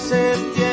septiembre.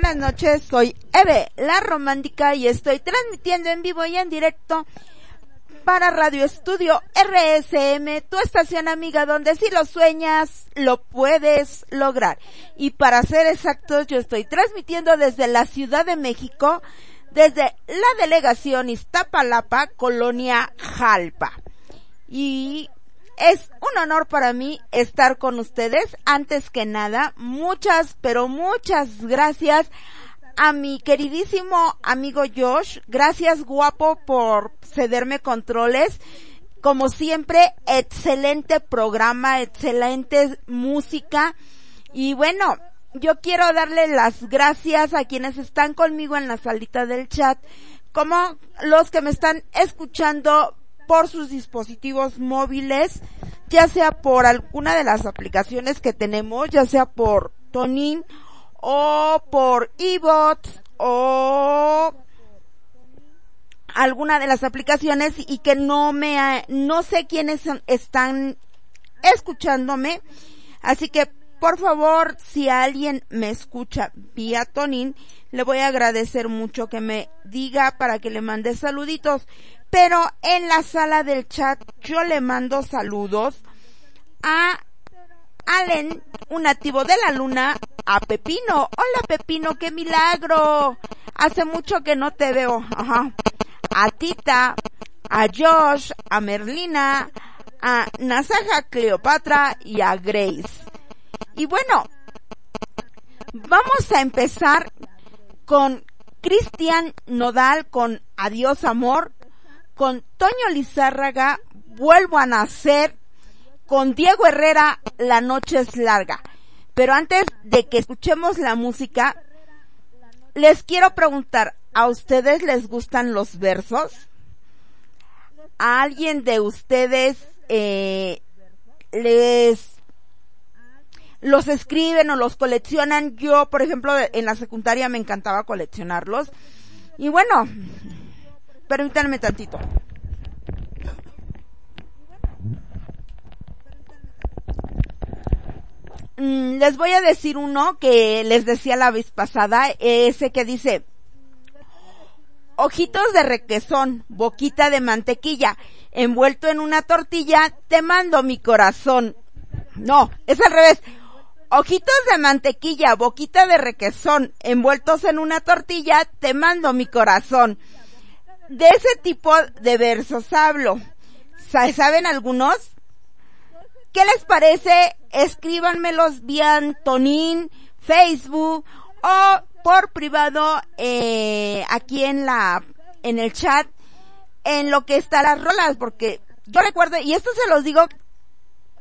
buenas noches. Soy Eve, la romántica, y estoy transmitiendo en vivo y en directo para Radio Estudio RSM, tu estación amiga donde si lo sueñas, lo puedes lograr. Y para ser exactos, yo estoy transmitiendo desde la Ciudad de México, desde la delegación Iztapalapa, Colonia Jalpa honor para mí estar con ustedes. Antes que nada, muchas, pero muchas gracias a mi queridísimo amigo Josh. Gracias guapo por cederme controles. Como siempre, excelente programa, excelente música. Y bueno, yo quiero darle las gracias a quienes están conmigo en la salita del chat, como los que me están escuchando por sus dispositivos móviles, ya sea por alguna de las aplicaciones que tenemos, ya sea por Tonin o por eBots o alguna de las aplicaciones y que no me, no sé quiénes están escuchándome. Así que, por favor, si alguien me escucha vía Tonin, le voy a agradecer mucho que me diga para que le mande saluditos. Pero en la sala del chat yo le mando saludos a Allen, un nativo de la luna, a Pepino. Hola Pepino, qué milagro. Hace mucho que no te veo. Ajá. A Tita, a Josh, a Merlina, a Nasaja Cleopatra y a Grace. Y bueno, vamos a empezar con Cristian Nodal con Adiós Amor, con Toño Lizárraga, Vuelvo a Nacer, con Diego Herrera, La Noche es Larga. Pero antes de que escuchemos la música, les quiero preguntar, ¿a ustedes les gustan los versos? ¿A alguien de ustedes eh, les los escriben o los coleccionan. Yo, por ejemplo, en la secundaria me encantaba coleccionarlos. Y bueno, permítanme tantito. Mm, les voy a decir uno que les decía la vez pasada, ese que dice, ojitos de requesón, boquita de mantequilla, envuelto en una tortilla, te mando mi corazón. No, es al revés. Ojitos de mantequilla, boquita de requesón, envueltos en una tortilla, te mando mi corazón. De ese tipo de versos hablo. ¿Saben algunos? ¿Qué les parece? Escríbanmelos vía Antonín, Facebook o por privado eh, aquí en la en el chat en lo que están las rolas porque yo recuerdo y esto se los digo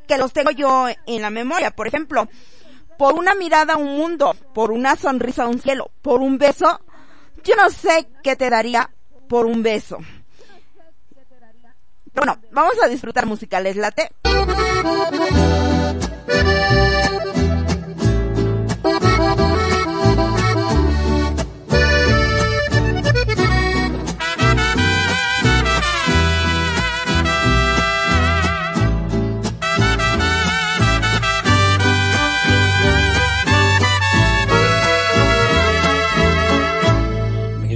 que los tengo yo en la memoria por ejemplo por una mirada a un mundo por una sonrisa a un cielo por un beso yo no sé qué te daría por un beso. Bueno vamos a disfrutar musicales late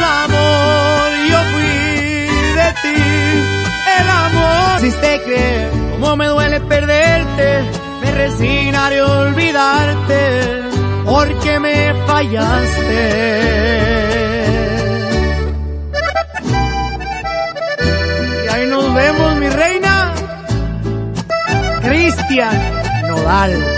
Amor, yo fui de ti. El amor, si te crees, como me duele perderte, me resignaré a olvidarte, porque me fallaste. Y ahí nos vemos, mi reina, Cristian Nodal.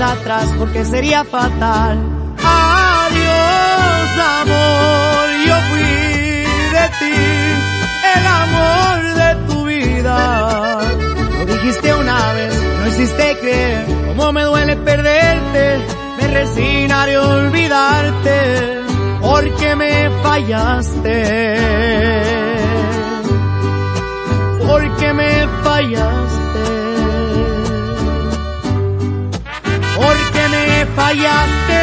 atrás porque sería fatal. Adiós, amor, yo fui de ti, el amor de tu vida. Lo dijiste una vez, no hiciste creer cómo me duele perderte. Me resignaré a olvidarte porque me fallaste. Porque me fallaste. Fallaste.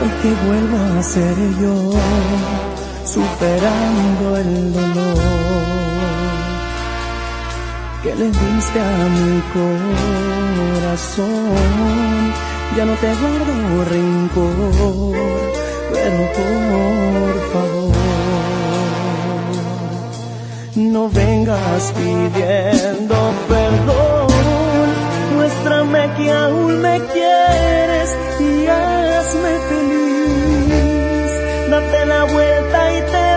Hoy que vuelva a ser yo, superando el dolor que le diste a mi corazón. Ya no te guardo rencor, pero por favor, no vengas pidiendo perdón. Muéstrame que aún me quieres y hazme feliz. Date la vuelta y te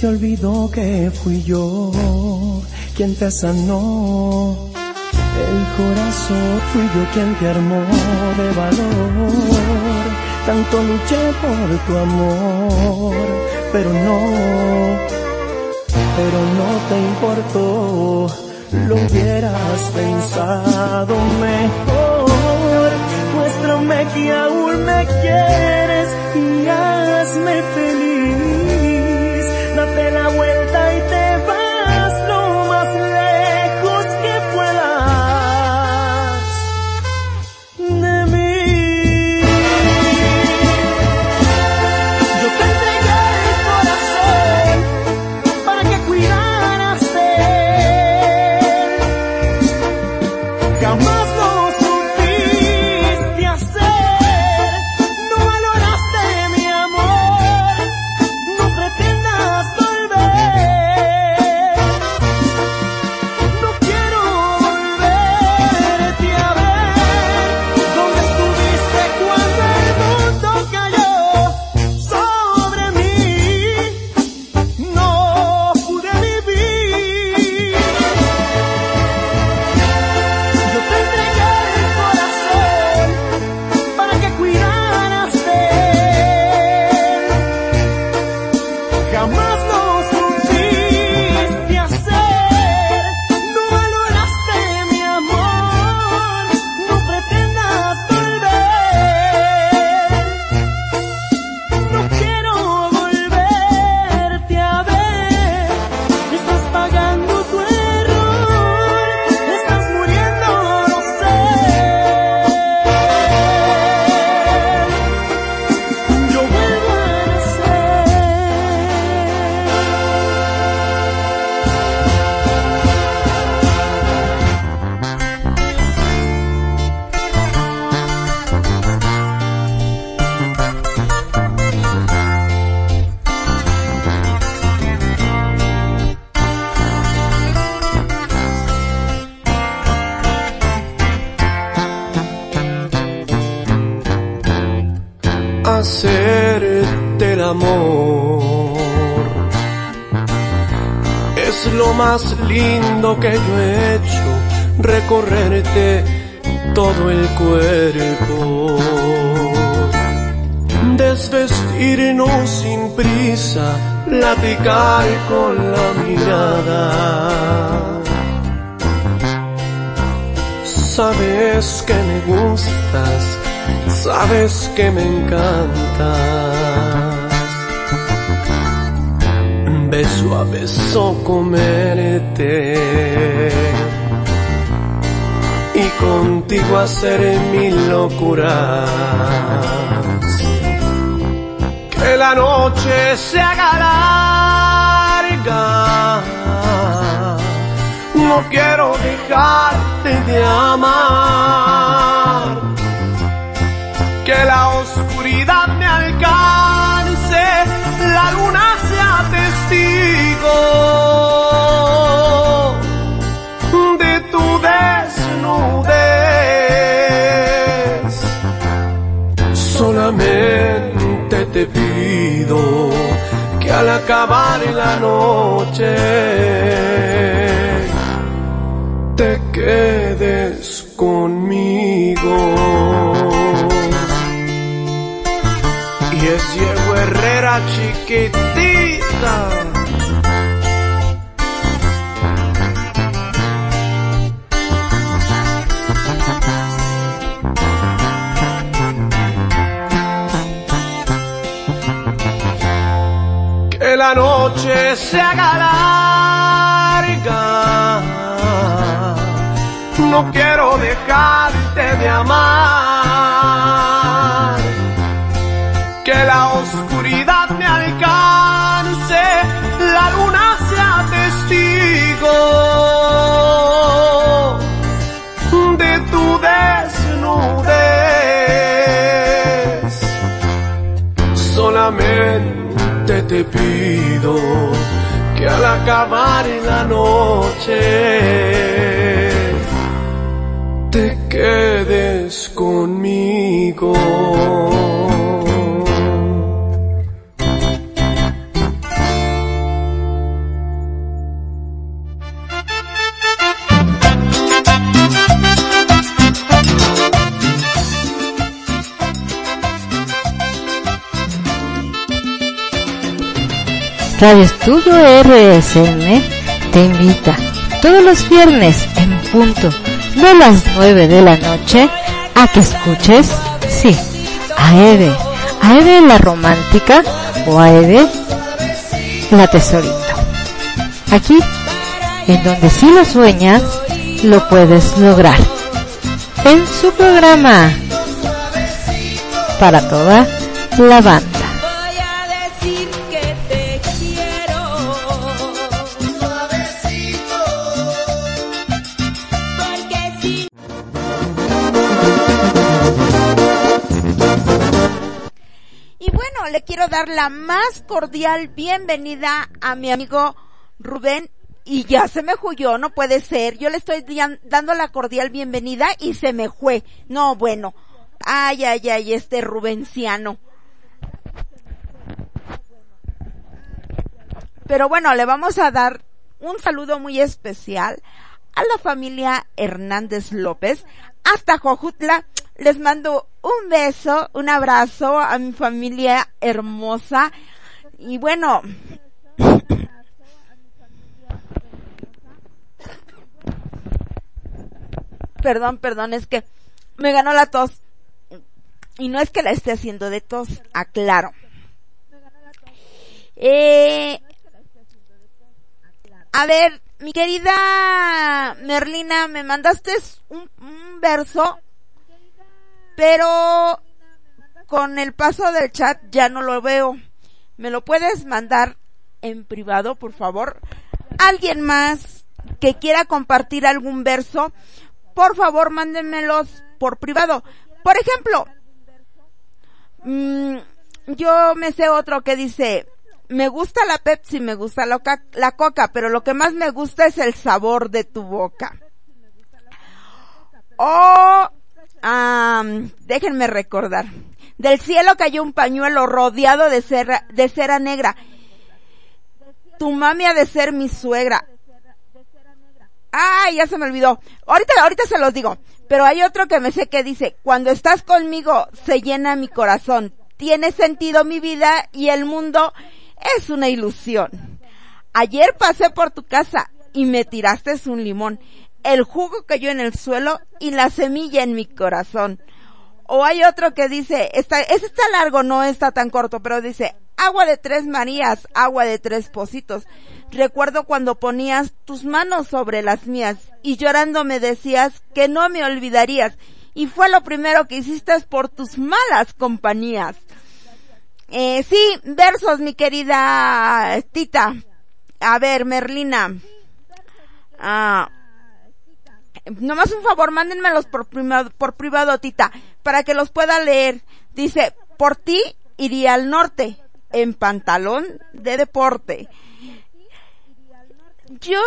te olvidó que fui yo quien te sanó el corazón, fui yo quien te armó de valor. Tanto luché por tu amor, pero no, pero no te importó. Lo hubieras pensado mejor. Muéstrame que aún me quieres y hazme feliz. Date la vuelta con la mirada Sabes que me gustas, sabes que me encantas. Beso a beso comerte y contigo hacer mil locuras. Que la noche se haga no quiero dejarte de amar. Que la oscuridad me alcance, la luna sea testigo de tu desnudez. Solamente te pido que al acabar la noche chiquitita. Que la noche se haga larga no quiero dejarte de amar. Te pido que al acabar la noche te quedes Radio Estudio RSN te invita todos los viernes en punto de las 9 de la noche a que escuches, sí, a Eve, a Eve la romántica o a Eve la tesorito. Aquí, en donde si lo sueñas, lo puedes lograr. En su programa, para toda la banda. La más cordial bienvenida a mi amigo Rubén y ya se me huyó, no puede ser. Yo le estoy dando la cordial bienvenida y se me fue. No, bueno. Ay, ay, ay, este Rubenciano. Pero bueno, le vamos a dar un saludo muy especial a la familia Hernández López hasta Jojutla les mando un beso, un abrazo a mi familia hermosa. Y bueno, perdón, perdón, es que me ganó la tos. Y no es que la esté haciendo de tos, aclaro. Eh, a ver, mi querida Merlina, me mandaste un, un verso pero con el paso del chat ya no lo veo. ¿Me lo puedes mandar en privado, por favor? ¿Alguien más que quiera compartir algún verso? Por favor, mándenmelos por privado. Por ejemplo, mmm, yo me sé otro que dice, me gusta la Pepsi, me gusta la, la coca, pero lo que más me gusta es el sabor de tu boca. O Ah, déjenme recordar. Del cielo cayó un pañuelo rodeado de cera, de cera negra. Tu mami ha de ser mi suegra. Ay, ya se me olvidó. Ahorita, ahorita se los digo. Pero hay otro que me sé que dice, cuando estás conmigo se llena mi corazón. Tiene sentido mi vida y el mundo es una ilusión. Ayer pasé por tu casa y me tiraste un limón. El jugo cayó en el suelo y la semilla en mi corazón. O hay otro que dice, está, ese está largo, no está tan corto, pero dice, agua de tres Marías, agua de tres pocitos. Recuerdo cuando ponías tus manos sobre las mías y llorando me decías que no me olvidarías y fue lo primero que hiciste por tus malas compañías. Eh, sí, versos, mi querida Tita. A ver, Merlina. Ah, nomás un favor, mándenmelos por privado, por privado, Tita, para que los pueda leer. Dice, por ti iría al norte, en pantalón de deporte. Yo,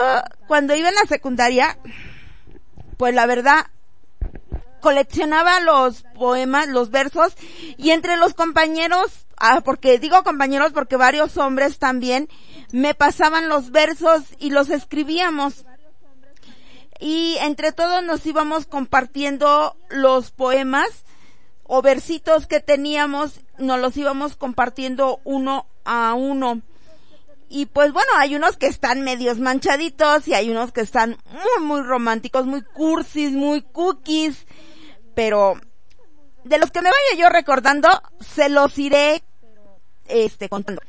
cuando iba en la secundaria, pues la verdad, coleccionaba los poemas, los versos, y entre los compañeros, ah, porque digo compañeros porque varios hombres también, me pasaban los versos y los escribíamos. Y entre todos nos íbamos compartiendo los poemas o versitos que teníamos, nos los íbamos compartiendo uno a uno. Y pues bueno, hay unos que están medios manchaditos y hay unos que están muy, muy románticos, muy cursis, muy cookies. Pero de los que me vaya yo recordando, se los iré este contando.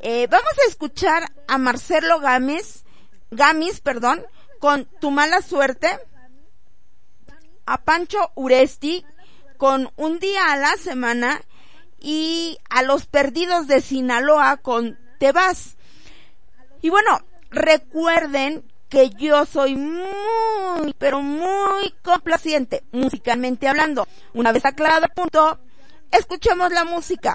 Eh, vamos a escuchar a Marcelo Gámez, Gamis, perdón, con Tu mala suerte, a Pancho Uresti con Un día a la semana y a Los Perdidos de Sinaloa con Te vas. Y bueno, recuerden que yo soy muy, pero muy complaciente, musicalmente hablando. Una vez aclarado el punto, escuchemos la música.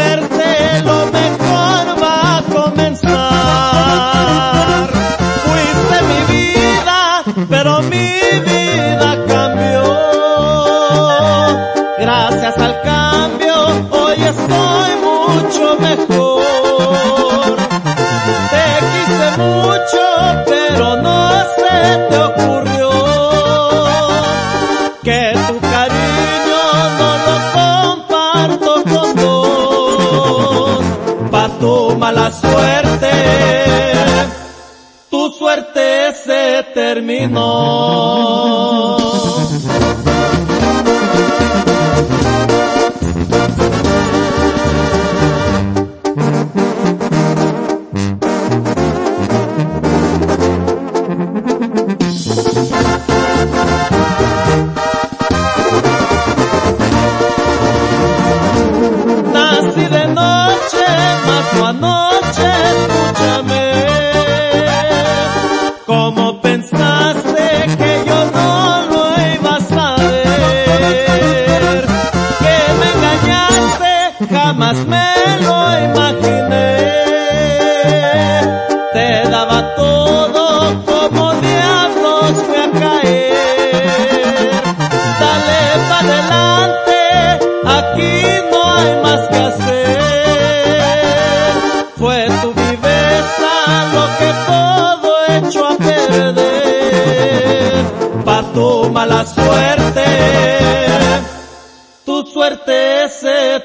se te ocurrió que tu cariño no lo comparto con vos. Pa' tu mala suerte, tu suerte se terminó.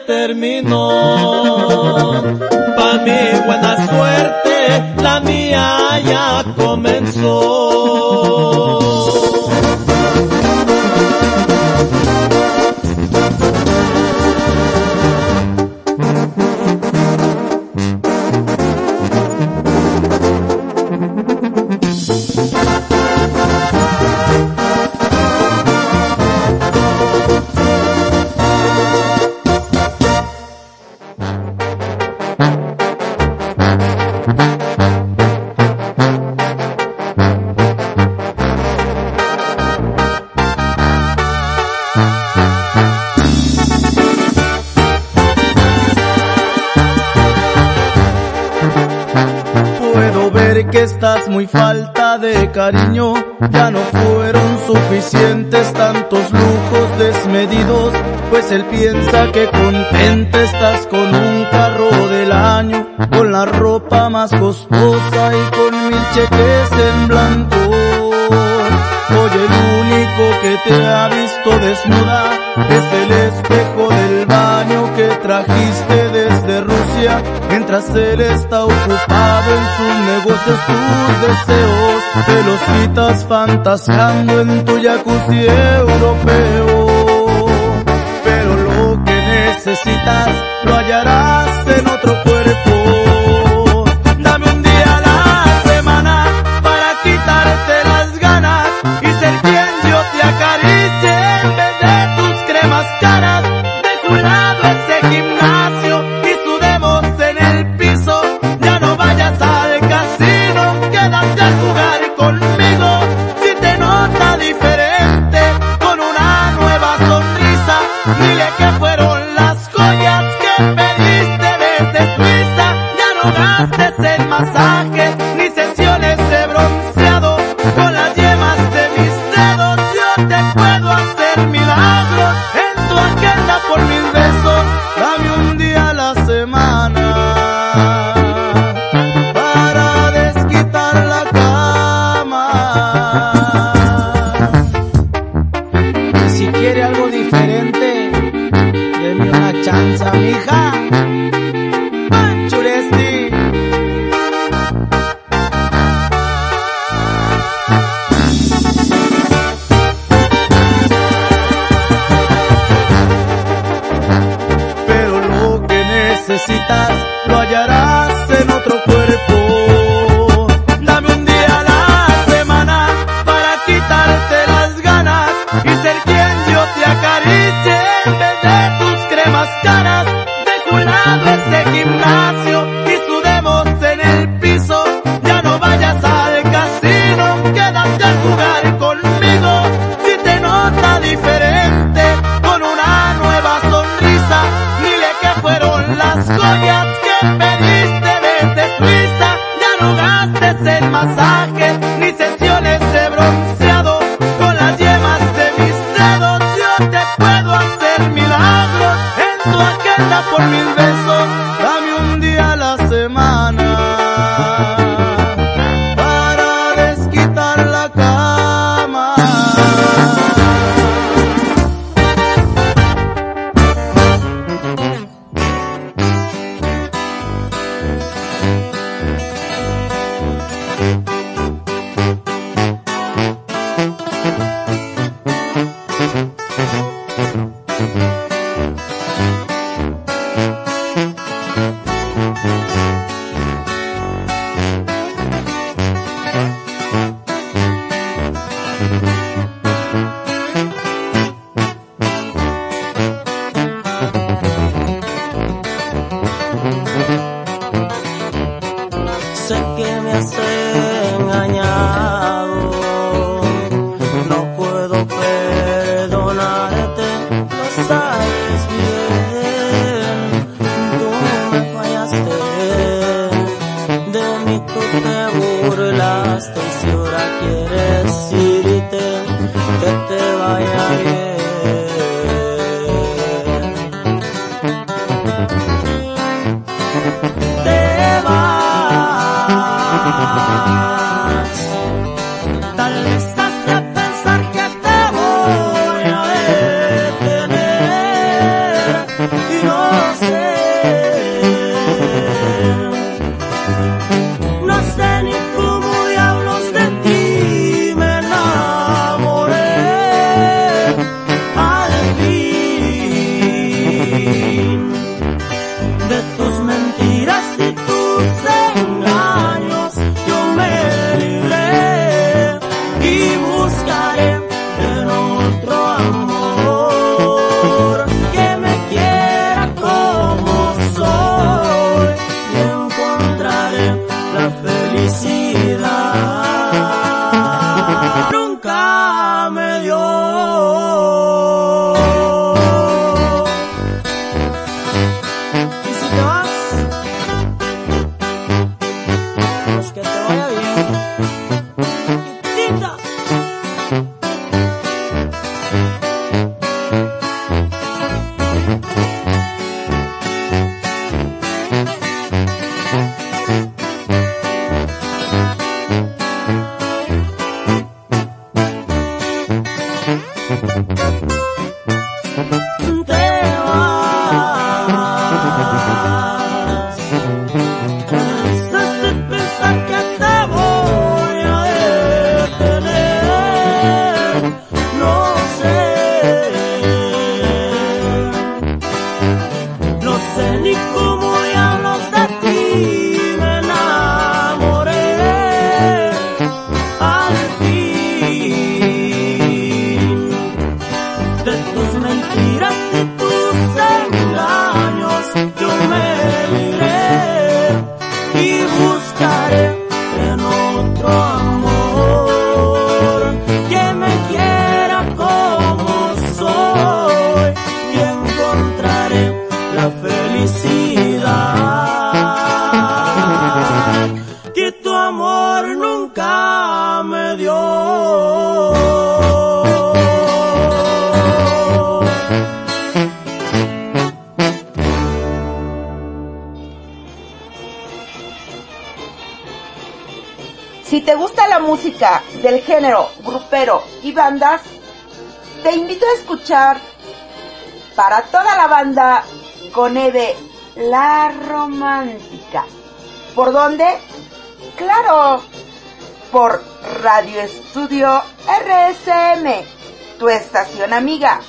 Terminó. Pa' mi buena suerte, la mía ya comenzó. él piensa que contenta estás con un carro del año, con la ropa más costosa y con mil cheques en blanco. Soy el único que te ha visto desnuda, es el espejo del baño que trajiste desde Rusia, mientras él está ocupado en sus negocios, sus deseos, te los quitas fantaseando en tu jacuzzi europeo. metas, no hallarás. Bandas, te invito a escuchar para toda la banda con Eve La Romántica. ¿Por dónde? Claro, por Radio Estudio RSM, tu estación amiga,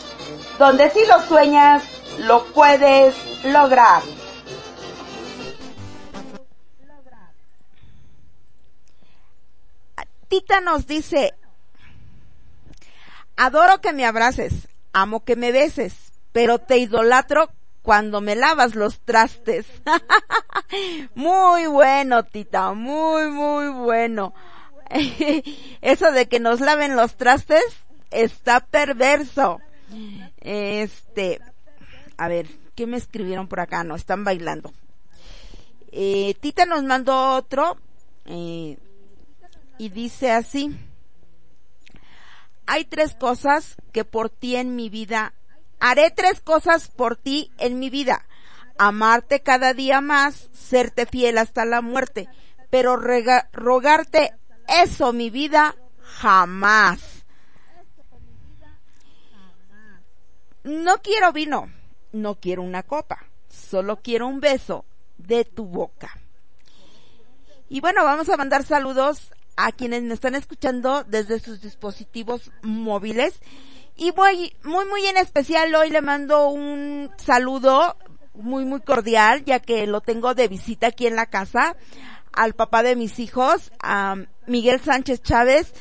donde si lo sueñas, lo puedes lograr. Tita nos dice, adoro que me abraces, amo que me beses, pero te idolatro cuando me lavas los trastes. muy bueno, Tita, muy, muy bueno. Eso de que nos laven los trastes está perverso. Este, a ver, ¿qué me escribieron por acá? No, están bailando. Eh, Tita nos mandó otro. Eh, y dice así, hay tres cosas que por ti en mi vida, haré tres cosas por ti en mi vida, amarte cada día más, serte fiel hasta la muerte, pero rogarte eso mi vida jamás. No quiero vino, no quiero una copa, solo quiero un beso de tu boca. Y bueno, vamos a mandar saludos a quienes me están escuchando desde sus dispositivos móviles. Y voy, muy, muy en especial hoy le mando un saludo muy, muy cordial, ya que lo tengo de visita aquí en la casa, al papá de mis hijos, a Miguel Sánchez Chávez,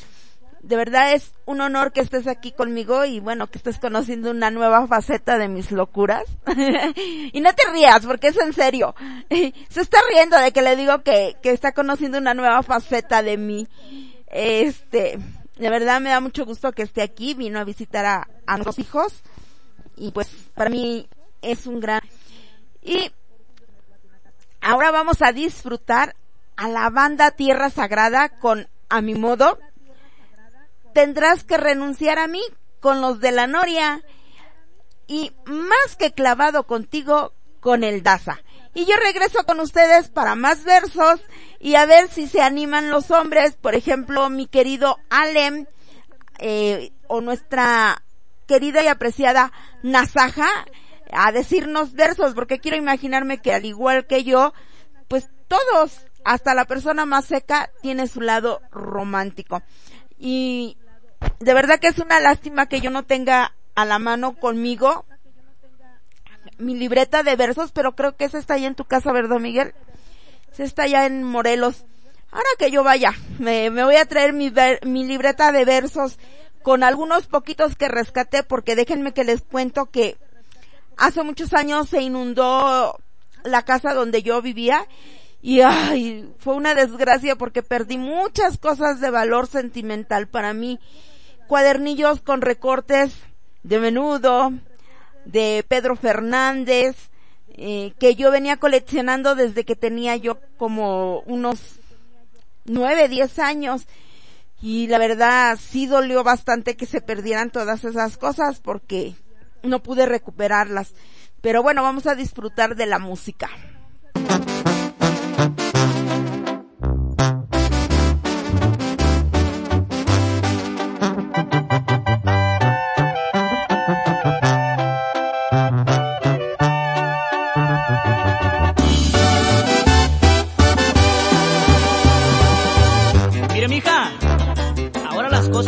de verdad es un honor que estés aquí conmigo y bueno, que estés conociendo una nueva faceta de mis locuras. y no te rías, porque es en serio. Se está riendo de que le digo que, que está conociendo una nueva faceta de mí. Este, de verdad me da mucho gusto que esté aquí, vino a visitar a, a nuestros hijos y pues para mí es un gran... Y ahora vamos a disfrutar a la banda Tierra Sagrada con A mi modo tendrás que renunciar a mí con los de la Noria y más que clavado contigo con el Daza. Y yo regreso con ustedes para más versos y a ver si se animan los hombres, por ejemplo, mi querido Alem eh, o nuestra querida y apreciada Nasaja a decirnos versos, porque quiero imaginarme que al igual que yo, pues todos, hasta la persona más seca, tiene su lado romántico. Y de verdad que es una lástima que yo no tenga a la mano conmigo mi libreta de versos, pero creo que esa está allá en tu casa, ¿verdad, Miguel? Se está allá en Morelos. Ahora que yo vaya, me, voy a traer mi, mi libreta de versos con algunos poquitos que rescaté, porque déjenme que les cuento que hace muchos años se inundó la casa donde yo vivía y ay, fue una desgracia porque perdí muchas cosas de valor sentimental para mí. Cuadernillos con recortes de menudo, de Pedro Fernández, eh, que yo venía coleccionando desde que tenía yo como unos nueve, diez años. Y la verdad sí dolió bastante que se perdieran todas esas cosas porque no pude recuperarlas. Pero bueno, vamos a disfrutar de la música.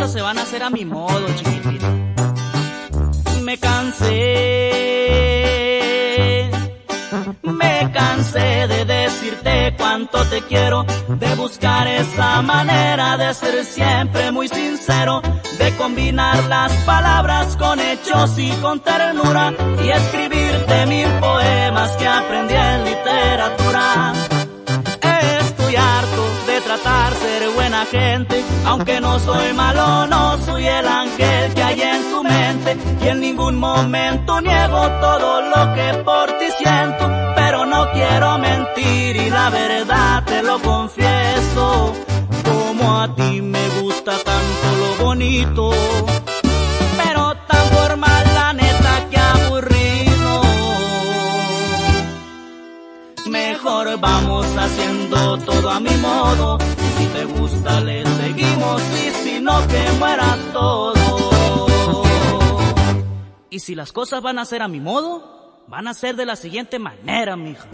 Se van a hacer a mi modo, chiquitita. Me cansé, me cansé de decirte cuánto te quiero, de buscar esa manera de ser siempre muy sincero, de combinar las palabras con hechos y con ternura y escribirte mil poemas que aprendí en literatura. Tratar ser buena gente, aunque no soy malo, no soy el ángel que hay en tu mente. Y en ningún momento niego todo lo que por ti siento, pero no quiero mentir y la verdad te lo confieso, como a ti me gusta tanto lo bonito, Vamos haciendo todo a mi modo. Si te gusta le seguimos y si no que muera todo. Y si las cosas van a ser a mi modo, van a ser de la siguiente manera, mija.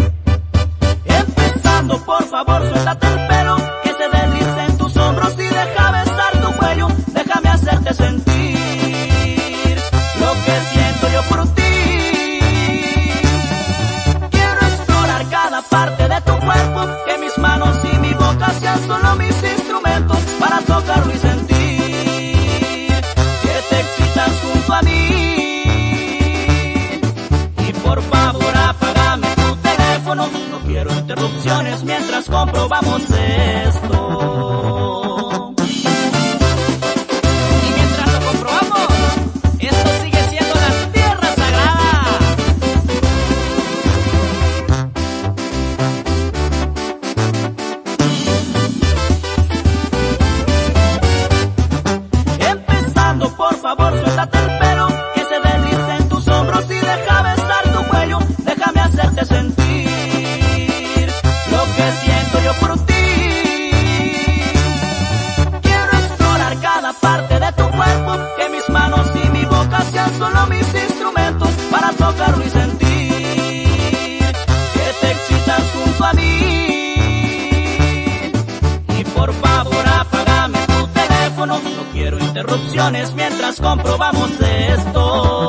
Empezando, por favor, suéltate el pelo, que se deslice en tus hombros y deja besar tu cuello. Déjame hacerte sentir y sentir que te excitas junto a mí. Y por favor apágame tu teléfono, no quiero interrupciones mientras comprobamos esto. Mientras comprobamos esto.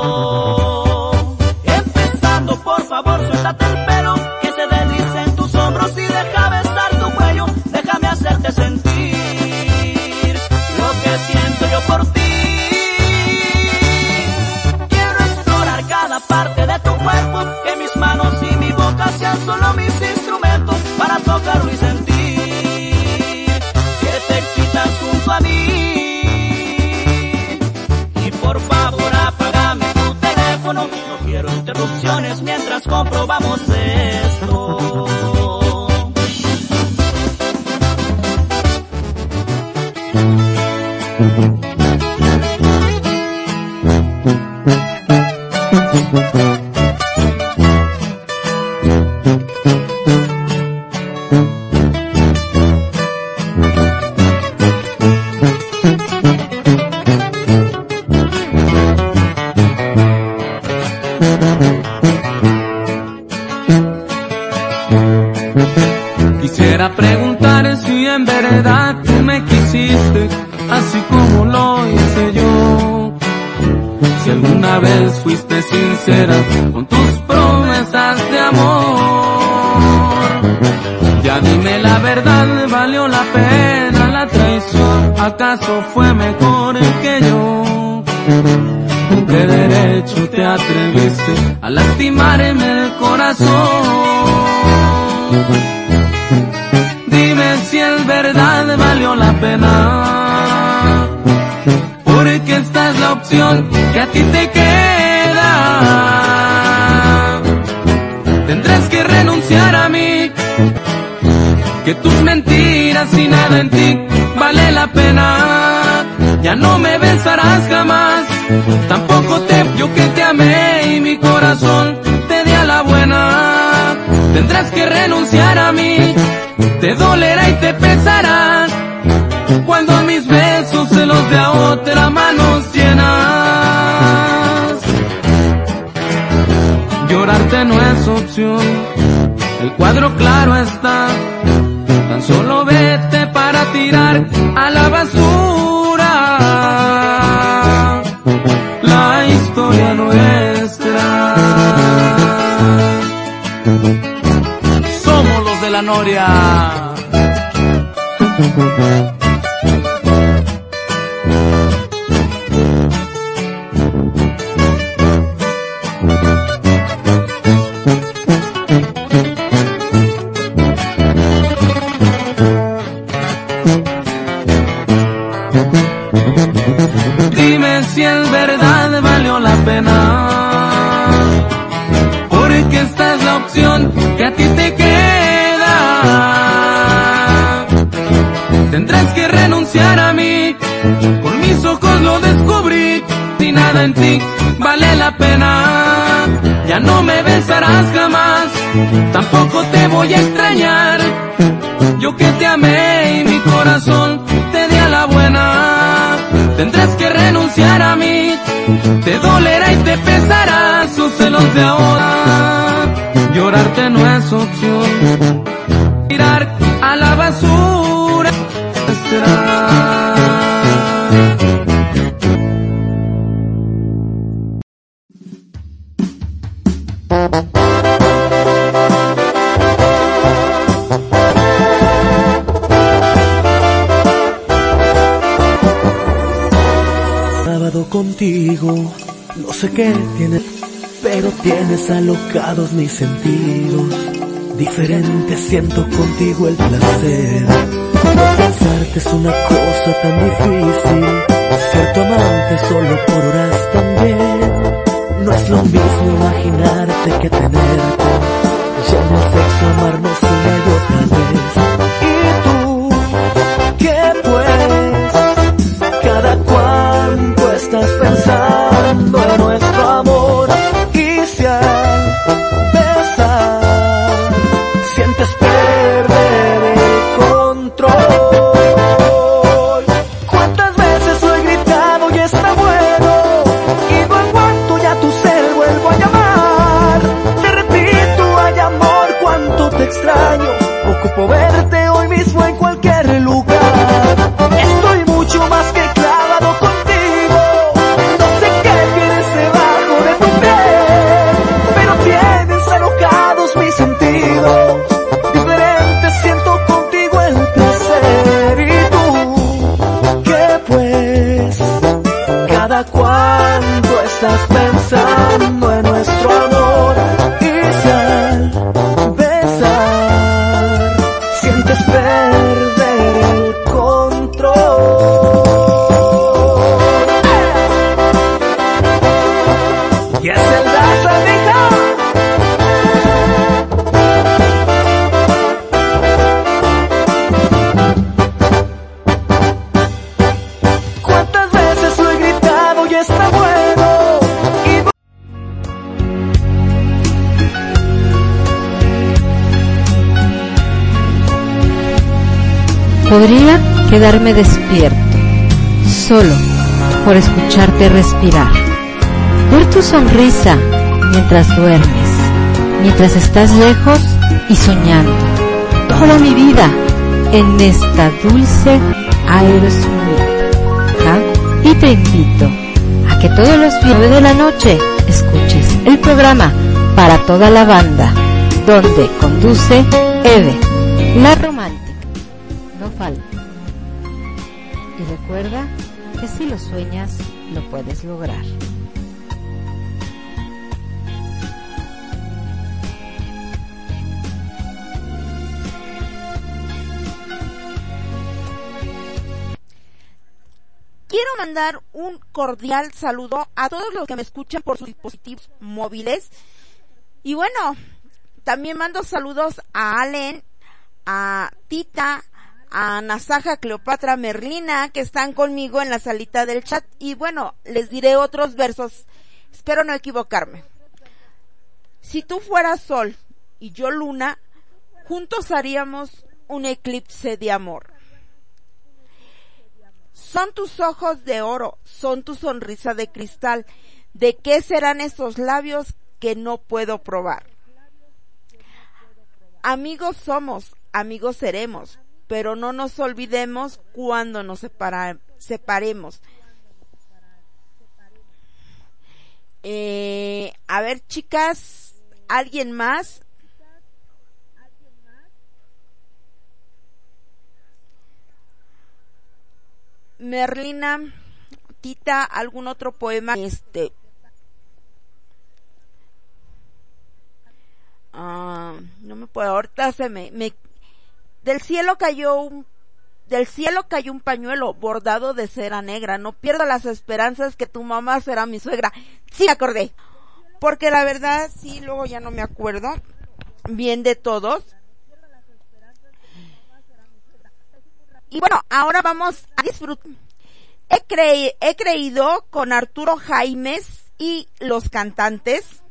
Sábado contigo, no sé qué tienes, pero tienes alocados mis sentidos. Diferente siento contigo el placer. Pensarte es una cosa tan difícil. Ser tu amante solo por horas no es lo mismo imaginarte que tenerte. Ya sexo amarnos una y otra vez. quedarme despierto, solo por escucharte respirar. Ver tu sonrisa mientras duermes, mientras estás lejos y soñando. Toda mi vida en esta dulce Aerosmith. Y te invito a que todos los viernes de la noche escuches el programa para toda la banda, donde conduce Eve, la lograr. Quiero mandar un cordial saludo a todos los que me escuchan por sus dispositivos móviles. Y bueno, también mando saludos a Allen, a Tita, a Nasaja Cleopatra Merlina, que están conmigo en la salita del chat. Y bueno, les diré otros versos. Espero no equivocarme. Si tú fueras sol y yo luna, juntos haríamos un eclipse de amor. Son tus ojos de oro, son tu sonrisa de cristal. ¿De qué serán esos labios que no puedo probar? Amigos somos, amigos seremos, pero no nos olvidemos cuando nos separemos. Eh, a ver, chicas, ¿alguien más? Merlina, Tita, algún otro poema, este, ah, no me puedo, ahorita se me, me, del cielo cayó un, del cielo cayó un pañuelo bordado de cera negra, no pierdo las esperanzas que tu mamá será mi suegra. Sí, acordé. Porque la verdad, sí, luego ya no me acuerdo bien de todos. Y bueno, ahora vamos a disfrutar. He, he creído con Arturo Jaimes y los cantantes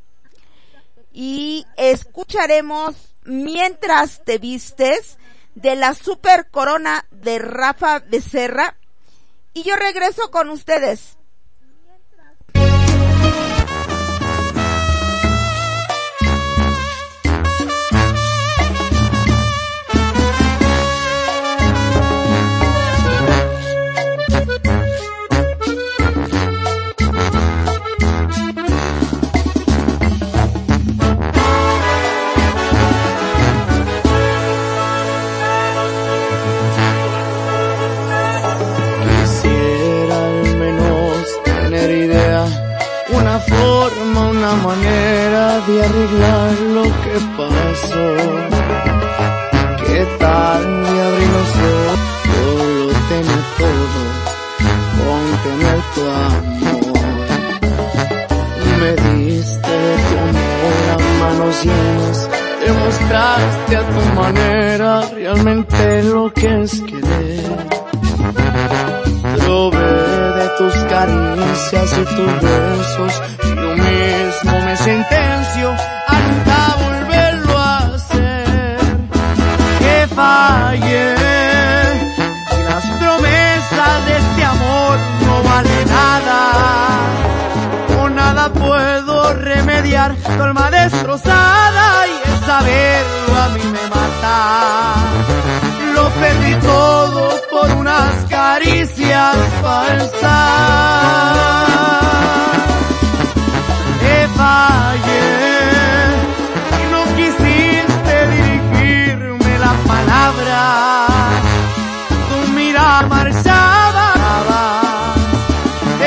y escucharemos mientras te vistes de la super corona de Rafa Becerra y yo regreso con ustedes. Una manera de arreglar lo que pasó. ¿Qué tal de abrir los ojos? Lo tenía todo con tener tu amor. Me diste de tu a manos llenas, demostraste a tu manera realmente lo que es querer. De tus caricias y tus besos mismo me sentencio a nunca volverlo a hacer. Que falle y las promesas de este amor no valen nada. Con nada puedo remediar tu alma destrozada y el saberlo a mí me mata. Perdí todo por unas caricias falsas fallé y no quisiste dirigirme la palabra. Tu mirada marchaba,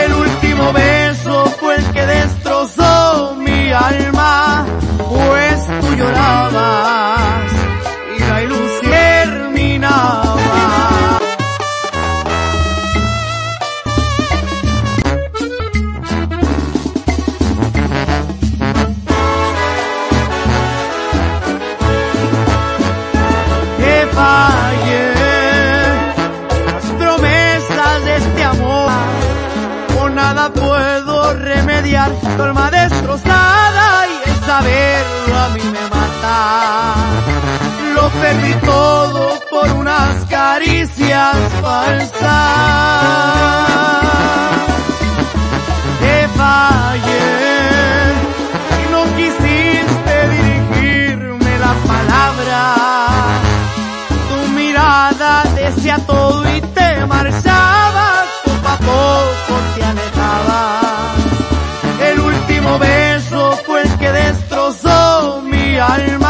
el último beso fue el que destrozó mi alma, pues tú llorabas remediar. Tu destrozada y el saberlo a mí me mata. Lo perdí todo por unas caricias falsas. Te fallé y no quisiste dirigirme la palabra decía todo y te marchabas, poco a poco te alejabas. Último beso fue el que destrozó mi alma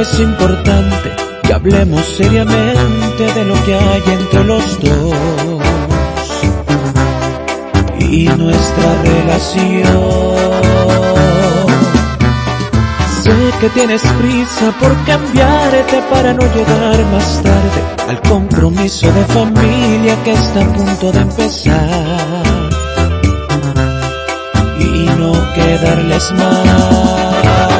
es importante que hablemos seriamente de lo que hay entre los dos y nuestra relación. Sé que tienes prisa por cambiarte para no llegar más tarde al compromiso de familia que está a punto de empezar y no quedarles más.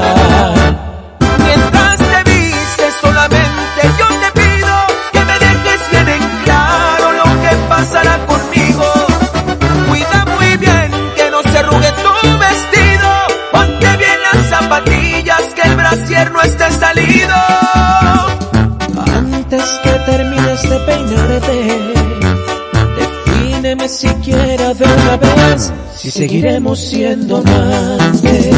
Si seguiremos siendo amantes. Y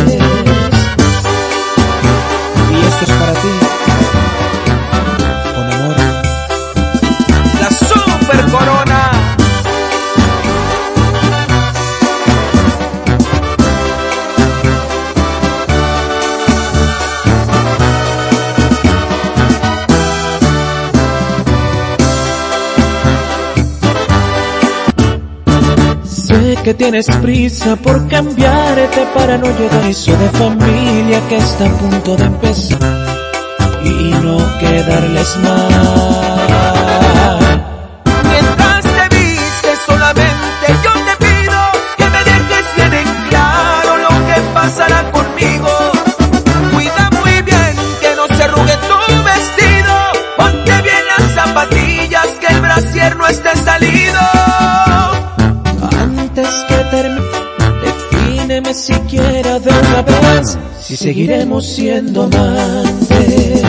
esto es para ti. Que tienes prisa por cambiarte para no llegar eso de familia que está a punto de empezar y no quedarles mal. Si seguiremos siendo amantes.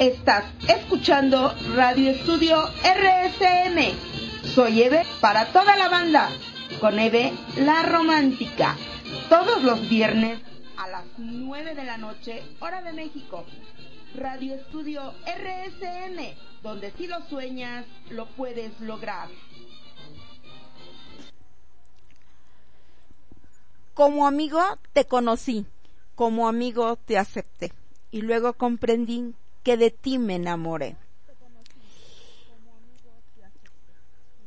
Estás escuchando Radio Estudio RSM. Soy Eve para toda la banda, con Eve la romántica, todos los viernes a las 9 de la noche, hora de México. Radio Estudio RSM, donde si lo sueñas, lo puedes lograr. Como amigo te conocí, como amigo te acepté y luego comprendí que de ti me enamoré.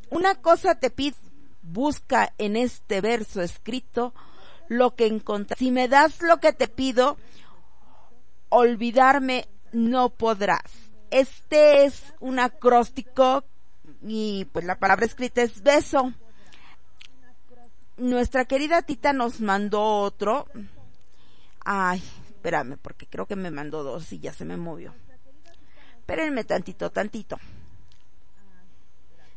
Una cosa te pido, busca en este verso escrito lo que encontré. Si me das lo que te pido, olvidarme no podrás. Este es un acróstico y pues la palabra escrita es beso. Nuestra querida Tita nos mandó otro. Ay, espérame, porque creo que me mandó dos y ya se me movió. Espérenme tantito, tantito.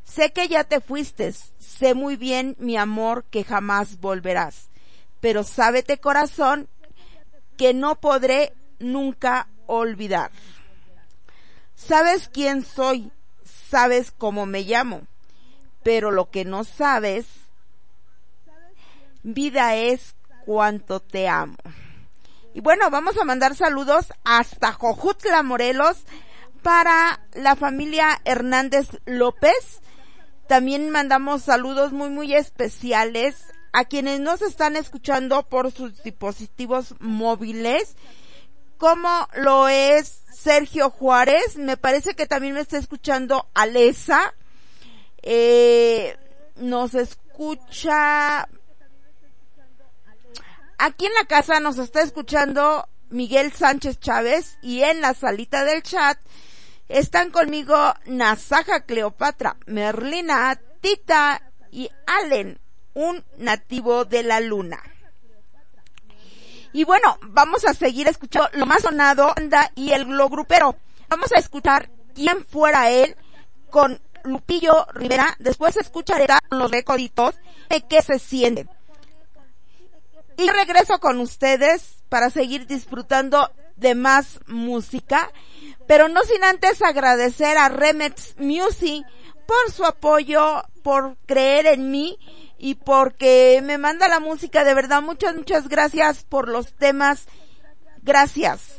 Sé que ya te fuiste, sé muy bien, mi amor, que jamás volverás pero sábete corazón que no podré nunca olvidar. Sabes quién soy, sabes cómo me llamo, pero lo que no sabes, vida es cuánto te amo. Y bueno, vamos a mandar saludos hasta Jojutla, Morelos, para la familia Hernández López. También mandamos saludos muy, muy especiales a quienes nos están escuchando por sus dispositivos móviles, como lo es Sergio Juárez, me parece que también me está escuchando Alesa, eh, nos escucha, aquí en la casa nos está escuchando Miguel Sánchez Chávez y en la salita del chat están conmigo Nasaja Cleopatra, Merlina, Tita y Allen un nativo de la luna. Y bueno, vamos a seguir escuchando lo más sonado anda y el lo grupero. Vamos a escuchar quién fuera él con Lupillo Rivera. Después escucharé los recoditos de qué se siente. Y regreso con ustedes para seguir disfrutando de más música, pero no sin antes agradecer a Remix Music por su apoyo, por creer en mí y porque me manda la música. De verdad, muchas, muchas gracias por los temas. Gracias.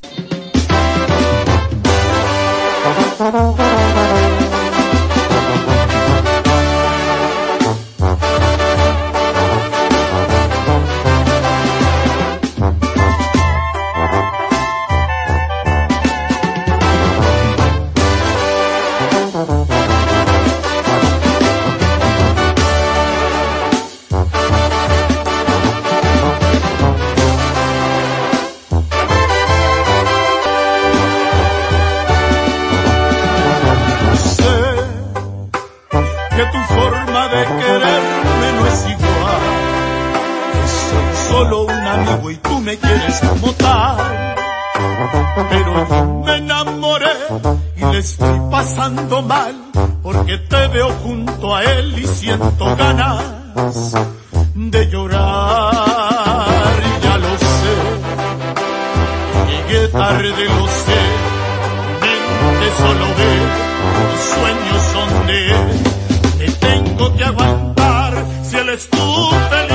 De quererme no es igual. Soy solo un amigo y tú me quieres como tal. Pero yo me enamoré y le estoy pasando mal porque te veo junto a él y siento ganas de llorar. Ya lo sé, llegué tarde, lo sé, mente solo ve, mis sueños son de él tengo que aguantar si él es tu felicidad.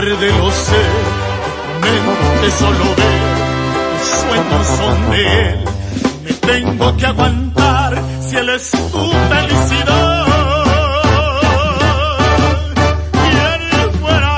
Lo sé, mente solo ve, mis sueños son de él, me tengo que aguantar si él es tu felicidad. ¿Quién fuera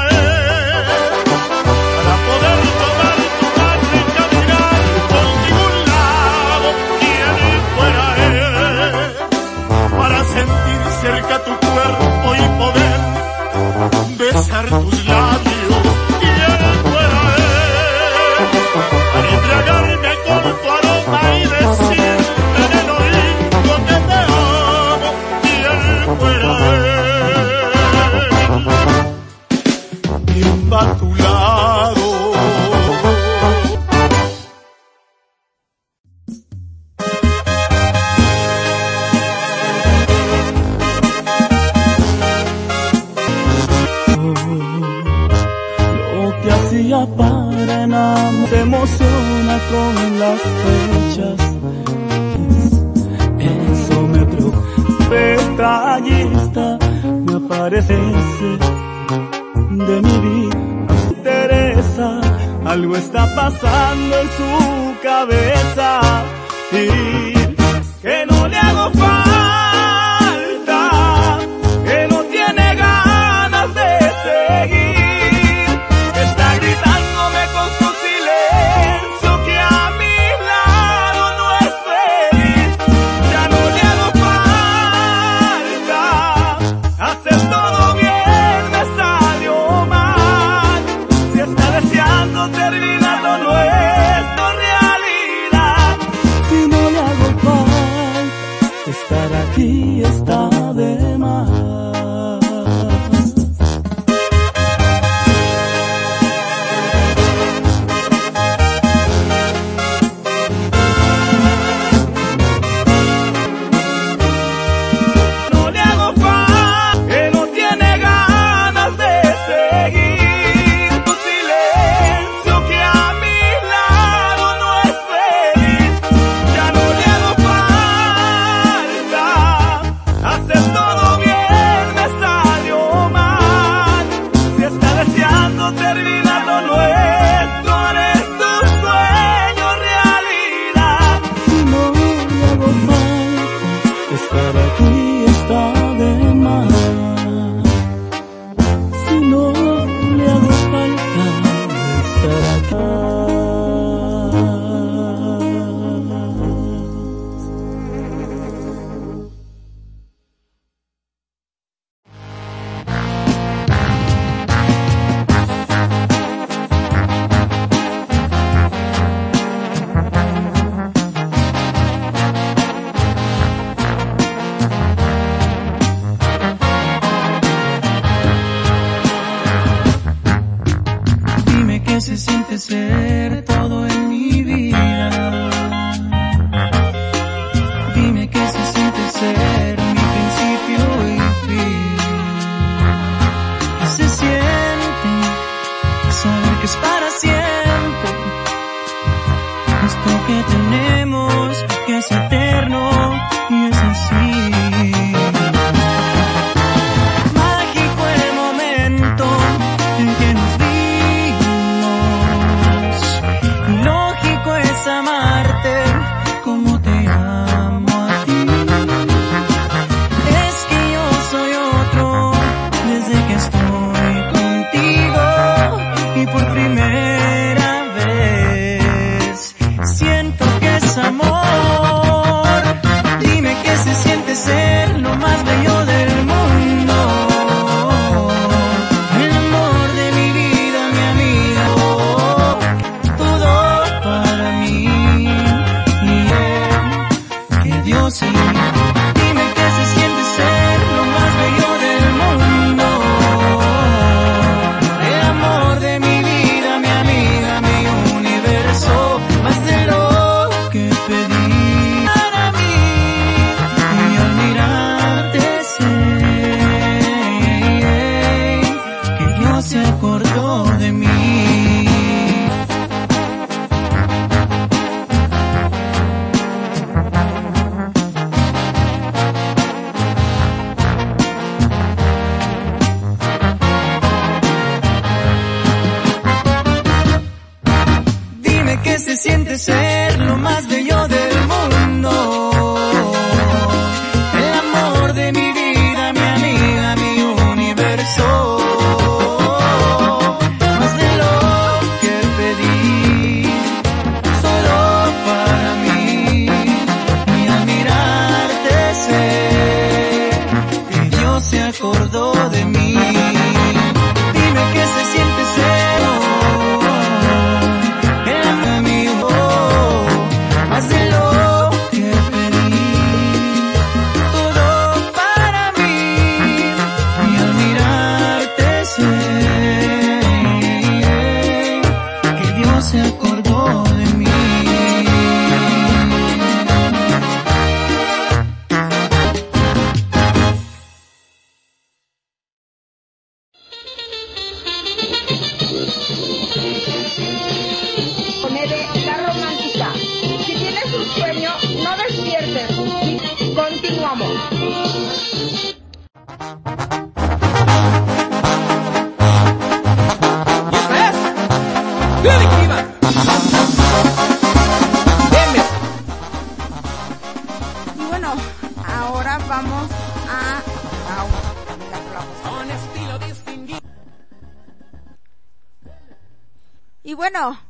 bueno,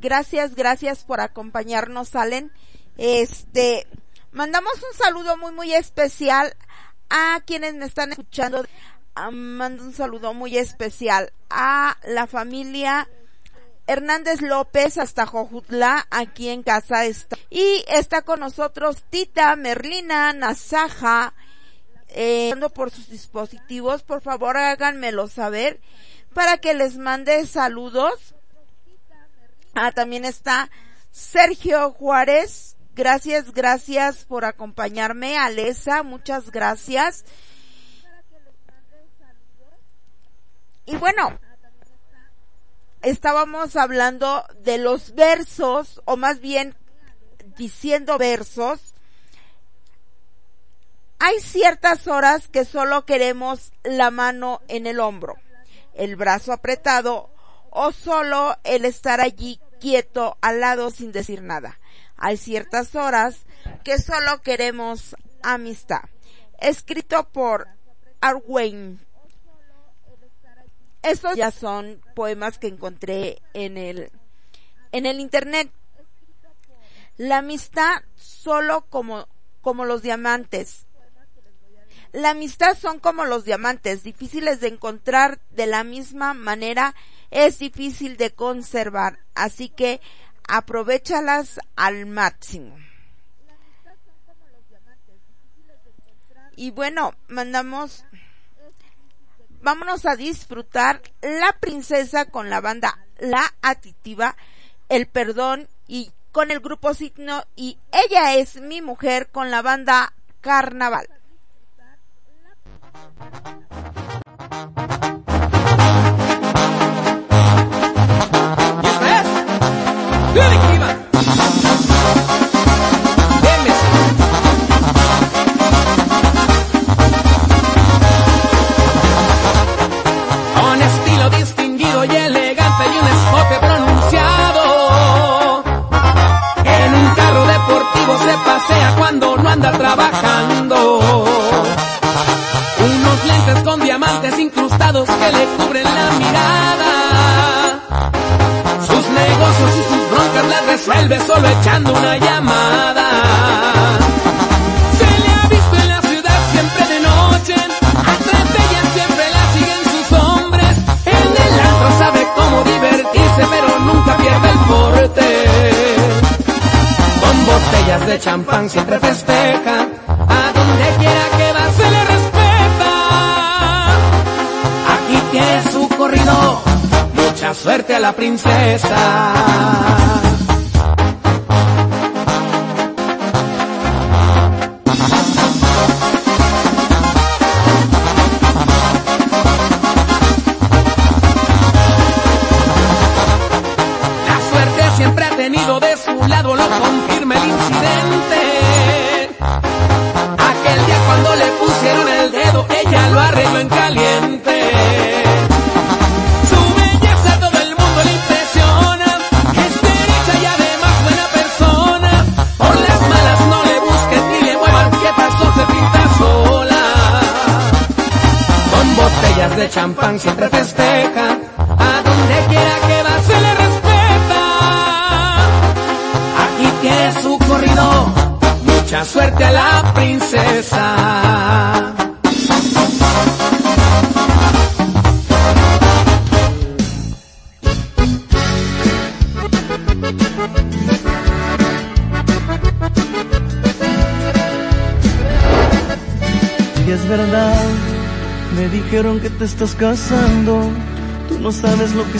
gracias, gracias por acompañarnos, Allen. Este, mandamos un saludo muy, muy especial a quienes me están escuchando. Ah, mando un saludo muy especial a la familia Hernández López hasta Jojutla, aquí en casa está. Y está con nosotros Tita, Merlina, Nasaja, eh, por sus dispositivos, por favor háganmelo saber para que les mande saludos. Ah, también está Sergio Juárez. Gracias, gracias por acompañarme. Alesa, muchas gracias. Y bueno, estábamos hablando de los versos, o más bien diciendo versos. Hay ciertas horas que solo queremos la mano en el hombro, el brazo apretado o solo el estar allí quieto al lado sin decir nada. Hay ciertas horas que solo queremos amistad. Escrito por Arwayne estos ya son poemas que encontré en el, en el internet. La amistad solo como, como los diamantes. La amistad son como los diamantes, difíciles de encontrar de la misma manera, es difícil de conservar, así que aprovechalas al máximo. Y bueno, mandamos vámonos a disfrutar La Princesa con la banda La Aditiva, El Perdón y con el grupo Signo y Ella es mi mujer con la banda Carnaval. Princesa.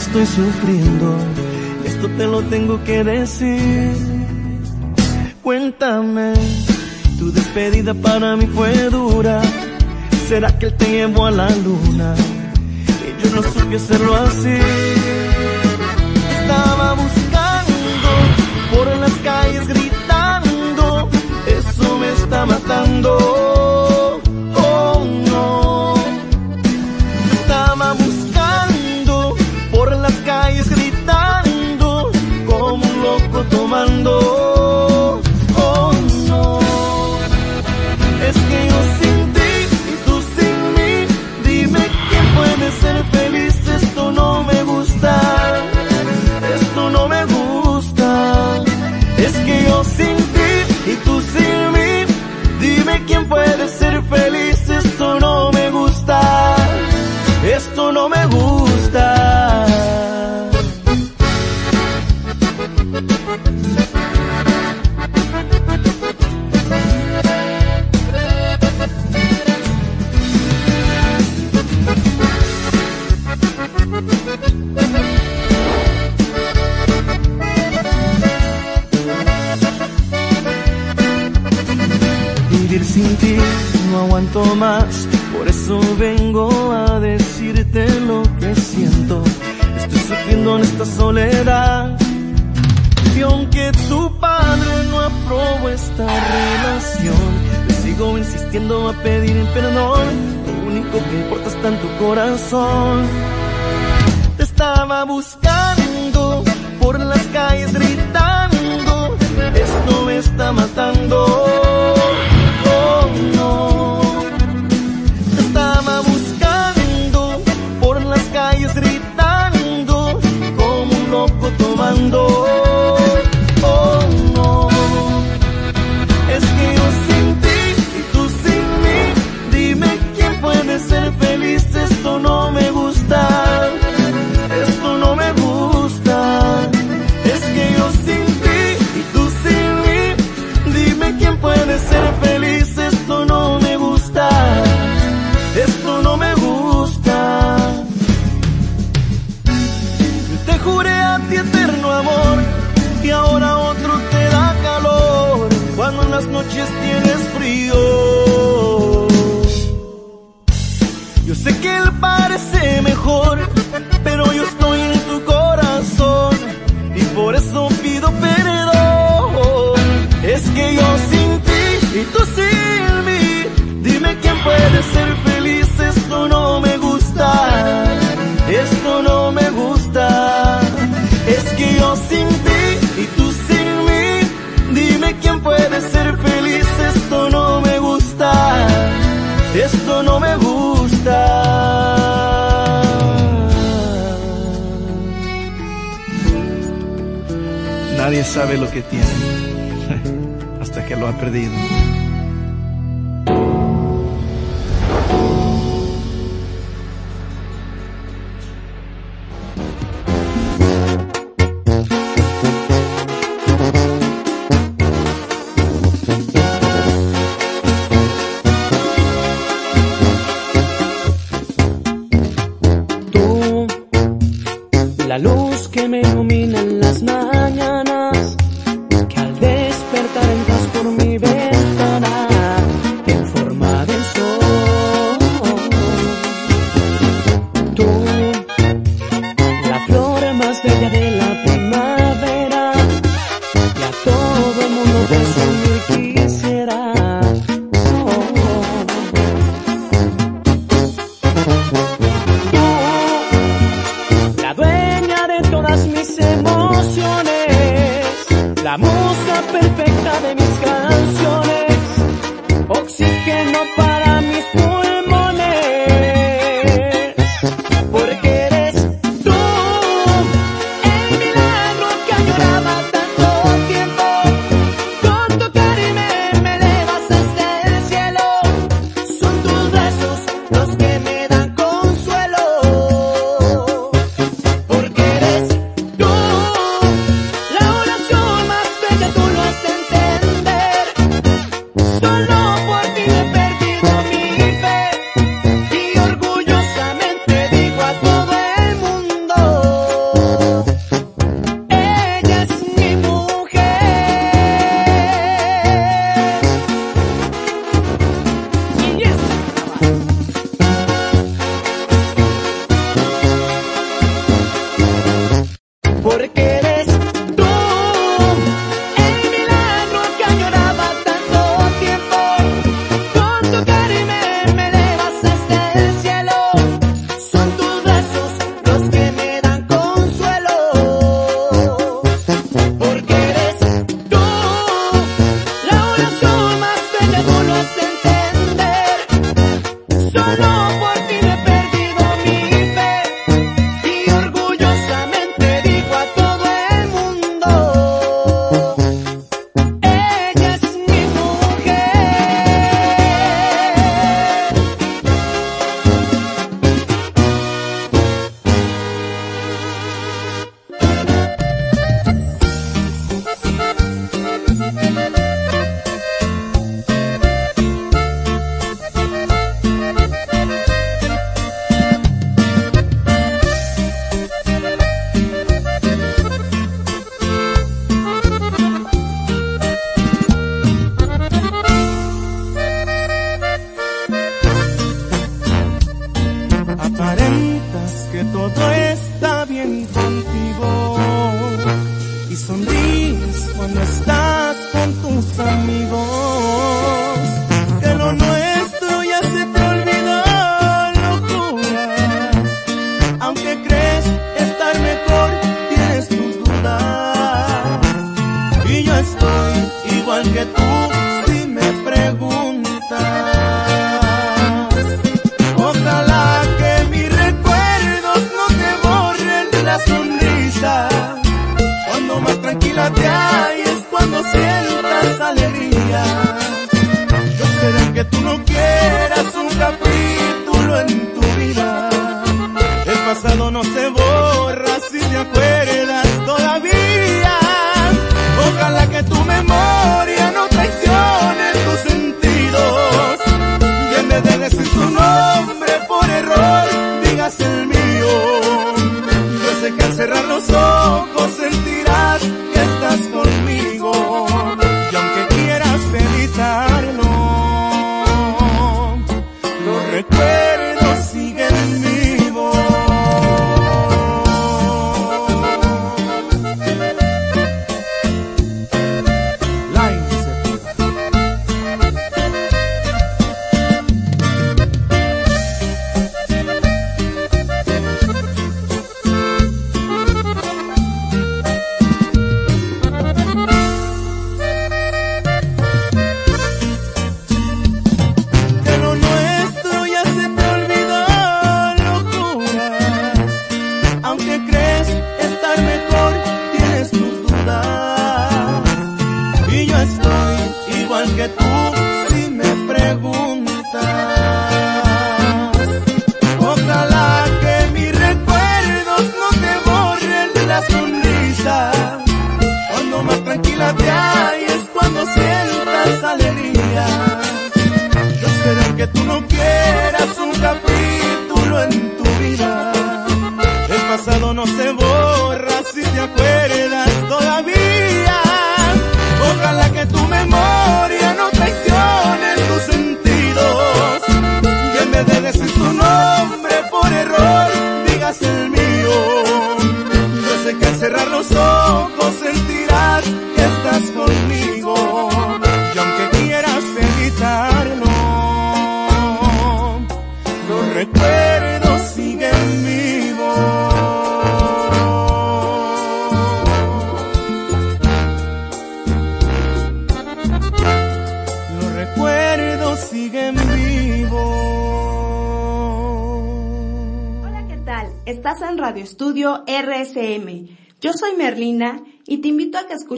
Estoy sufriendo, esto te lo tengo que decir. Cuéntame, tu despedida para mí fue dura, ¿será que él te llevó a la luna? Y yo no supe hacerlo así. Estaba buscando por las calles gritando, eso me está matando.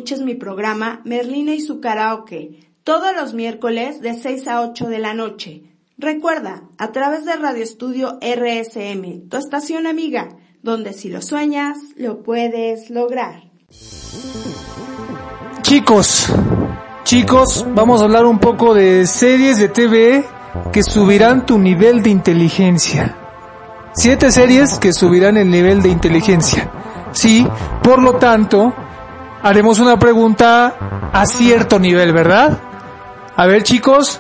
Escuches mi programa Merlina y su karaoke todos los miércoles de 6 a 8 de la noche. Recuerda, a través de Radio Estudio RSM, tu estación amiga, donde si lo sueñas, lo puedes lograr. Chicos, chicos, vamos a hablar un poco de series de TV que subirán tu nivel de inteligencia. Siete series que subirán el nivel de inteligencia. Sí, por lo tanto, haremos una pregunta a cierto nivel, ¿verdad? A ver chicos,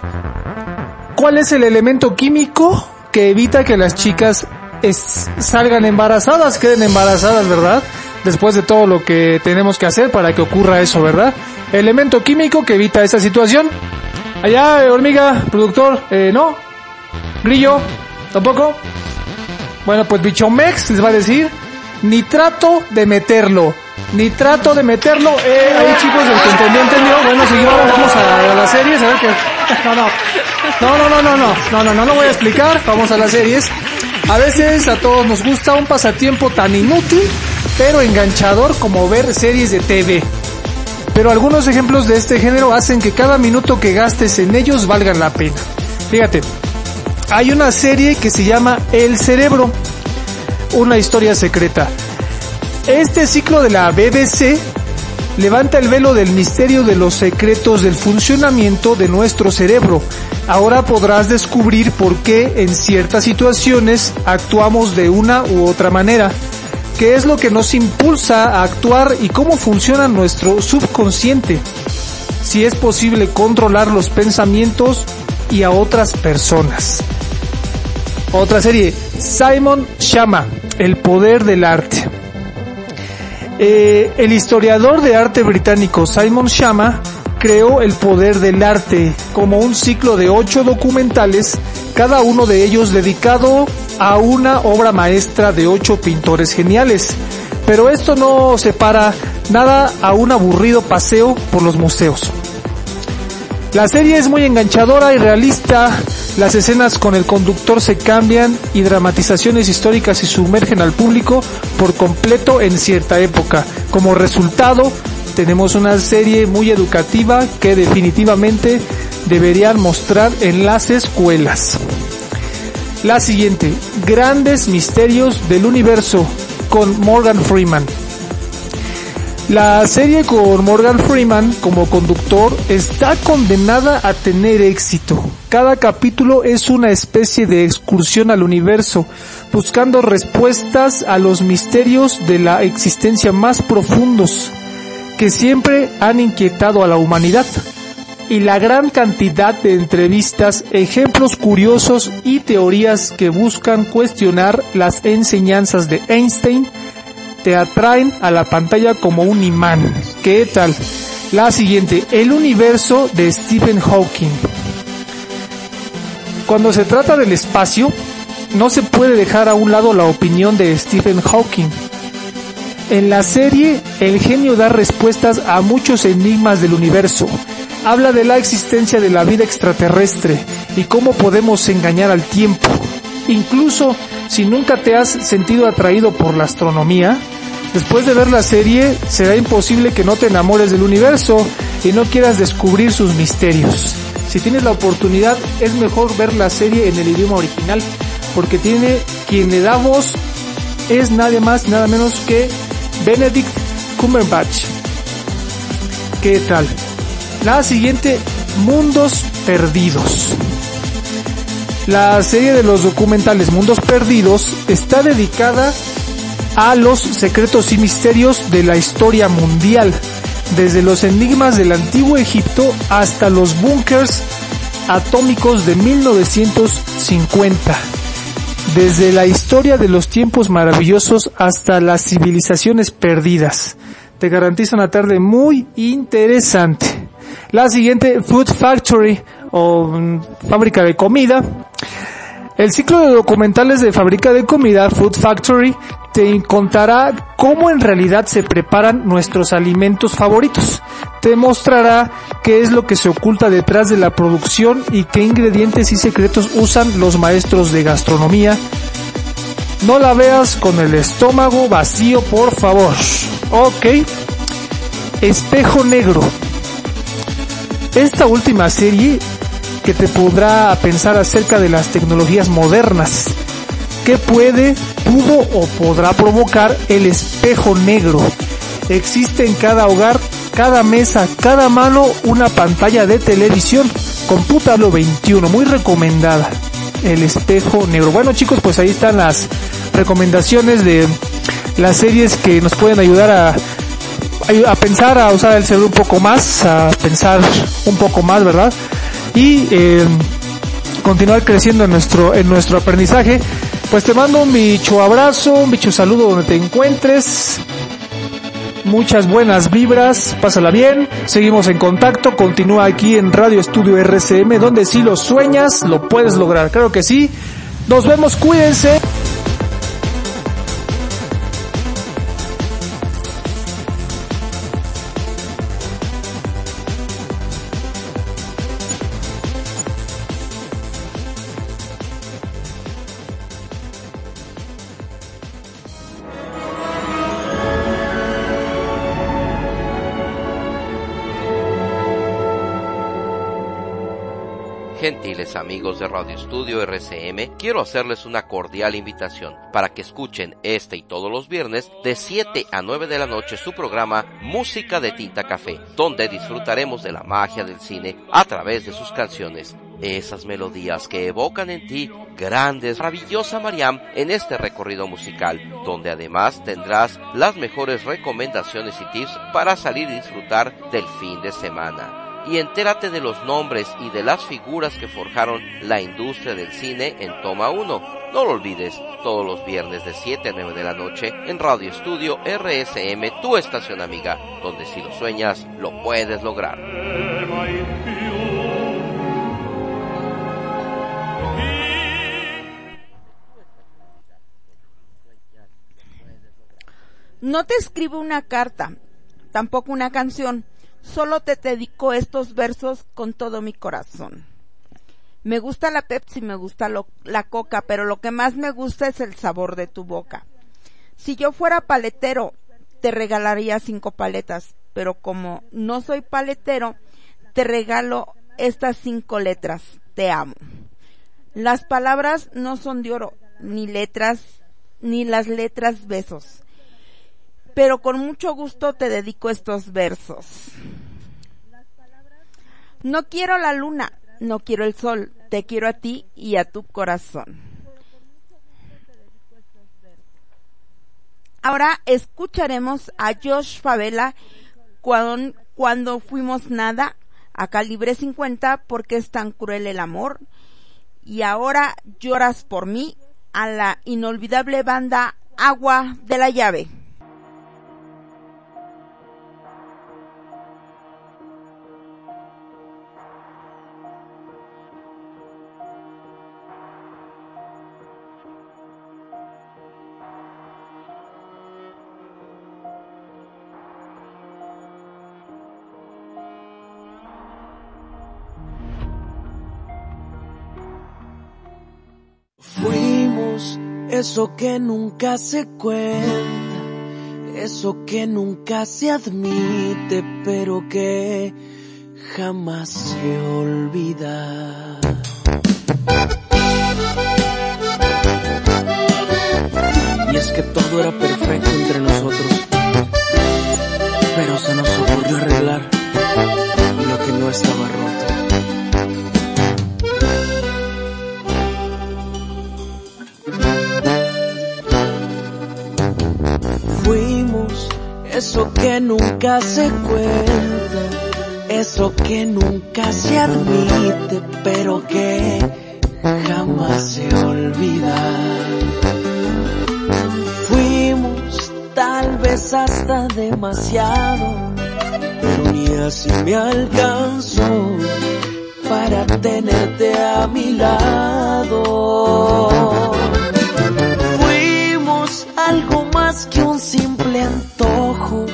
¿cuál es el elemento químico que evita que las chicas salgan embarazadas, queden embarazadas, ¿verdad? Después de todo lo que tenemos que hacer para que ocurra eso, ¿verdad? Elemento químico que evita esa situación. Allá, eh, hormiga, productor, eh, ¿no? Grillo, ¿tampoco? Bueno, pues Bichomex les va a decir, ni trato de meterlo, ni trato de meterlo. Eh, ahí chicos, el que entendió, entendió. Bueno, si vamos a, las series, a ver qué. No, no. No, no, no, no, no, no, no, no lo voy a explicar. Vamos a las series. A veces a todos nos gusta un pasatiempo tan inútil, pero enganchador como ver series de TV. Pero algunos ejemplos de este género hacen que cada minuto que gastes en ellos valga la pena. Fíjate, hay una serie que se llama El Cerebro, una historia secreta. Este ciclo de la BBC levanta el velo del misterio de los secretos del funcionamiento de nuestro cerebro. Ahora podrás descubrir por qué en ciertas situaciones actuamos de una u otra manera, qué es lo que nos impulsa a actuar y cómo funciona nuestro subconsciente, si es posible controlar los pensamientos y a otras personas. Otra serie, Simon Shama, El poder del arte. Eh, el historiador de arte británico Simon Shama creó El poder del arte como un ciclo de ocho documentales, cada uno de ellos dedicado a una obra maestra de ocho pintores geniales. Pero esto no separa nada a un aburrido paseo por los museos. La serie es muy enganchadora y realista, las escenas con el conductor se cambian y dramatizaciones históricas y sumergen al público por completo en cierta época. Como resultado, tenemos una serie muy educativa que definitivamente deberían mostrar en las escuelas. La siguiente, Grandes Misterios del Universo con Morgan Freeman. La serie con Morgan Freeman como conductor está condenada a tener éxito. Cada capítulo es una especie de excursión al universo, buscando respuestas a los misterios de la existencia más profundos que siempre han inquietado a la humanidad. Y la gran cantidad de entrevistas, ejemplos curiosos y teorías que buscan cuestionar las enseñanzas de Einstein te atraen a la pantalla como un imán. ¿Qué tal? La siguiente, el universo de Stephen Hawking. Cuando se trata del espacio, no se puede dejar a un lado la opinión de Stephen Hawking. En la serie, el genio da respuestas a muchos enigmas del universo. Habla de la existencia de la vida extraterrestre y cómo podemos engañar al tiempo. Incluso si nunca te has sentido atraído por la astronomía, después de ver la serie será imposible que no te enamores del universo y no quieras descubrir sus misterios. Si tienes la oportunidad es mejor ver la serie en el idioma original porque tiene quien le da voz es nadie más nada menos que Benedict Cumberbatch. ¿Qué tal? La siguiente, Mundos Perdidos. La serie de los documentales Mundos Perdidos está dedicada a los secretos y misterios de la historia mundial, desde los enigmas del antiguo Egipto hasta los búnkers atómicos de 1950, desde la historia de los tiempos maravillosos hasta las civilizaciones perdidas. Te garantizo una tarde muy interesante. La siguiente, Food Factory o mm, fábrica de comida. El ciclo de documentales de fábrica de comida, Food Factory, te contará cómo en realidad se preparan nuestros alimentos favoritos. Te mostrará qué es lo que se oculta detrás de la producción y qué ingredientes y secretos usan los maestros de gastronomía. No la veas con el estómago vacío, por favor. Ok. Espejo Negro. Esta última serie que te podrá pensar acerca de las tecnologías modernas. ¿Qué puede, pudo o podrá provocar el espejo negro? Existe en cada hogar, cada mesa, cada mano una pantalla de televisión. Compútalo 21, muy recomendada. El espejo negro. Bueno chicos, pues ahí están las recomendaciones de las series que nos pueden ayudar a a pensar, a usar el cerebro un poco más, a pensar un poco más, ¿verdad? Y eh, continuar creciendo en nuestro, en nuestro aprendizaje. Pues te mando un bicho abrazo, un bicho saludo donde te encuentres. Muchas buenas vibras, pásala bien, seguimos en contacto, continúa aquí en Radio Estudio RCM, donde si lo sueñas, lo puedes lograr, claro que sí. Nos vemos, cuídense. Amigos de Radio Estudio RCM, quiero hacerles una cordial invitación para que escuchen este y todos los viernes de 7 a 9 de la noche su programa Música de Tinta Café, donde disfrutaremos de la magia del cine a través de sus canciones. Esas melodías que evocan en ti grandes, maravillosa Mariam en este recorrido musical, donde además tendrás las mejores recomendaciones y tips para salir y disfrutar del fin de semana y entérate de los nombres y de las figuras que forjaron la industria del cine en Toma 1. No lo olvides, todos los viernes de 7 a 9 de la noche en Radio Estudio RSM, tu estación amiga, donde si lo sueñas, lo puedes lograr. No te escribo una carta, tampoco una canción solo te dedico estos versos con todo mi corazón. Me gusta la Pepsi, me gusta la coca, pero lo que más me gusta es el sabor de tu boca. Si yo fuera paletero, te regalaría cinco paletas, pero como no soy paletero, te regalo estas cinco letras. Te amo. Las palabras no son de oro, ni letras, ni las letras besos. Pero con mucho gusto te dedico estos versos. No quiero la luna, no quiero el sol, te quiero a ti y a tu corazón. Ahora escucharemos a Josh Favela cuando, fuimos nada a calibre 50 porque es tan cruel el amor. Y ahora lloras por mí a la inolvidable banda Agua de la Llave. Eso que nunca se cuenta, eso que nunca se admite, pero que jamás se olvida. Y es que todo era perfecto entre nosotros, pero se nos ocurrió arreglar lo que no estaba roto. Eso que nunca se cuenta, eso que nunca se admite, pero que jamás se olvida. Fuimos tal vez hasta demasiado, pero ni así me alcanzó para tenerte a mi lado. Fuimos algo más que un simple antojo,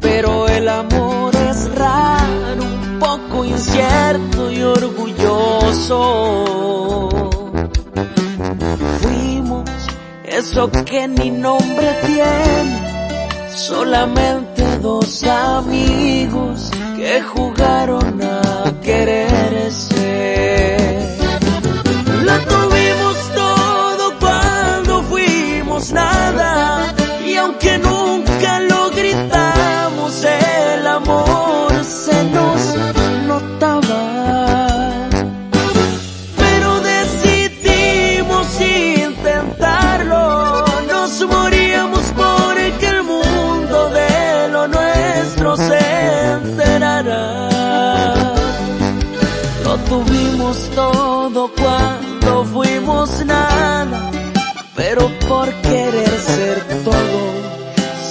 pero el amor es raro, un poco incierto y orgulloso. Fuimos eso que ni nombre tiene, solamente dos amigos que jugaron a quererse. Todo cuando fuimos nada, pero por querer ser todo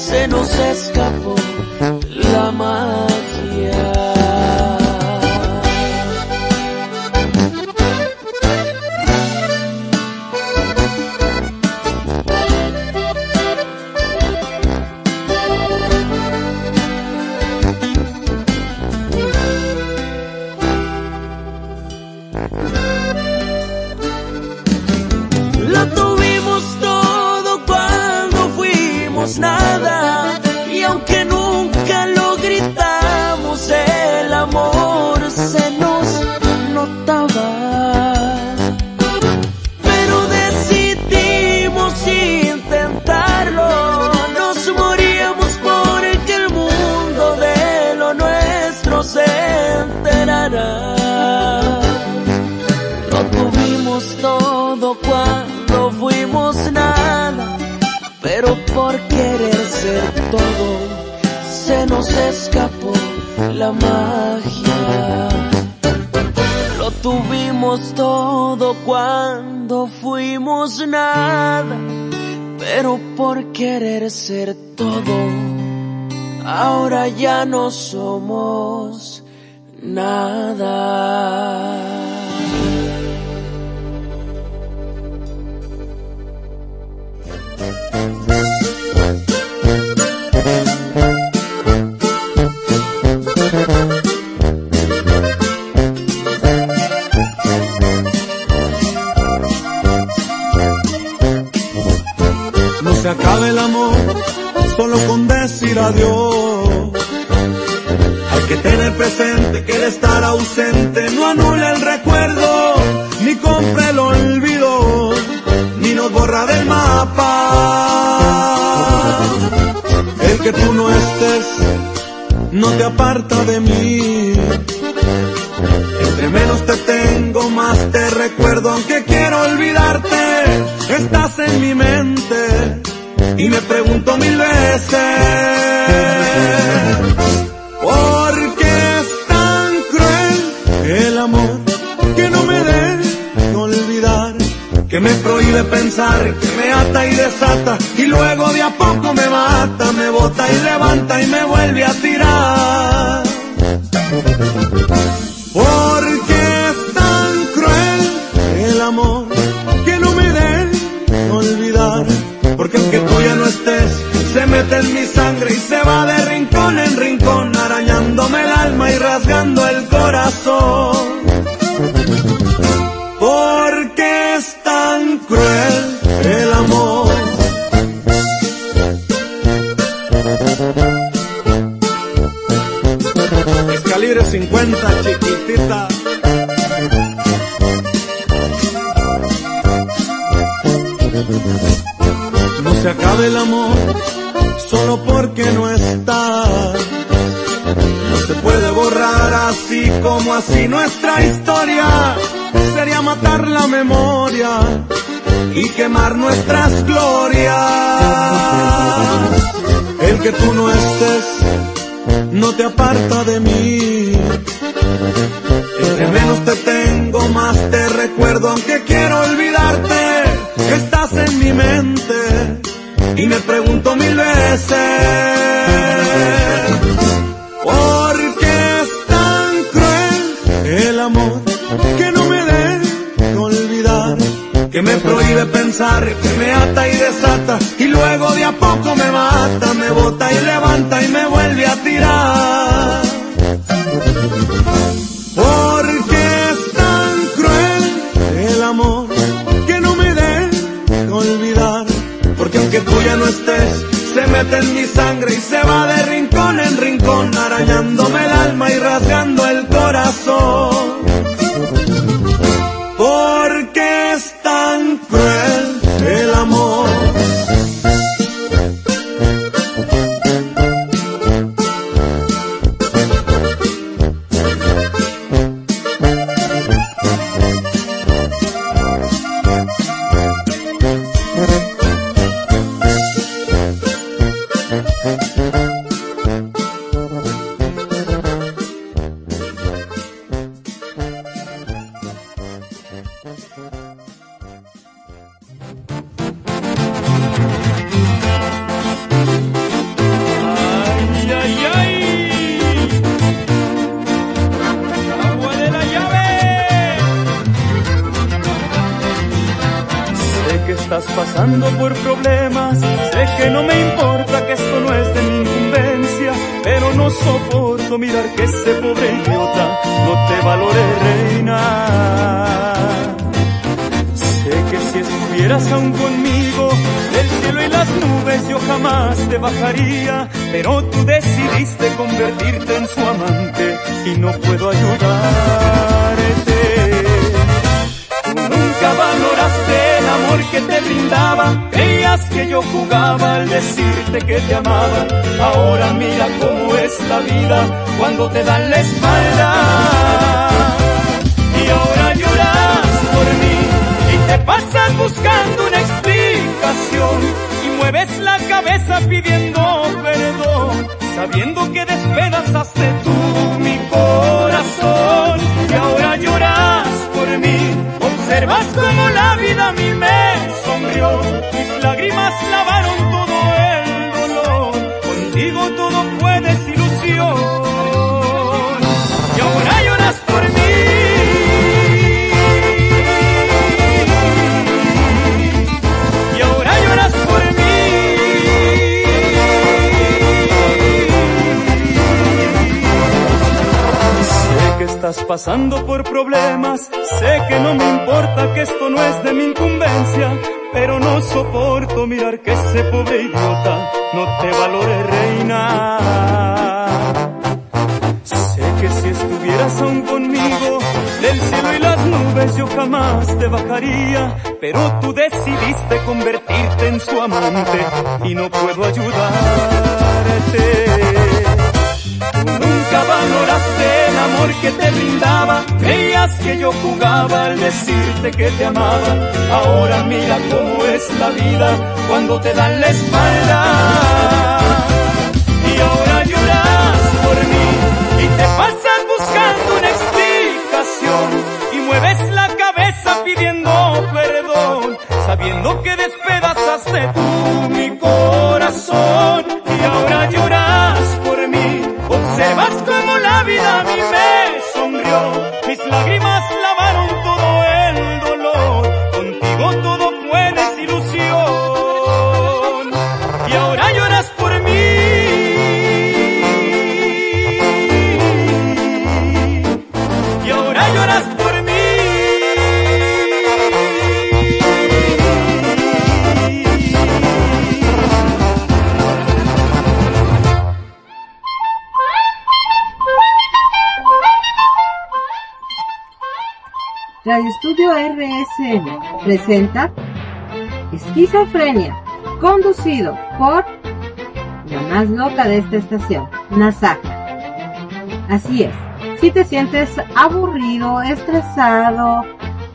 se nos escapó la magia. Se escapó la magia. Lo tuvimos todo cuando fuimos nada, pero por querer ser todo, ahora ya no somos nada. Acabe el amor solo con decir adiós. Hay que tener presente que el estar ausente no anula el recuerdo, ni compra el olvido, ni nos borra del mapa. El que tú no estés no te aparta de mí. Entre menos te tengo, más te recuerdo, aunque quiero olvidarte, estás en mi mente y me pregunto mil veces, ¿por qué es tan cruel el amor que no me deja olvidar? Que me prohíbe pensar, que me ata y desata y luego de a poco me mata, me bota y levanta y me vuelve a tirar. Porque es tan cruel el amor rasgando el corazón. Porque es tan cruel el amor. Es calibre 50, chiquitita. No se acabe el amor solo porque no está. Así como así nuestra historia. Sería matar la memoria y quemar nuestras glorias. El que tú no estés no te aparta de mí. Entre menos te tengo, más te recuerdo, aunque quiero olvidarte, estás en mi mente y me pregunto mil veces, prohíbe pensar, que me ata y desata y luego de a poco me mata, me bota y levanta y me vuelve a tirar. Porque es tan cruel el amor que no me deja olvidar. Porque aunque tú ya no estés, se mete en mi sangre y se va de rincón en rincón, arañándome el alma y rasgando pasando por problemas, sé que no me importa que esto no es de mi incumbencia, pero no soporto mirar que ese pobre idiota no te valore reina. Sé que si estuvieras aún conmigo, del cielo y las nubes yo jamás te bajaría, pero tú decidiste convertirte en su amante y no puedo ayudarte. Tú nunca valoraste el amor que te brindaba, creías que yo jugaba al decirte que te amaba. Ahora mira cómo es la vida cuando te dan la espalda. Y ahora lloras por mí y te pasas buscando una explicación y mueves la cabeza pidiendo perdón, sabiendo que despedazaste tú mi corazón. RSM presenta Esquizofrenia, conducido por la más loca de esta estación, Nasaka. Así es, si te sientes aburrido, estresado,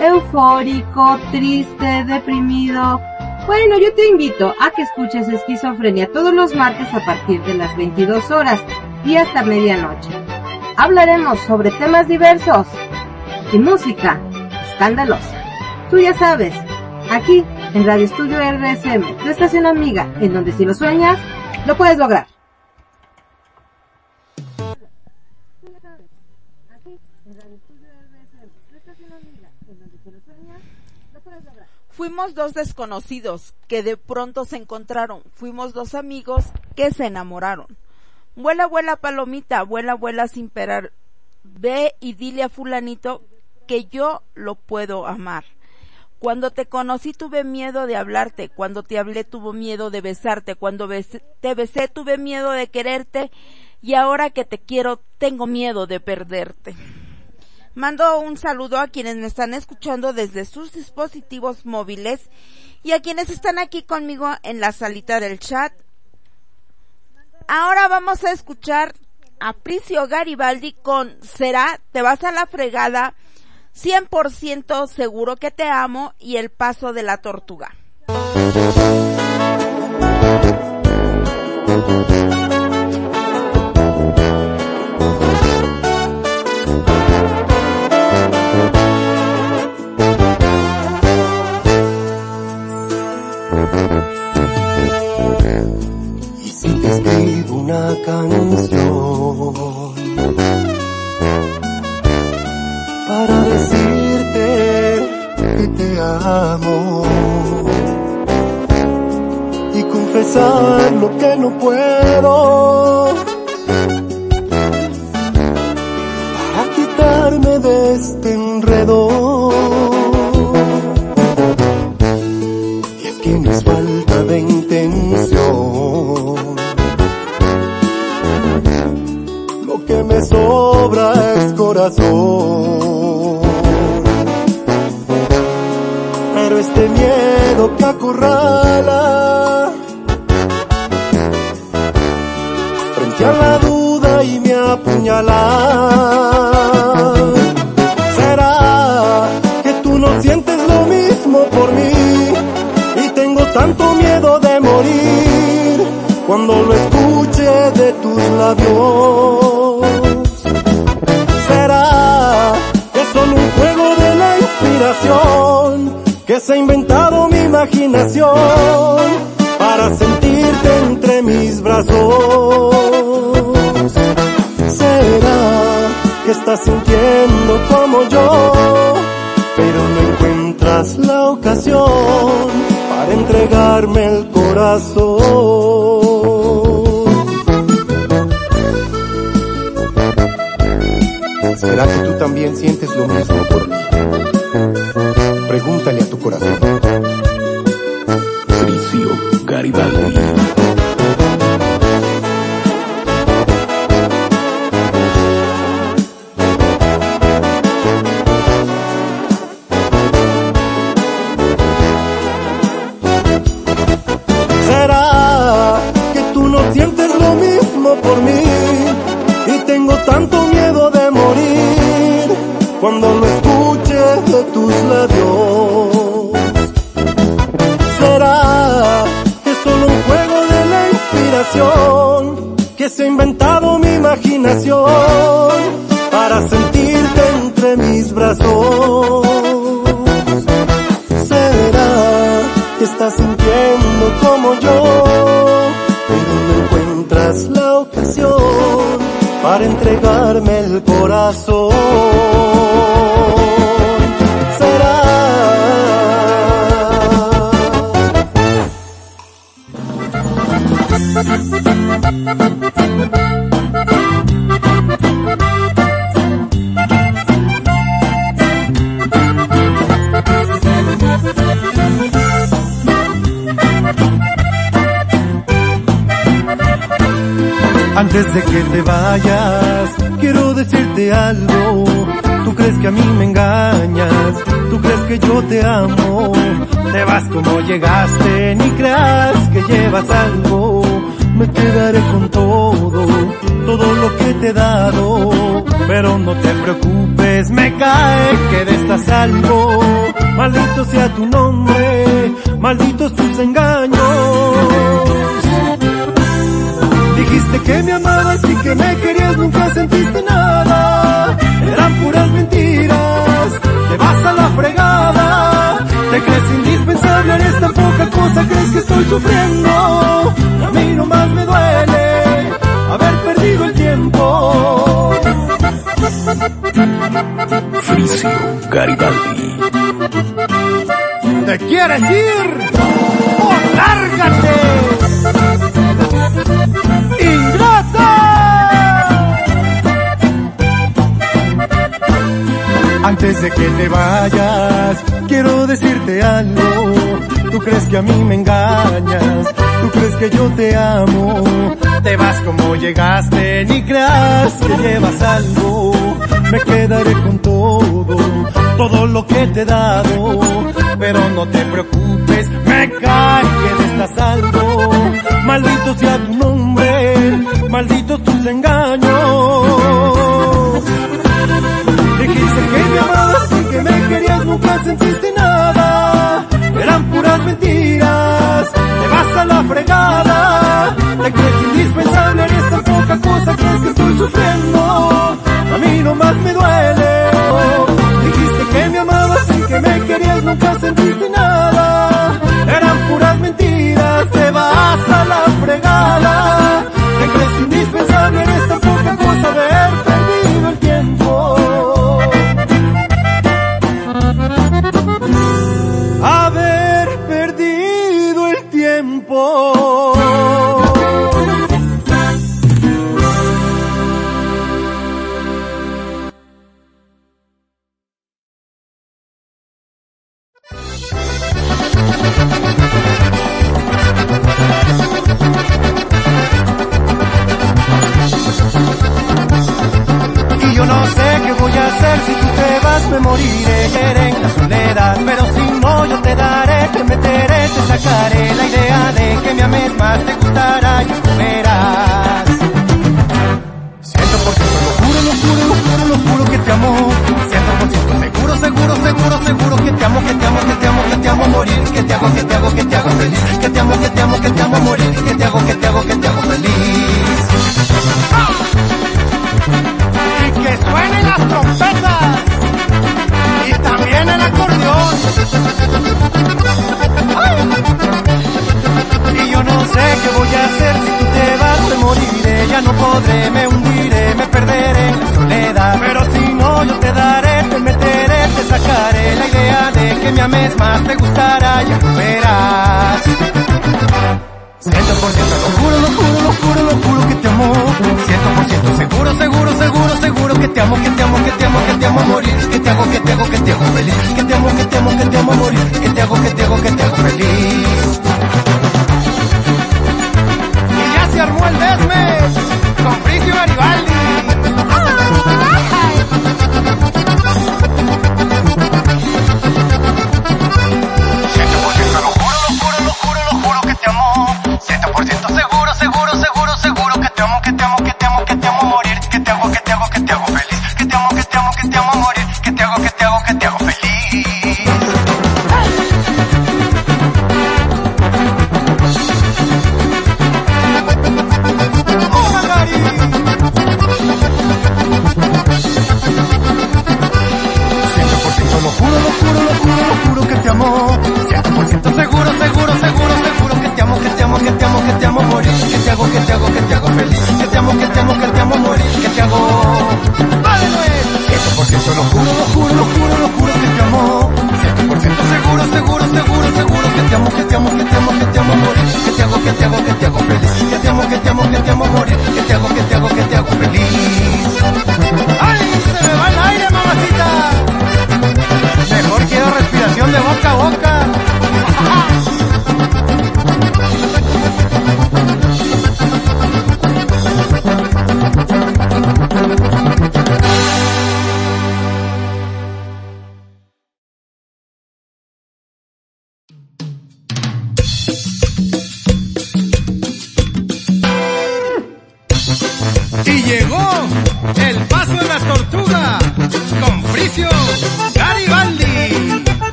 eufórico, triste, deprimido, bueno, yo te invito a que escuches Esquizofrenia todos los martes a partir de las 22 horas y hasta medianoche. Hablaremos sobre temas diversos y música escandalosa. Tú ya sabes, aquí en Radio Estudio RSM, tu estación amiga, en donde si lo sueñas, lo puedes lograr. Fuimos dos desconocidos que de pronto se encontraron. Fuimos dos amigos que se enamoraron. Vuela, vuela, palomita, vuela, vuela sin parar. Ve y dile a fulanito que yo lo puedo amar. Cuando te conocí tuve miedo de hablarte, cuando te hablé tuve miedo de besarte, cuando bes- te besé tuve miedo de quererte y ahora que te quiero tengo miedo de perderte. Mando un saludo a quienes me están escuchando desde sus dispositivos móviles y a quienes están aquí conmigo en la salita del chat. Ahora vamos a escuchar a Pricio Garibaldi con Será, te vas a la fregada, 100% seguro que te amo y el paso de la tortuga. Y si te escribo una canción que te amo y confesar lo que no puedo para quitarme de este enredo. Y es que no falta de intención. Lo que me sobra es corazón. Este miedo que acorrala frente a la duda y me apuñala. ¿Será que tú no sientes lo mismo por mí? Y tengo tanto miedo de morir cuando lo escuche de tus labios. Que se ha inventado mi imaginación para sentirte entre mis brazos? ¿Será que estás sintiendo como yo, pero no encuentras la ocasión para entregarme el corazón? ¿Será que tú también sientes lo mismo por mí? Pregúntale a tu corazón. Patricio Garibaldi. Antes de que te vayas, quiero decirte algo. Tú crees que a mí me engañas, tú crees que yo te amo. Te vas como llegaste, ni creas que llevas algo. Me quedaré con todo, todo lo que te he dado. Pero no te preocupes, me cae que de esta salvo. Maldito sea tu nombre, malditos tus engaños. Que me amabas y que me querías, nunca sentiste nada. Eran puras mentiras, te vas a la fregada. Te crees indispensable, eres tan poca cosa, crees que estoy sufriendo. A mí nomás me duele haber perdido el tiempo. Fricio Garibaldi. ¿Te quieres ir? ¡Pues lárgate! Antes de que te vayas, quiero decirte algo. Tú crees que a mí me engañas, tú crees que yo te amo. Te vas como llegaste, ni creas que llevas algo. Me quedaré con todo, todo lo que te he dado. Pero no te preocupes, me cae que estás salvo. Maldito sea tu nombre, malditos tus engaños. Me amabas y que me querías, nunca sentiste nada. Eran puras mentiras, te vas a la fregada. Te crees indispensable, eres tan poca cosa, crees que estoy sufriendo. A mí nomás me duele. Dijiste que me amabas y que me querías, nunca sentiste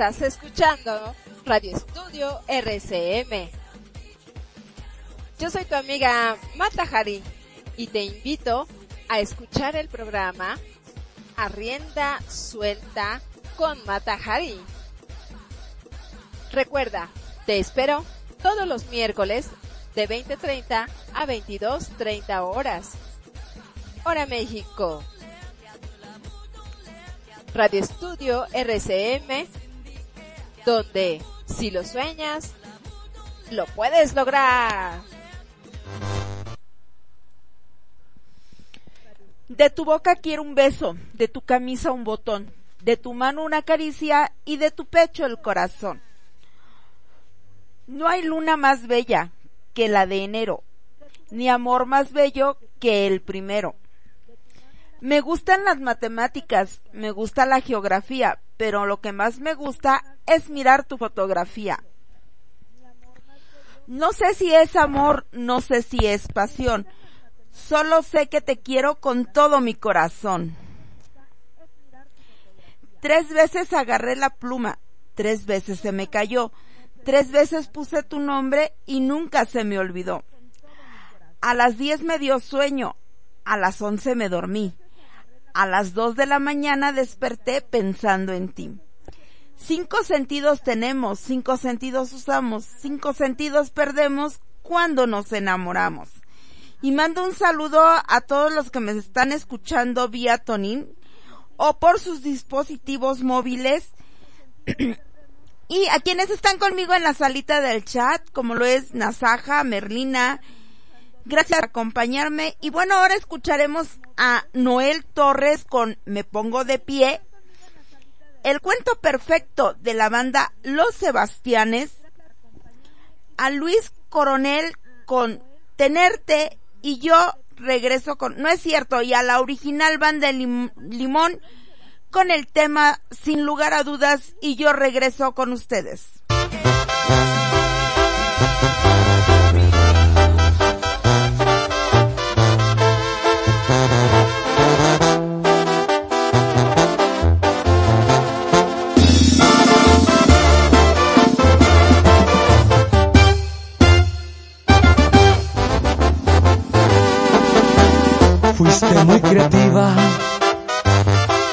Estás escuchando Radio Estudio RCM. Yo soy tu amiga Mata Hari y te invito a escuchar el programa Arrienda Suelta con Mata Hari. Recuerda, te espero todos los miércoles de 20.30 a 22.30 horas. Hora México. Radio Estudio RCM donde si lo sueñas, lo puedes lograr. De tu boca quiero un beso, de tu camisa un botón, de tu mano una caricia y de tu pecho el corazón. No hay luna más bella que la de enero, ni amor más bello que el primero. Me gustan las matemáticas, me gusta la geografía, pero lo que más me gusta es mirar tu fotografía. No sé si es amor, no sé si es pasión, solo sé que te quiero con todo mi corazón. Tres veces agarré la pluma, tres veces se me cayó, tres veces puse tu nombre y nunca se me olvidó. A las diez me dio sueño, a las once me dormí, a las dos de la mañana desperté pensando en ti. Cinco sentidos tenemos, cinco sentidos usamos, cinco sentidos perdemos cuando nos enamoramos. Y mando un saludo a todos los que me están escuchando vía Tonin o por sus dispositivos móviles. y a quienes están conmigo en la salita del chat, como lo es Nasaja, Merlina, gracias por acompañarme. Y bueno, ahora escucharemos a Noel Torres con Me Pongo de Pie, el cuento perfecto de la banda Los Sebastianes, a Luis Coronel con Tenerte y yo regreso con, no es cierto, y a la original banda Lim- Limón con el tema Sin lugar a dudas y yo regreso con ustedes. Fuiste muy creativa.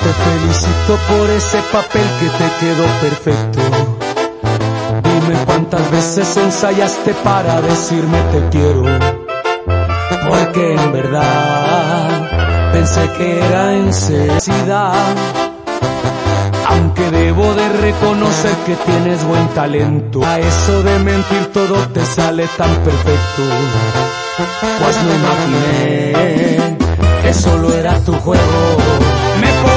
Te felicito por ese papel que te quedó perfecto. Dime cuántas veces ensayaste para decirme te quiero. Porque en verdad pensé que era necesidad. Aunque debo de reconocer que tienes buen talento. A eso de mentir todo te sale tan perfecto. Pues no imaginé que solo era tu juego.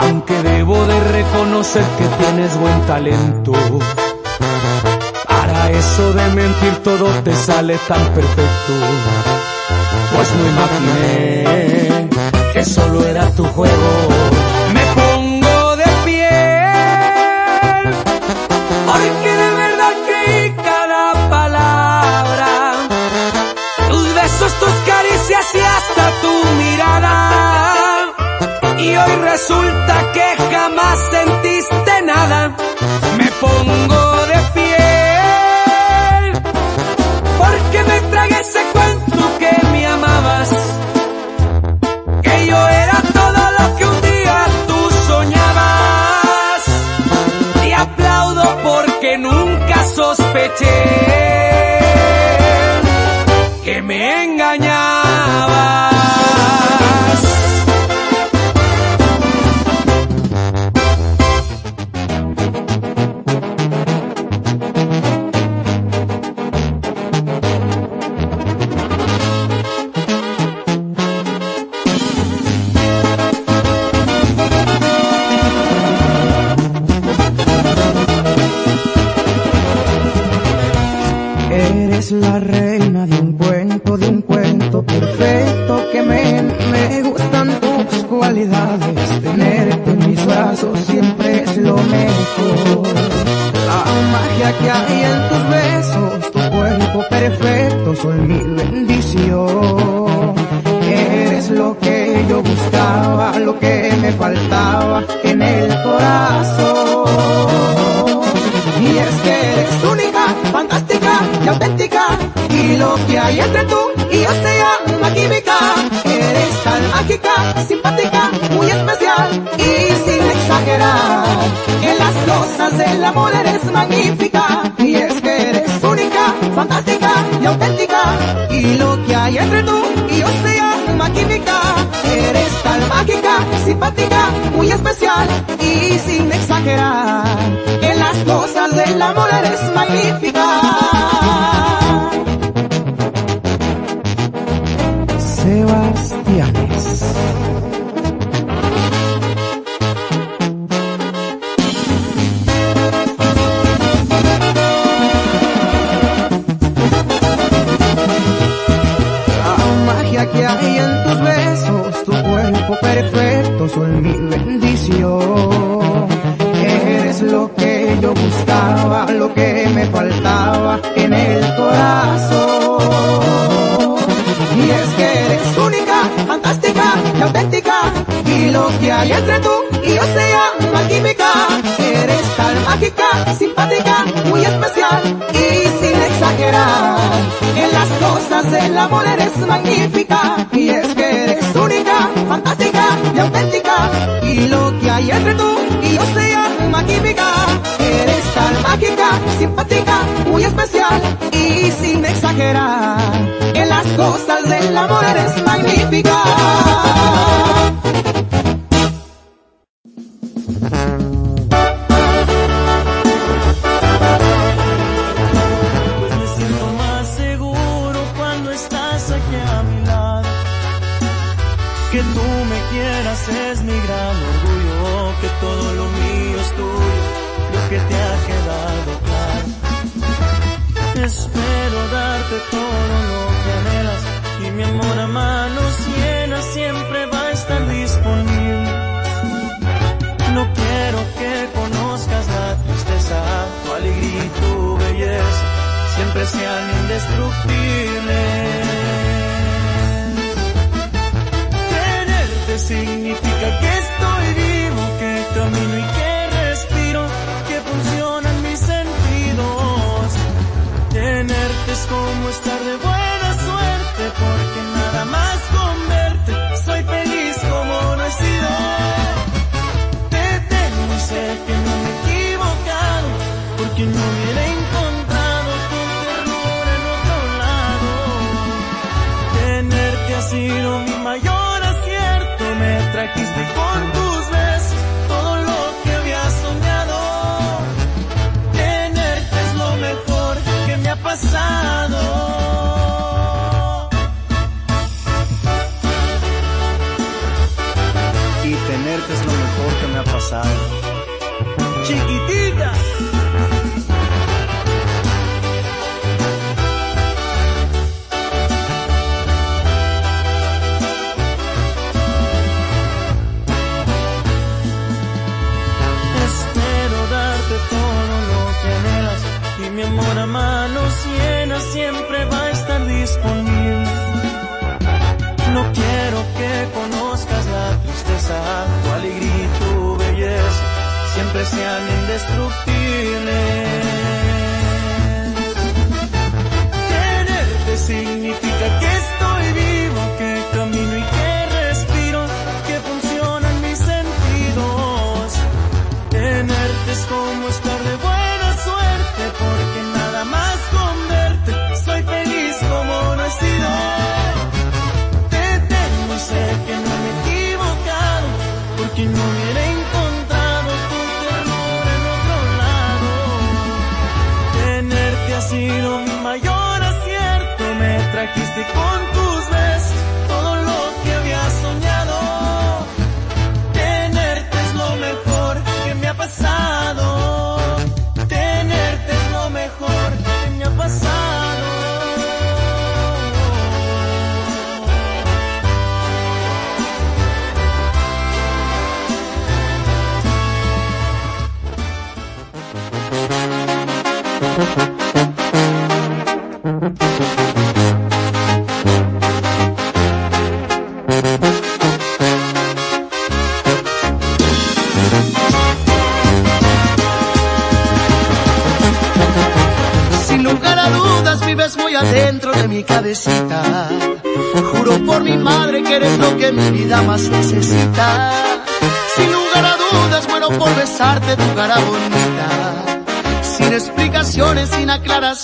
Aunque debo de reconocer que tienes buen talento. Para eso de mentir todo te sale tan perfecto. Pues no imaginé que solo era tu juego. Que me engañabas. es lo mejor. La magia que hay en tus besos, tu cuerpo perfecto, soy mi bendición. Eres lo que yo buscaba, lo que me faltaba en el corazón. Y es que eres única, fantástica y auténtica, y lo que hay entre tú y yo se llama química. Eres tan mágica, simpática, muy especial y exagerar. En las cosas del amor eres magnífica. Y es que eres única, fantástica y auténtica. Y lo que hay entre tú y yo se llama química. Eres tan mágica, simpática, muy especial y sin exagerar. En las cosas del amor eres magnífica. Lo que me faltaba en el corazón. Y es que eres única, fantástica y auténtica. Y lo que hay entre tú y yo se llama química. Eres tan mágica, simpática, muy especial y sin exagerar. En las cosas del amor eres magnífica. Y es que eres única, fantástica y auténtica. Y lo que hay entre tú simpática, muy especial y sin exagerar. En las cosas del amor eres magnífica.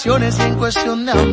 Aclaraciones, y en cuestión de amores,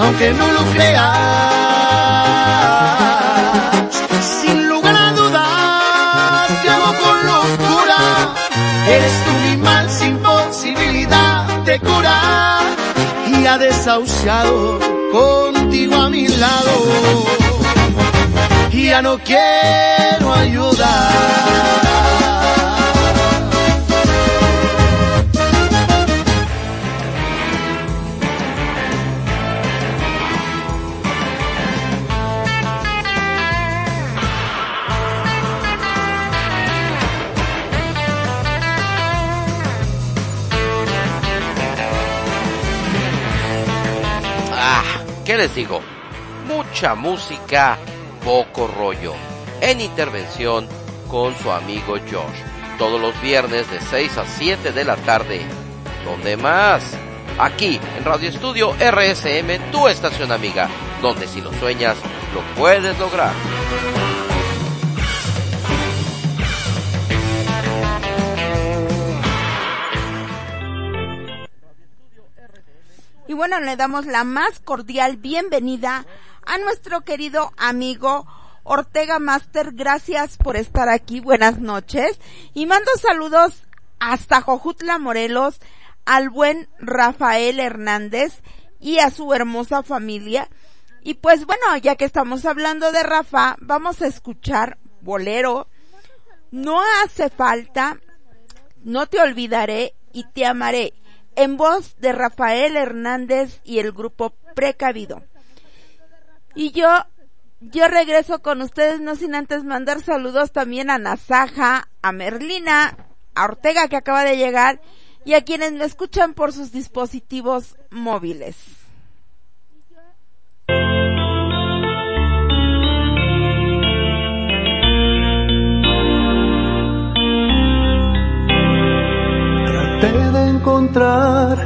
aunque no lo creas. Sin lugar a dudas, te amo con locura. Eres tú mi sin posibilidad de cura. Y ha desahuciado contigo a mi lado y ya no quiero ayudar. ¿Qué les digo? Mucha música, poco rollo. En intervención con su amigo Josh. Todos los viernes de 6 a 7 de la tarde. ¿Dónde más? Aquí, en Radio Estudio RSM, tu estación amiga. Donde si lo sueñas, lo puedes lograr. Bueno, le damos la más cordial bienvenida a nuestro querido amigo Ortega Master. Gracias por estar aquí. Buenas noches. Y mando saludos hasta Jojutla, Morelos, al buen Rafael Hernández y a su hermosa familia. Y pues bueno, ya que estamos hablando de Rafa, vamos a escuchar Bolero. No hace falta, no te olvidaré y te amaré en voz de Rafael Hernández y el grupo Precavido. Y yo, yo regreso con ustedes, no sin antes mandar saludos también a Nazaja, a Merlina, a Ortega que acaba de llegar y a quienes me escuchan por sus dispositivos móviles. Encontrar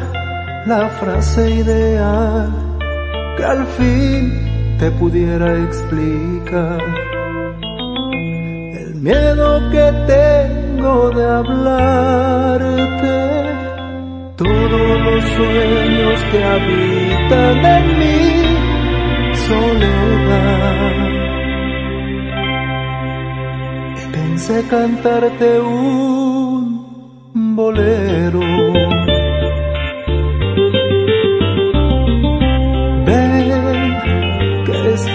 la frase ideal que al fin te pudiera explicar. El miedo que tengo de hablarte, todos los sueños que habitan en mi soledad. Y pensé cantarte un bolero.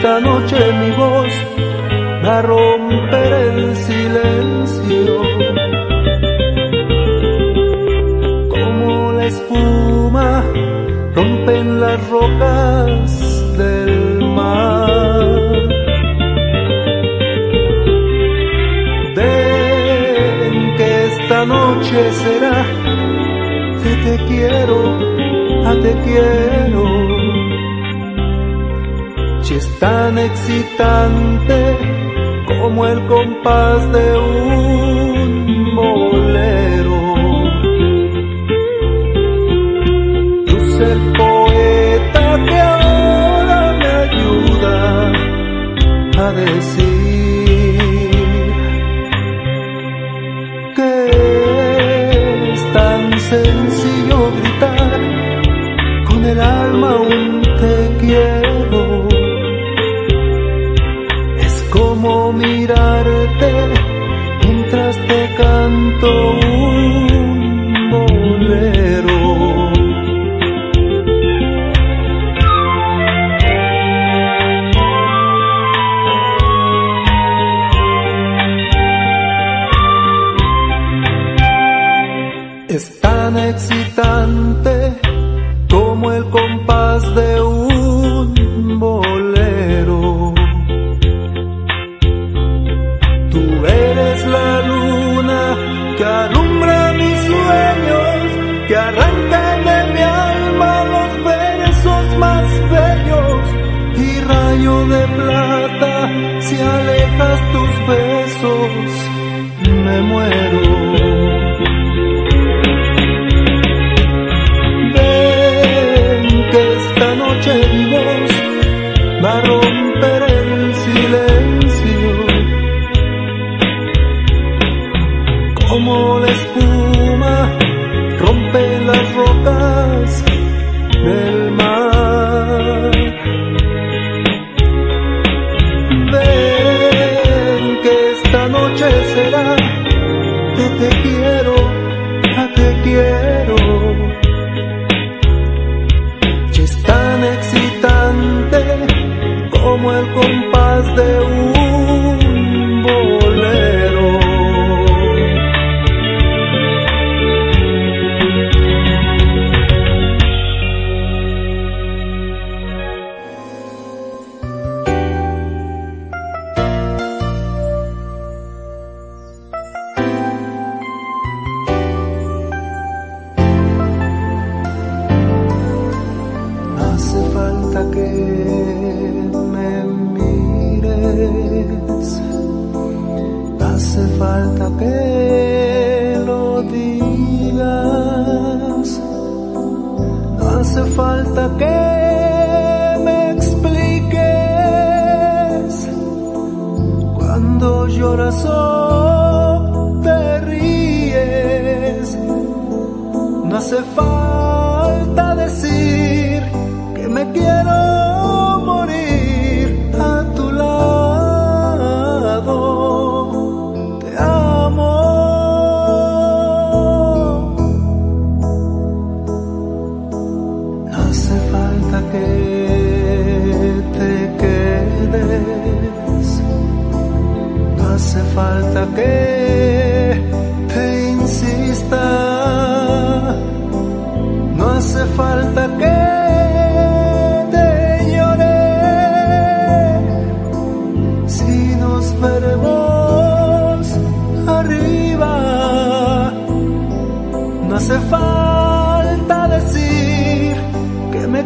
esta noche mi voz va a romper el silencio. Como la espuma rompen las rocas del mar. Den que esta noche será que te quiero, a te quiero noche es tan excitante como el compás de un bolero. Luce el poeta que ahora me ayuda a decir que es tan sencillo gritar con el alma un te quiero. mirarte mientras te canto un bolero. Es tan excitante como el compás de un me muero. there.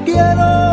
quiero.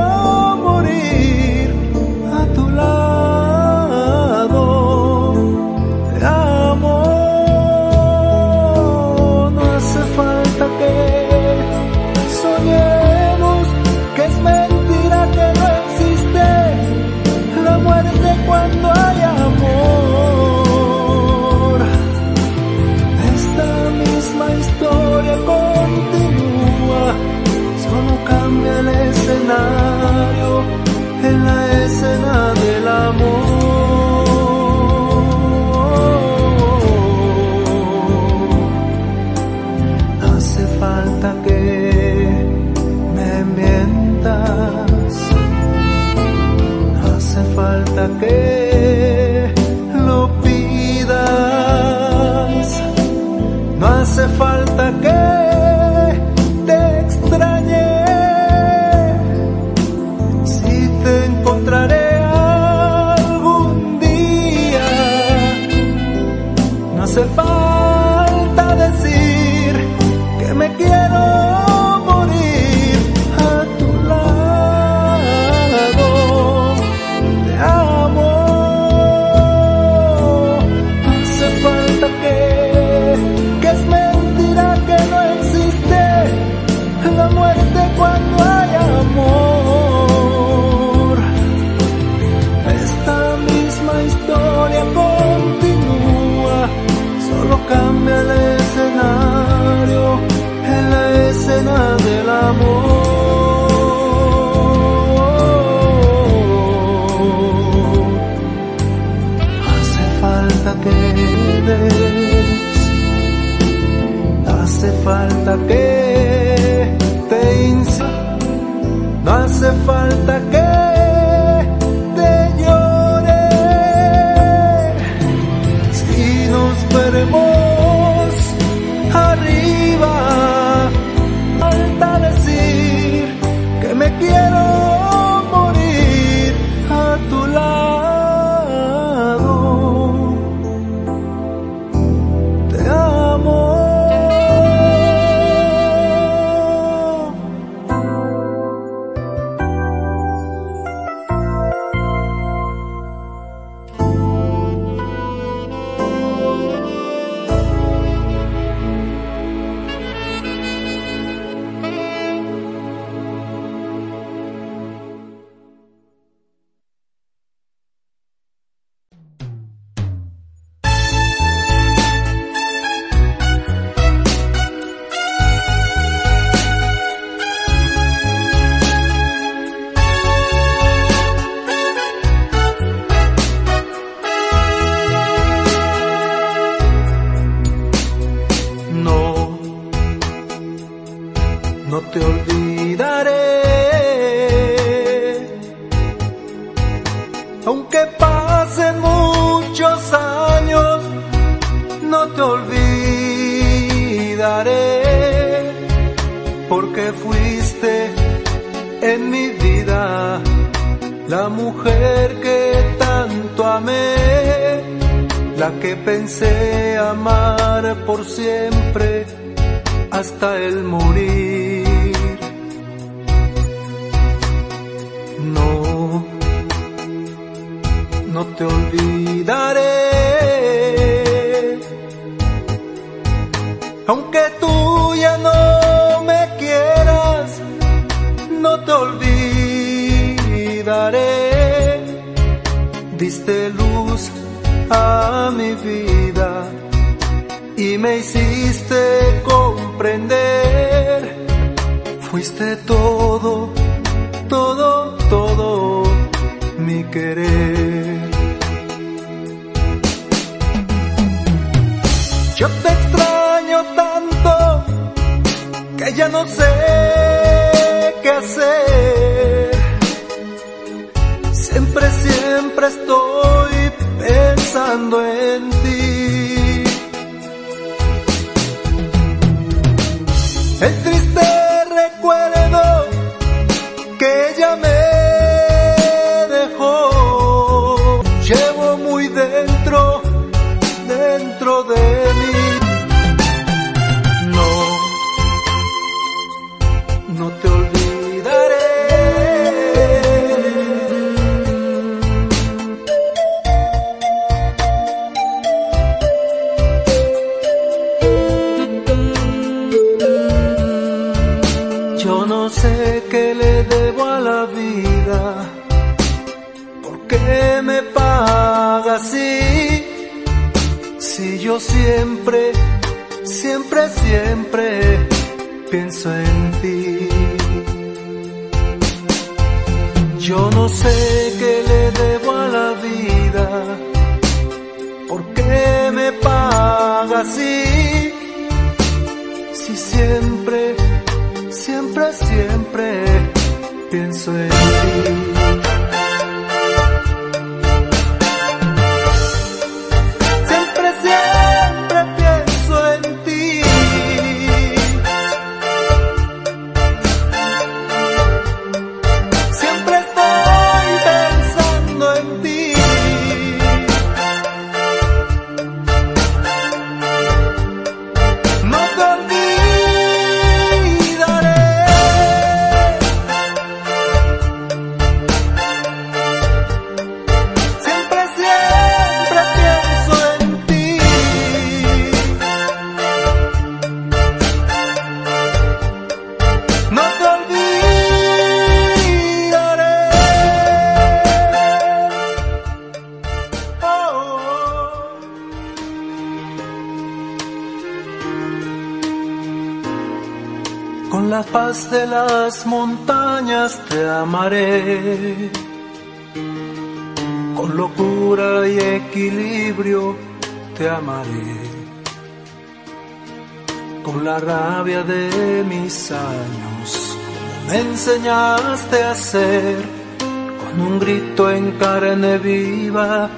Un grito en carne viva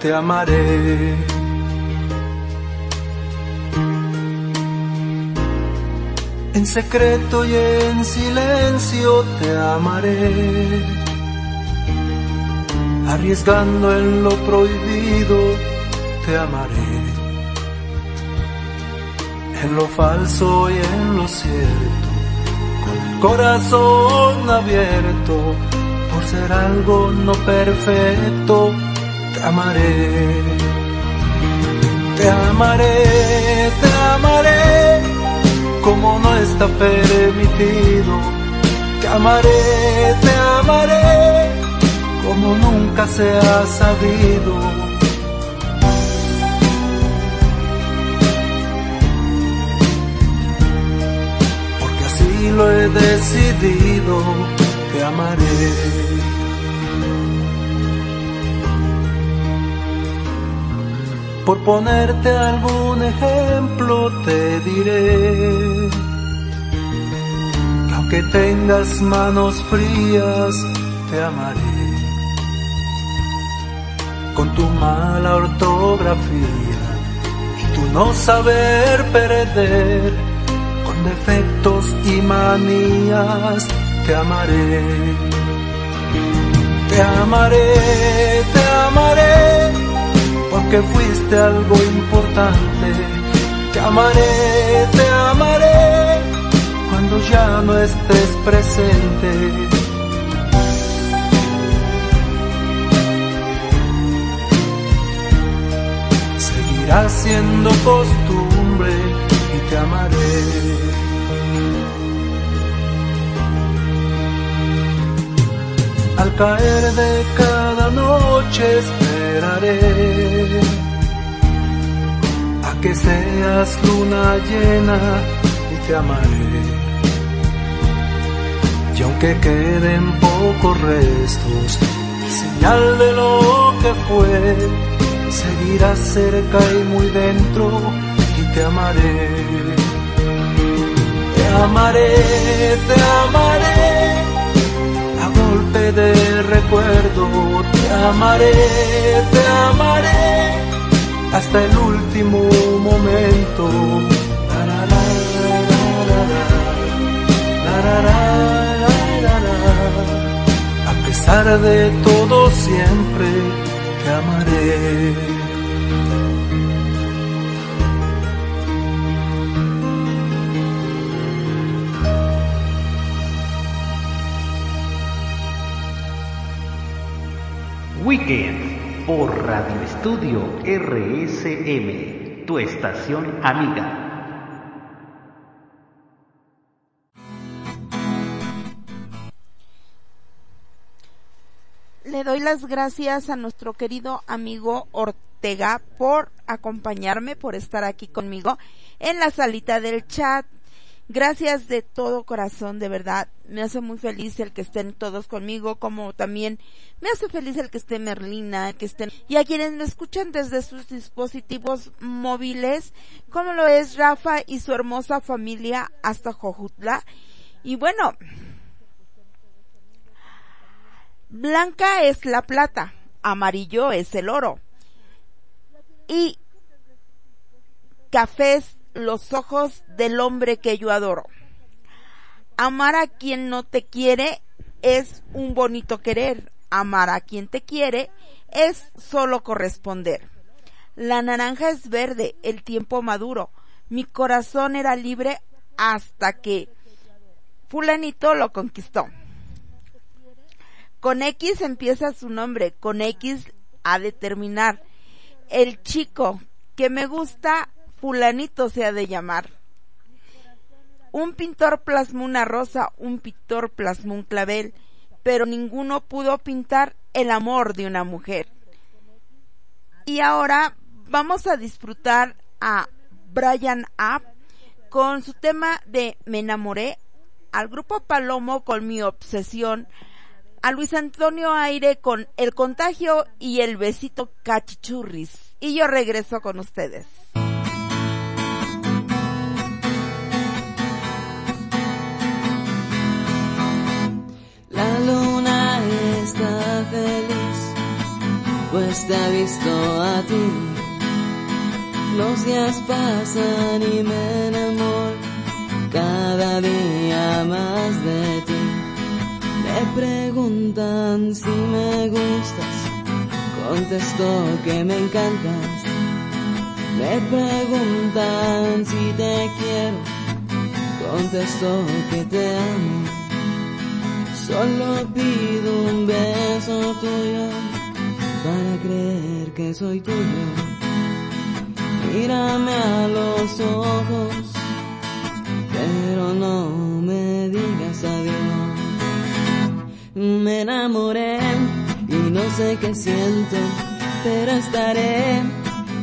te amaré. En secreto y en silencio te amaré. Arriesgando en lo prohibido te amaré. En lo falso y en lo cierto, con el corazón abierto, ser algo no perfecto, te amaré. Te amaré, te amaré, como no está permitido. Te amaré, te amaré, como nunca se ha sabido. Lo he decidido, amaré. Por ponerte algún ejemplo te diré que aunque tengas manos frías te amaré. Con tu mala ortografía y tu no saber perder, con defectos y manías te amaré. Te amaré, te amaré porque fuiste algo importante. Te amaré, te amaré, cuando ya no estés presente. Seguirá siendo costumbre y te amaré. Al caer de cada noche esperaré a que seas luna llena y te amaré. Y aunque queden pocos restos, señal de lo que fue, seguirás cerca y muy dentro y te amaré. Te amaré, te amaré a golpe de recuerdo te amaré, te amaré hasta el último momento. A pesar de todo siempre te amaré. Por Radio Estudio RSM, tu estación amiga. Le doy las gracias a nuestro querido amigo Ortega por acompañarme, por estar aquí conmigo en la salita del chat. Gracias de todo corazón, de verdad. Me hace muy feliz el que estén todos conmigo, como también me hace feliz el que esté Merlina, que estén, y a quienes me escuchan desde sus dispositivos móviles, como lo es Rafa y su hermosa familia hasta Jojutla. Y bueno, blanca es la plata, amarillo es el oro. Y café es los ojos del hombre que yo adoro. Amar a quien no te quiere es un bonito querer. Amar a quien te quiere es solo corresponder. La naranja es verde, el tiempo maduro. Mi corazón era libre hasta que fulanito lo conquistó. Con X empieza su nombre, con X a determinar. El chico que me gusta fulanito se ha de llamar. Un pintor plasmó una rosa, un pintor plasmó un clavel, pero ninguno pudo pintar el amor de una mujer. Y ahora vamos a disfrutar a Brian App con su tema de Me enamoré, al grupo Palomo con mi obsesión, a Luis Antonio Aire con El contagio y el besito cachichurris. Y yo regreso con ustedes. Luna está feliz, pues te ha visto a ti. Los días pasan y me enamoro cada día más de ti. Me preguntan si me gustas, contesto que me encantas. Me preguntan si te quiero, contesto que te amo. Solo pido un beso tuyo para creer que soy tuyo. Mírame a los ojos, pero no me digas adiós. Me enamoré y no sé qué siento, pero estaré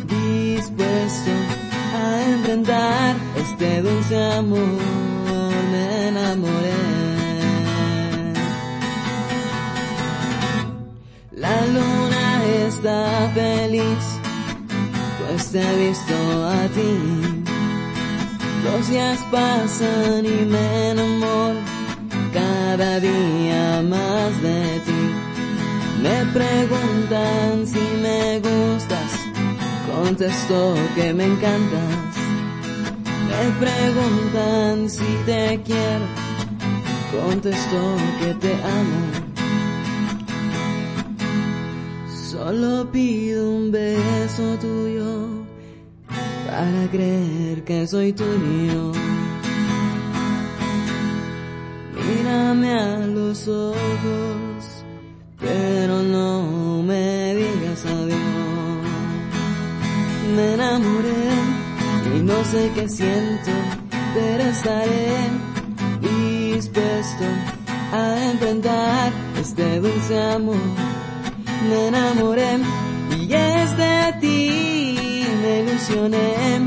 dispuesto a enfrentar este dulce amor. Me enamoré. La luna está feliz, pues te ha visto a ti. Los días pasan y me enamoro cada día más de ti. Me preguntan si me gustas, contesto que me encantas. Me preguntan si te quiero, contesto que te amo. Solo pido un beso tuyo para creer que soy tuyo. Mírame a los ojos, pero no me digas adiós. Me enamoré y no sé qué siento, pero estaré dispuesto a enfrentar este dulce amor. Me enamoré y es de ti, me ilusioné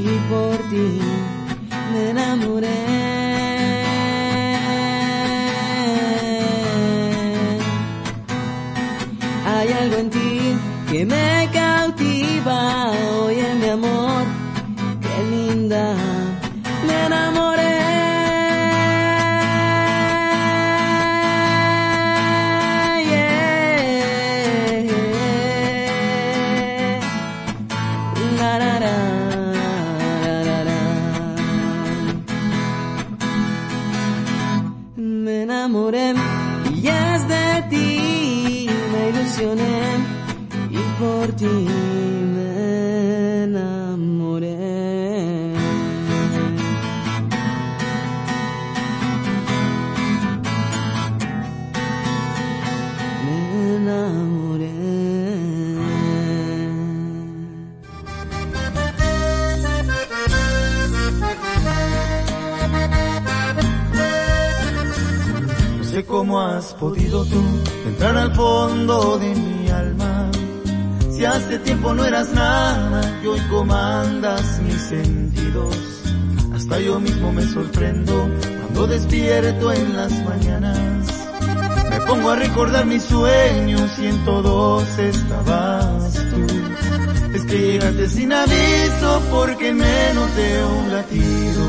y por ti me enamoré. Entrar al fondo de mi alma. Si hace tiempo no eras nada y hoy comandas mis sentidos. Hasta yo mismo me sorprendo cuando despierto en las mañanas. Me pongo a recordar mis sueños y en todos estabas tú. Es que llegaste sin aviso porque en menos de un latido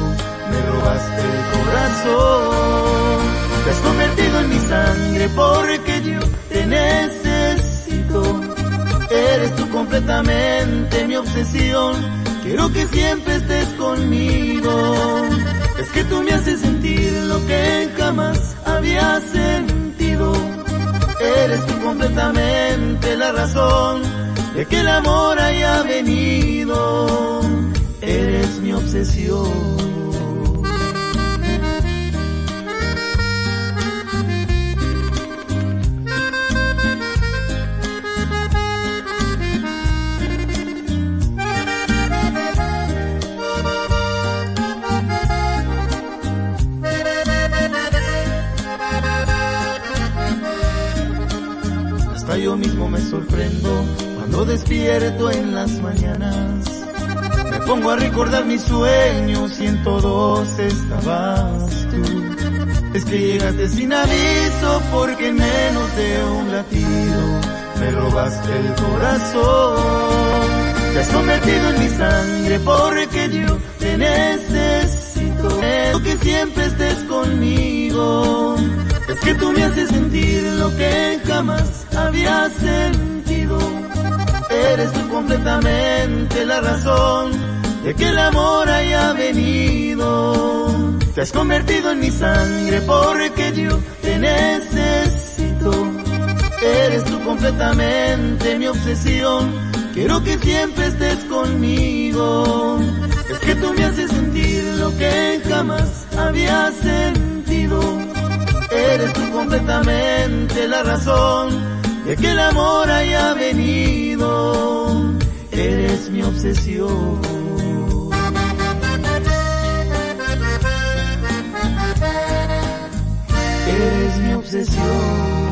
me robaste el corazón. Te has convertido en mi sangre porque yo te necesito. Eres tú completamente mi obsesión. Quiero que siempre estés conmigo. Es que tú me haces sentir lo que jamás había sentido. Eres tú completamente la razón de que el amor haya venido. Eres mi obsesión. Sorprendo cuando despierto en las mañanas. Me pongo a recordar mis sueños y en todos estabas tú. Es que llegaste sin aviso porque en menos de un latido me robaste el corazón. Te has convertido en mi sangre porque yo te necesito. Quiero que siempre estés conmigo. Es que tú me haces sentir lo que jamás había sentido. Eres tú completamente la razón de que el amor haya venido. Te has convertido en mi sangre porque yo te necesito. Eres tú completamente mi obsesión. Quiero que siempre estés conmigo. Es que tú me haces sentir lo que jamás había sentido. Eres tú completamente la razón de que el amor haya venido. Eres mi obsesión. Eres mi obsesión.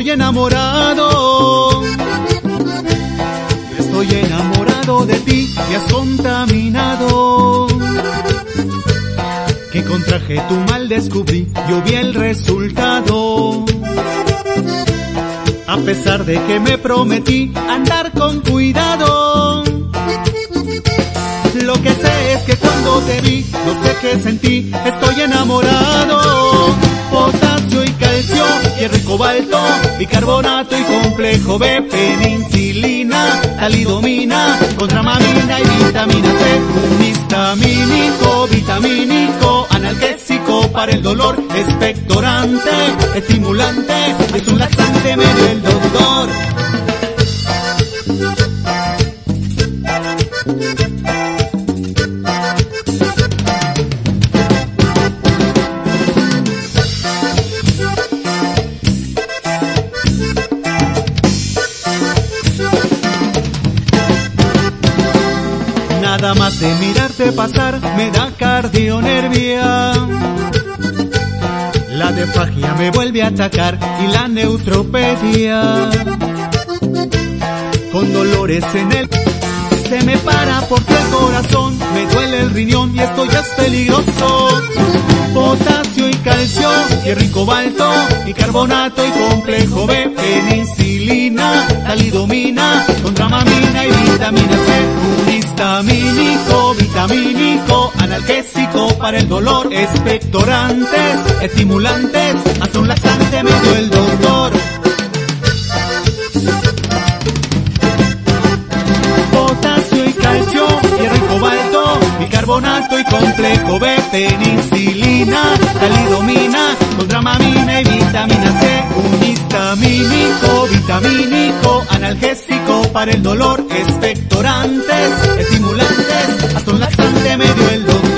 Estoy enamorado. Estoy enamorado de ti, me has contaminado. Que contraje tu mal descubrí, yo vi el resultado. A pesar de que me prometí andar con cuidado. Lo que sé es que cuando te vi, no sé qué sentí, estoy enamorado. Cobalto, bicarbonato y complejo B, penicilina, talidomina, contramamina y vitamina C, histamínico, vitamínico, analgésico para el dolor, expectorante, estimulante, es un laxante medio el doctor. Me vuelve a atacar y la neutropedia. Con dolores en el se me para porque el corazón me duele el riñón y esto ya es peligroso. Potasio y calcio, hierro y cobalto, y carbonato y complejo B, penicilina, talidomina, contramamina y vitamina C, un histamínico, vitamínico, analgésico para el dolor, expectorantes, estimulantes, hasta un laxante me dio el doctor. Potasio y calcio, hierro y cobalto, bicarbonato y complejo B, penicilina, talidomina, contramamina y vitamina C, un histamínico, vitamínico, analgésico para el dolor, expectorantes, estimulantes, hasta un laxante me dio el doctor.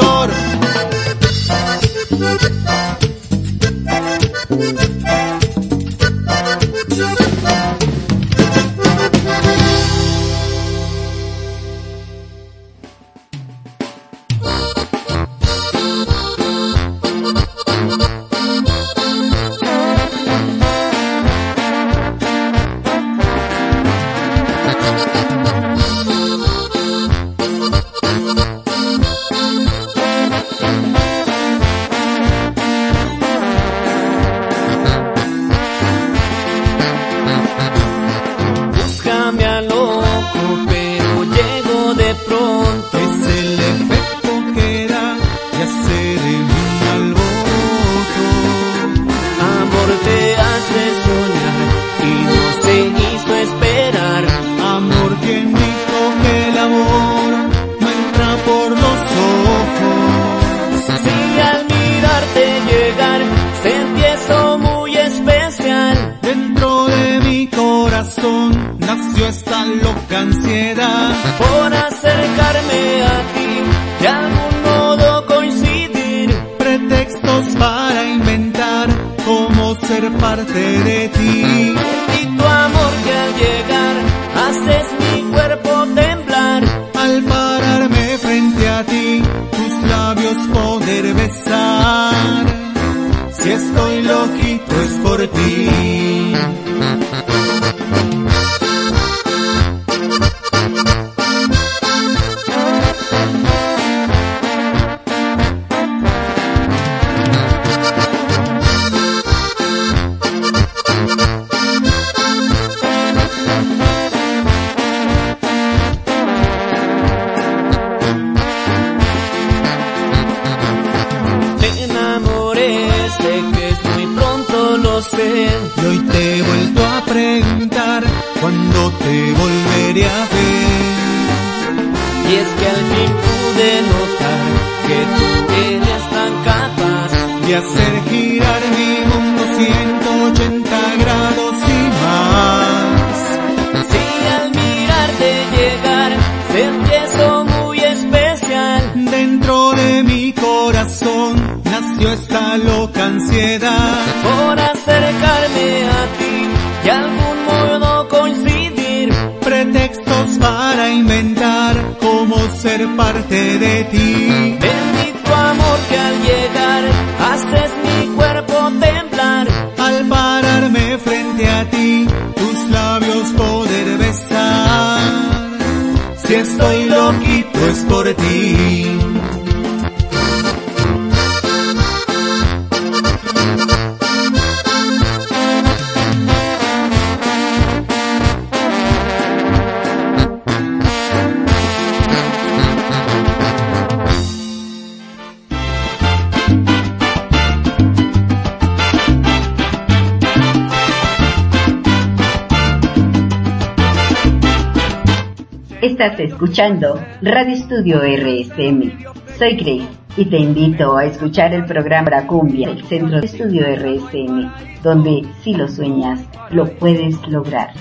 Radio Estudio RSM. Soy Grace y te invito a escuchar el programa Cumbia del Centro de Estudio RSM, donde si lo sueñas, lo puedes lograr.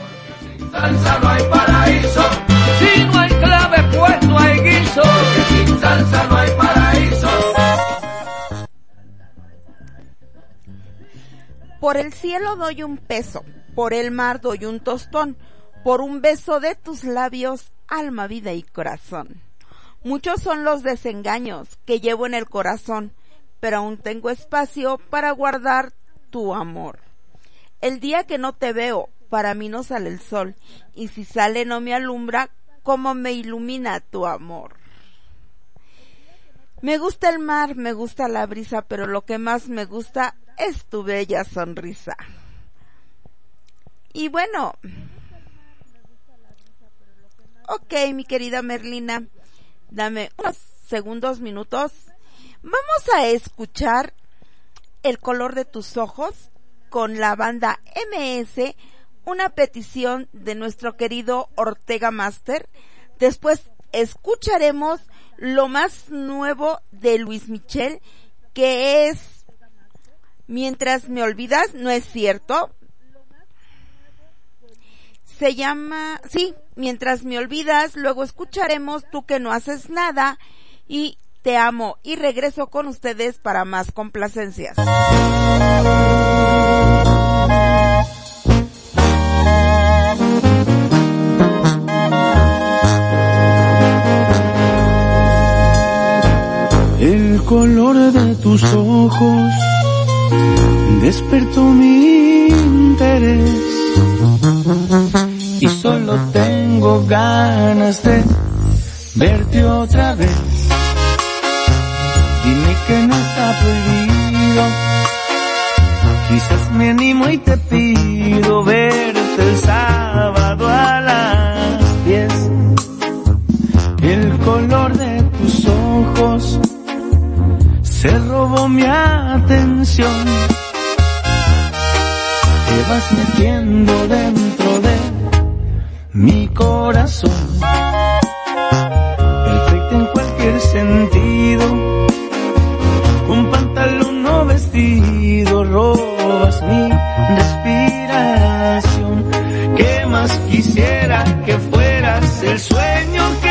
salsa no hay paraíso. Si no hay clave puesto hay guiso. Sin salsa no hay paraíso. Por el cielo doy un peso, por el mar doy un tostón, por un beso de tus labios, alma, vida y corazón. Muchos son los desengaños que llevo en el corazón, pero aún tengo espacio para guardar tu amor. El día que no te veo, para mí no sale el sol, y si sale no me alumbra como me ilumina tu amor. Me gusta el mar, me gusta la brisa, pero lo que más me gusta es tu bella sonrisa. Y bueno, ok, mi querida Merlina, dame unos segundos, minutos. Vamos a escuchar el color de tus ojos con la banda MS, una petición de nuestro querido Ortega Master. Después escucharemos lo más nuevo de Luis Michel, que es Mientras me olvidas, no es cierto. Se llama, sí, Mientras me olvidas, luego escucharemos Tú que no haces nada y Te amo y regreso con ustedes para más complacencias. El color de tus ojos despertó mi interés solo tengo ganas de verte otra vez. Dime que no está prohibido, quizás me animo y te pido verte el sábado a las diez. El color de tus ojos se robó mi atención. Te vas metiendo dentro de mi corazón. Perfecto en cualquier sentido. Con pantalón o vestido robas mi respiración. ¿Qué más quisiera que fueras el sueño que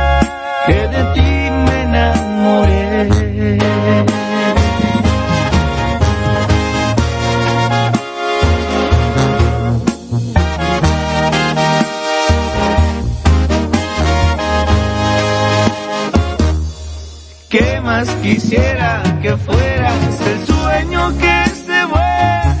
que de ti me enamoré. ¿Qué más quisiera que fueras el sueño que se vuelve?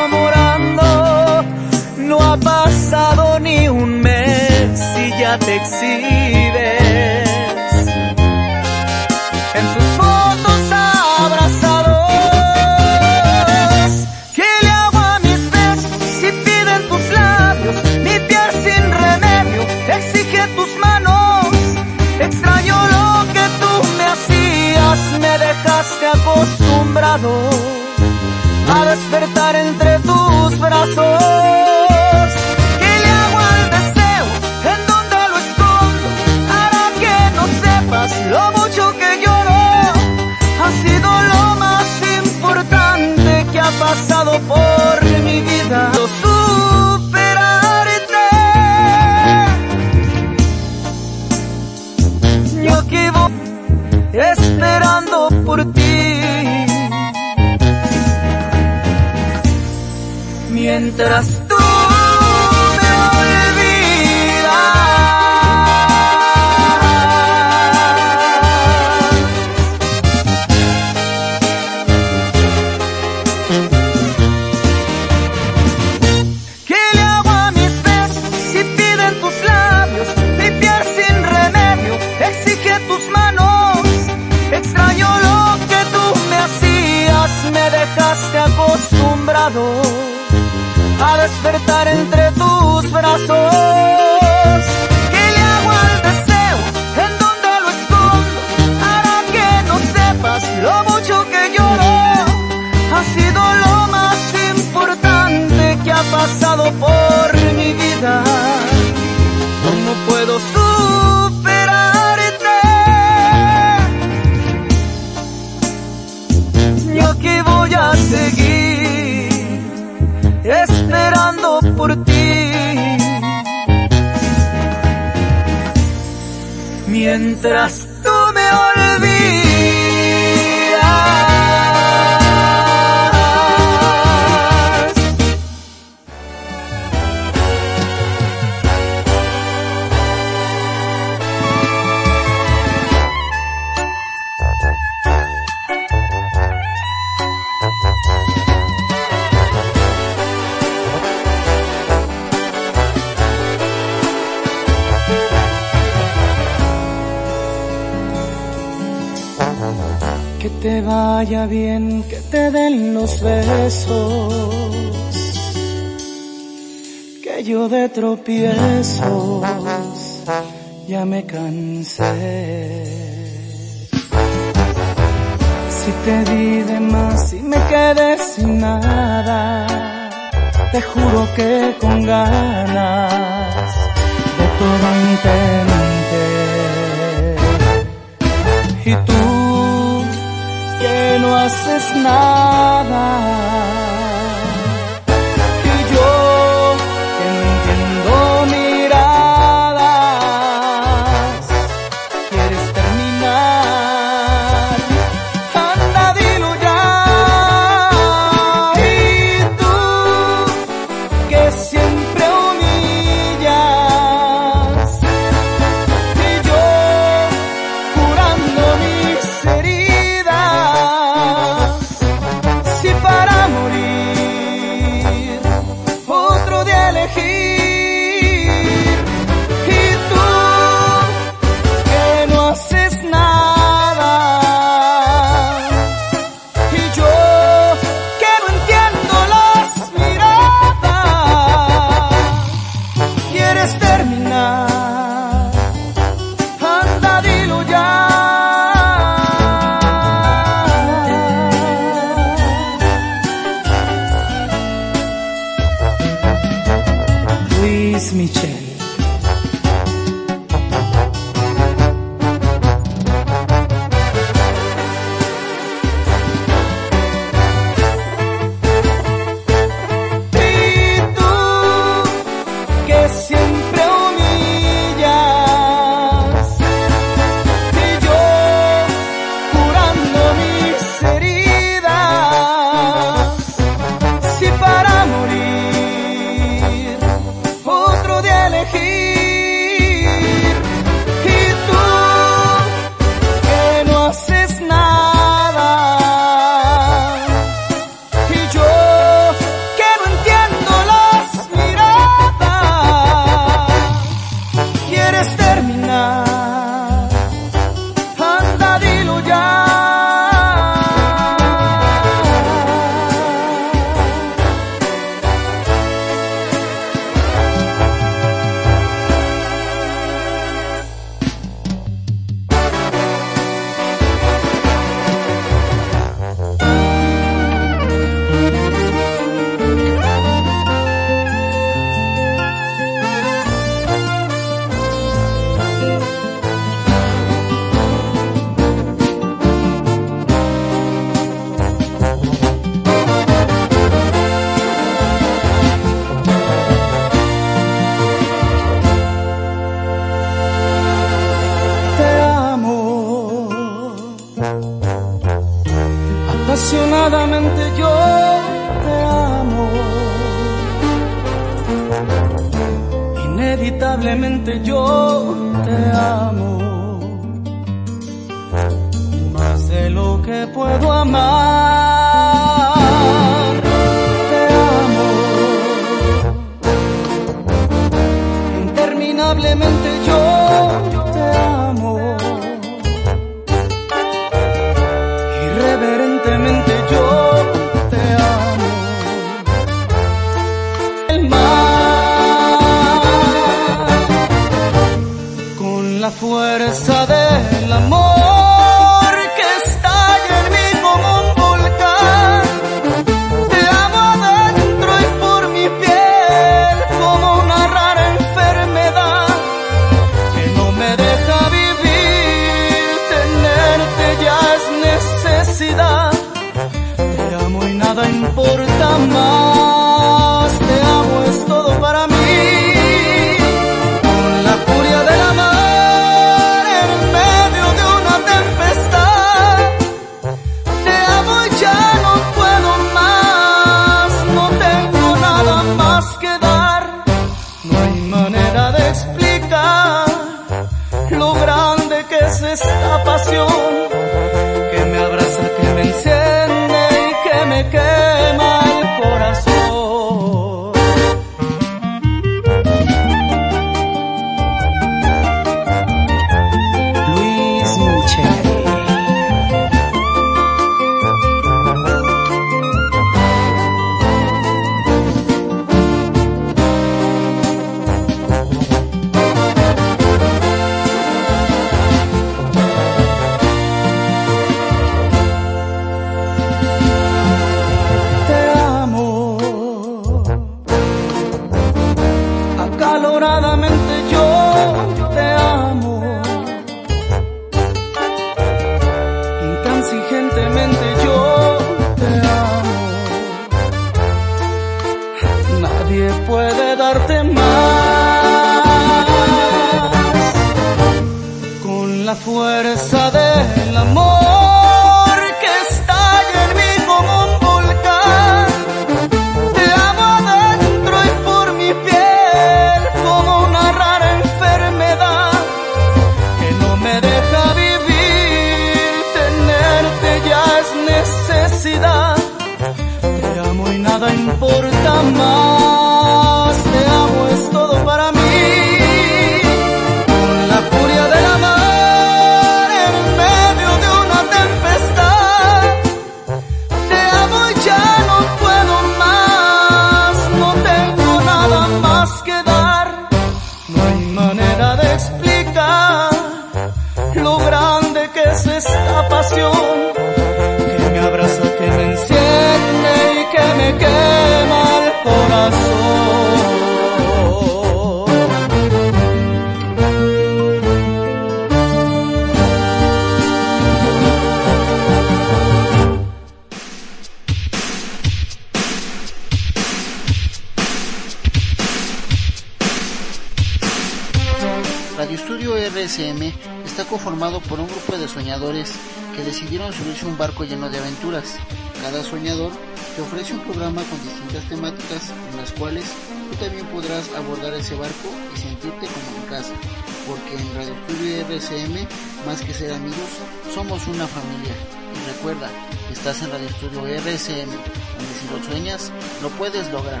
una familia. Y recuerda, estás en Radio Estudio RSM, donde si lo sueñas, lo puedes lograr.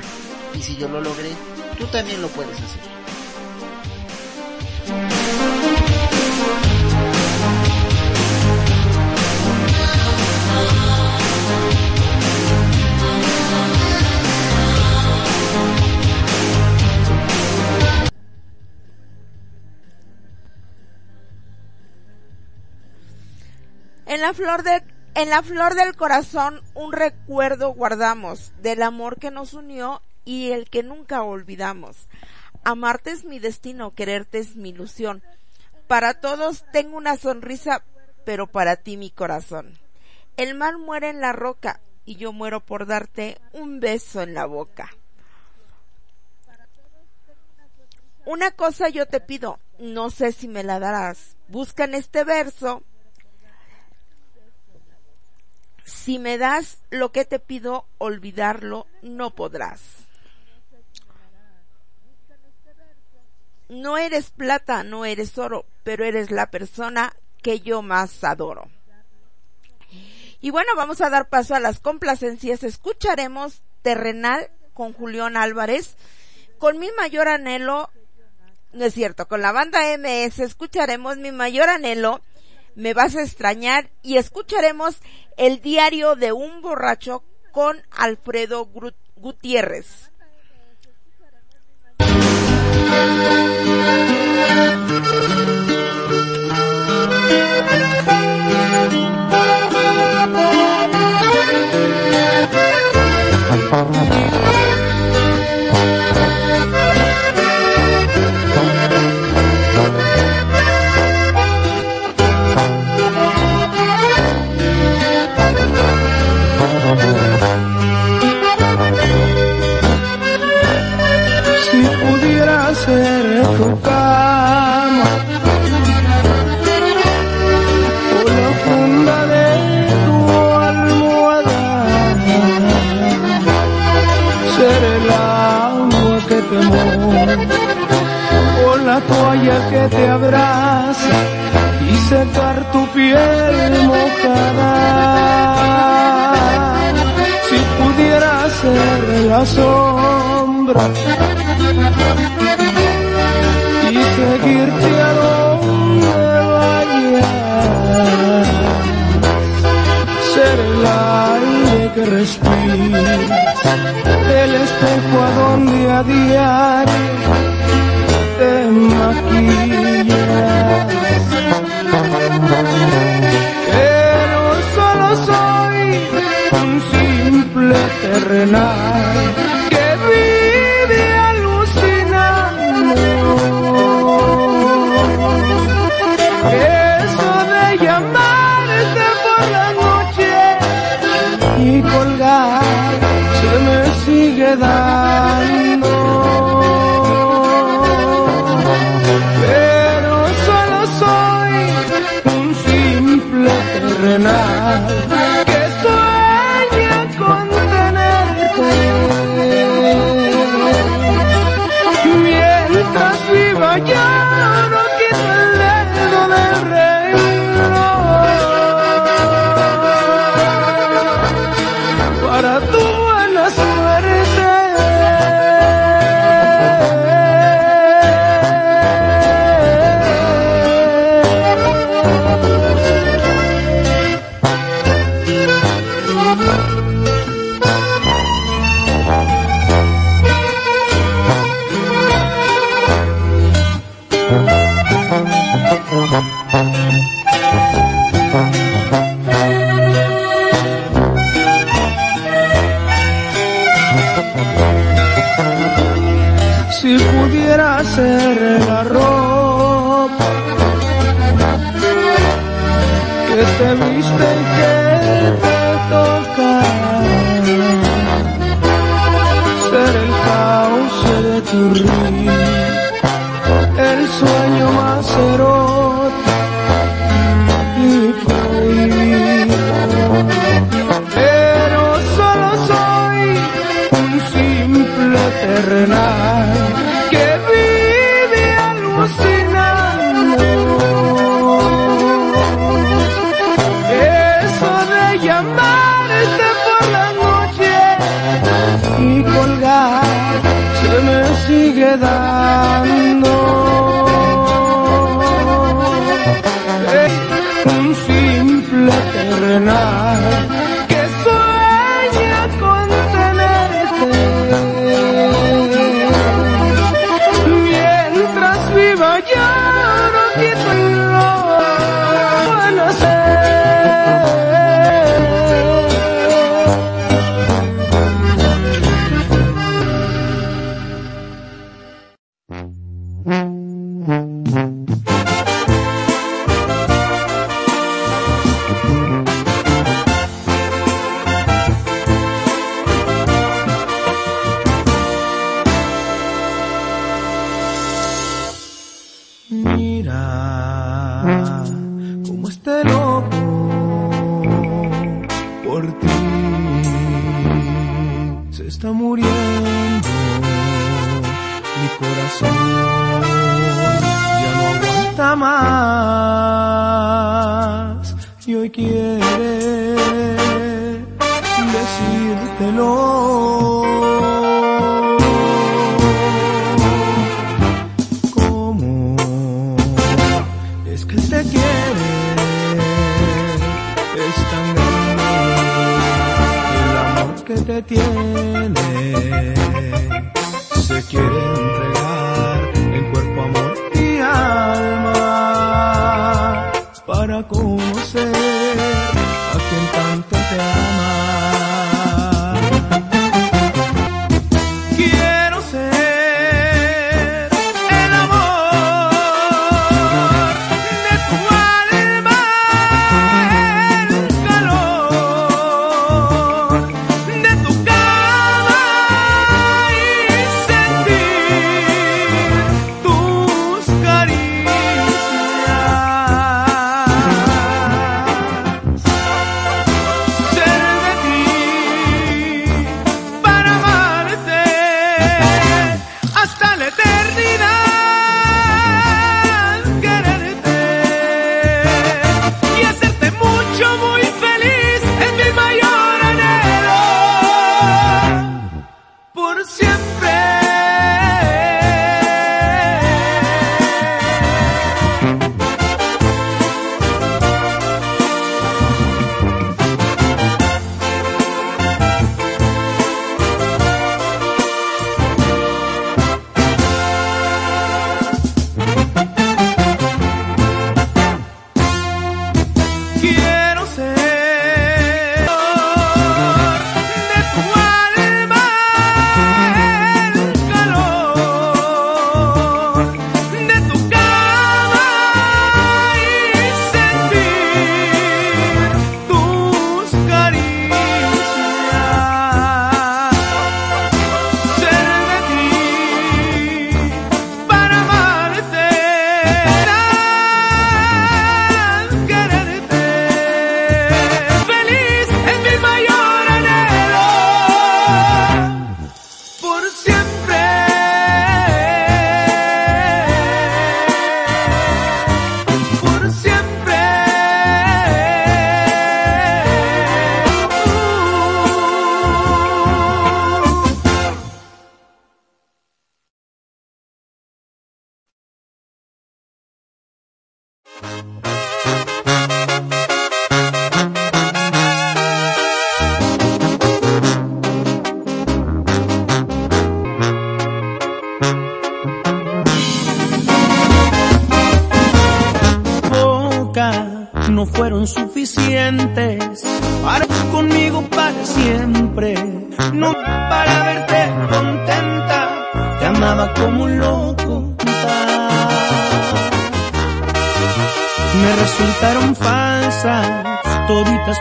Y si yo lo logré, tú también lo puedes hacer. Flor en la flor del corazón un recuerdo guardamos del amor que nos unió y el que nunca olvidamos. Amarte es mi destino, quererte es mi ilusión. Para todos tengo una sonrisa, pero para ti mi corazón. El mar muere en la roca y yo muero por darte un beso en la boca. Una cosa yo te pido, no sé si me la darás. Busca en este verso si me das lo que te pido, olvidarlo no podrás. No eres plata, no eres oro, pero eres la persona que yo más adoro. Y bueno, vamos a dar paso a las complacencias. Escucharemos Terrenal con Julián Álvarez. Con mi mayor anhelo, no es cierto, con la banda MS escucharemos mi mayor anhelo me vas a extrañar y escucharemos el diario de un borracho con Alfredo Gutiérrez. piel mojada. Si pudiera ser la sombra y seguirte a donde vayas, ser el aire que respiras, el espejo a donde a diario night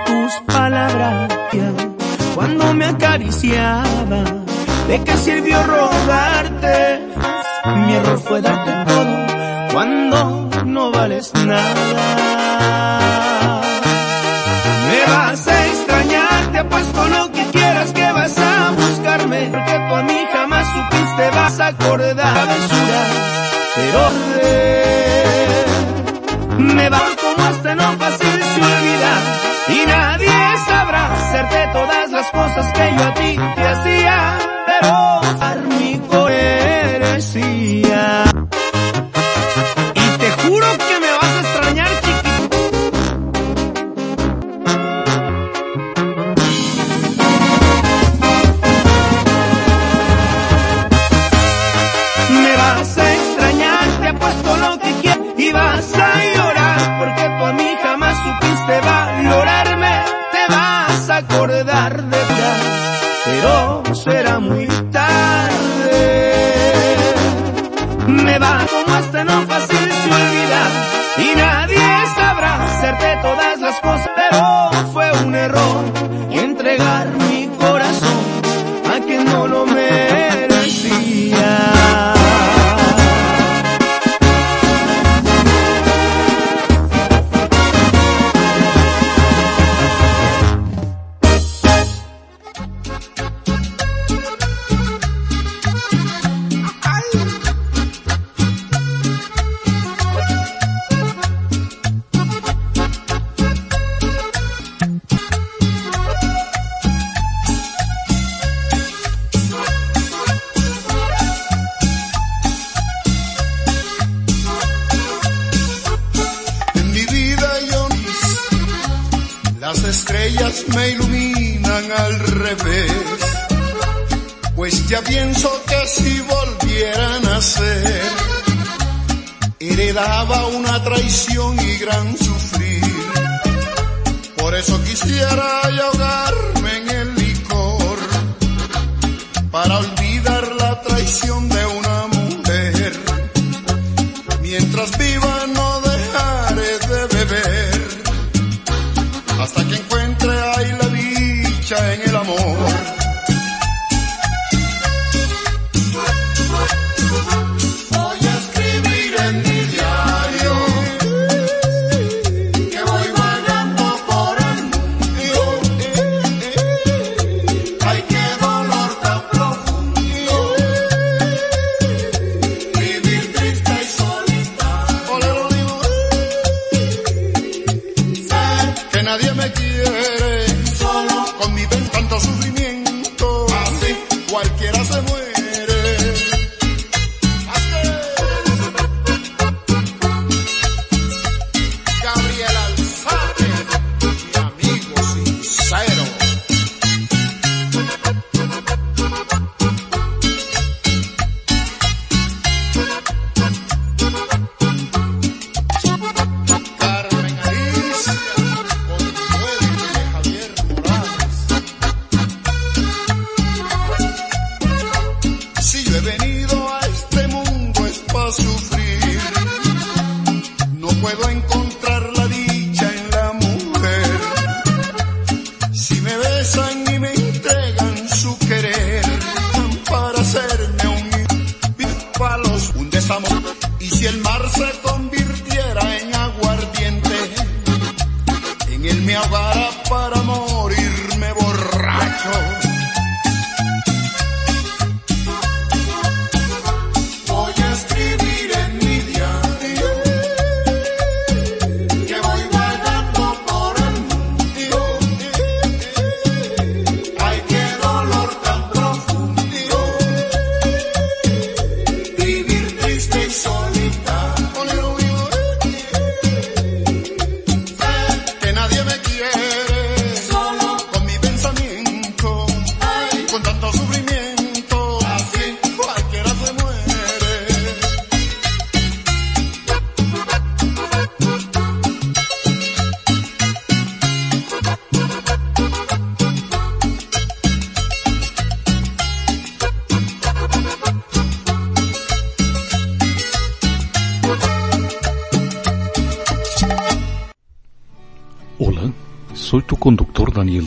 tus palabras. Cuando me acariciaba, ¿de qué sirvió rogarte? Mi error fue darte todo cuando no vales nada. Me vas a extrañar, te apuesto lo que quieras que vas a buscarme, porque tú a mí jamás supiste, vas a acordar, besura, pero de todas las cosas que yo a ti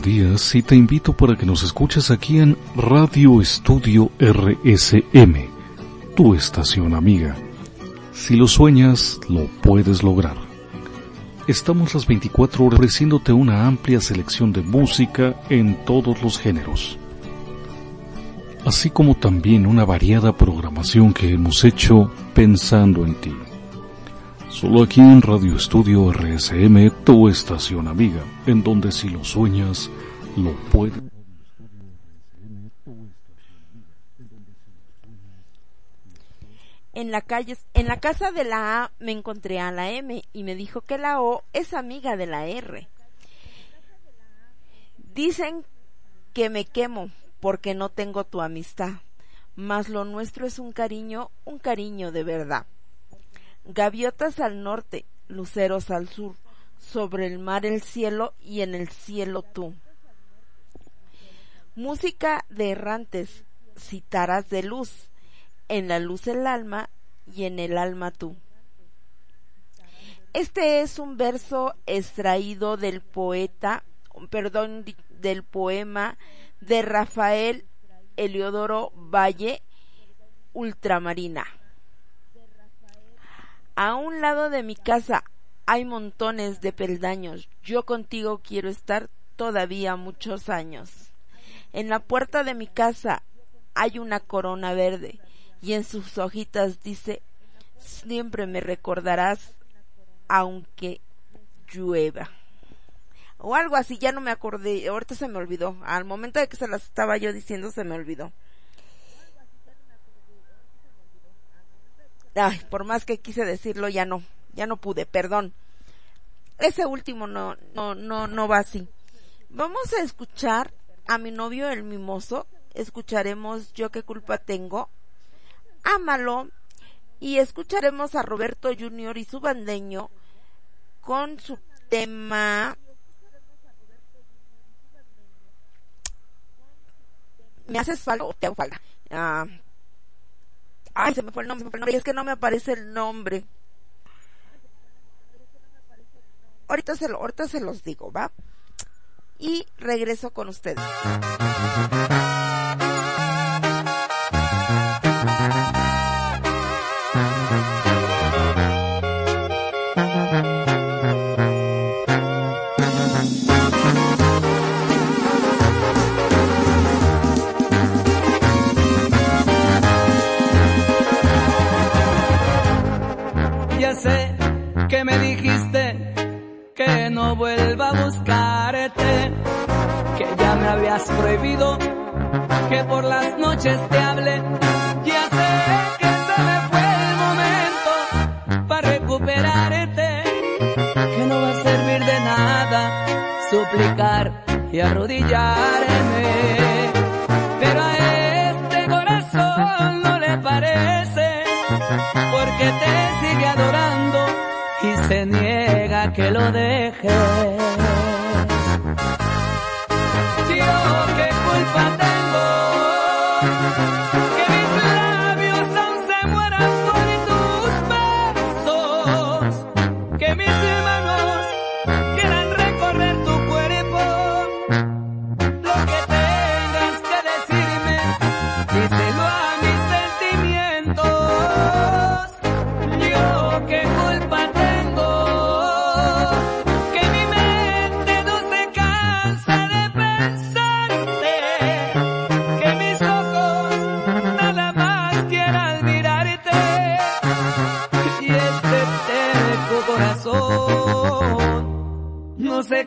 Díaz y te invito para que nos escuches aquí en Radio Estudio RSM, tu estación amiga. Si lo sueñas, lo puedes lograr. Estamos las 24 horas ofreciéndote una amplia selección de música en todos los géneros, así como también una variada programación que hemos hecho pensando en ti. Solo aquí en Radio Estudio RSM, tu estación amiga, en donde si lo sueñas, lo puedes. En la calle, en la casa de la A me encontré a la M y me dijo que la O es amiga de la R. Dicen que me quemo porque no tengo tu amistad, mas lo nuestro es un cariño, un cariño de verdad. Gaviotas al norte, luceros al sur, sobre el mar el cielo y en el cielo tú. Música de errantes, citaras de luz, en la luz el alma y en el alma tú. Este es un verso extraído del poeta, perdón, del poema de Rafael Eliodoro Valle, Ultramarina. A un lado de mi casa hay montones de peldaños. Yo contigo quiero estar todavía muchos años. En la puerta de mi casa hay una corona verde y en sus hojitas dice, siempre me recordarás aunque llueva. O algo así, ya no me acordé, ahorita se me olvidó. Al momento de que se las estaba yo diciendo se me olvidó. Por más que quise decirlo ya no, ya no pude, perdón. Ese último no, no, no, no va así. Vamos a escuchar a mi novio el mimoso, escucharemos Yo qué culpa tengo, Ámalo, y escucharemos a Roberto Junior y su bandeño con su tema ¿Me haces falta o te hago falta? Ah, ay, se me fue el nombre, se fue el nombre, y es que no me aparece el nombre. Ahorita se, lo, ahorita se los digo, ¿va? Y regreso con ustedes. Que me dijiste que no vuelve vuelva a buscarte, que ya me habías prohibido que por las noches te hable. Ya sé que se me fue el momento para recuperarte, que no va a servir de nada suplicar y arrodillarme. Pero a este corazón no le parece, porque te sigue adorando y se niega que lo dejes.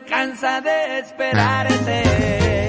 Cansa de esperarte.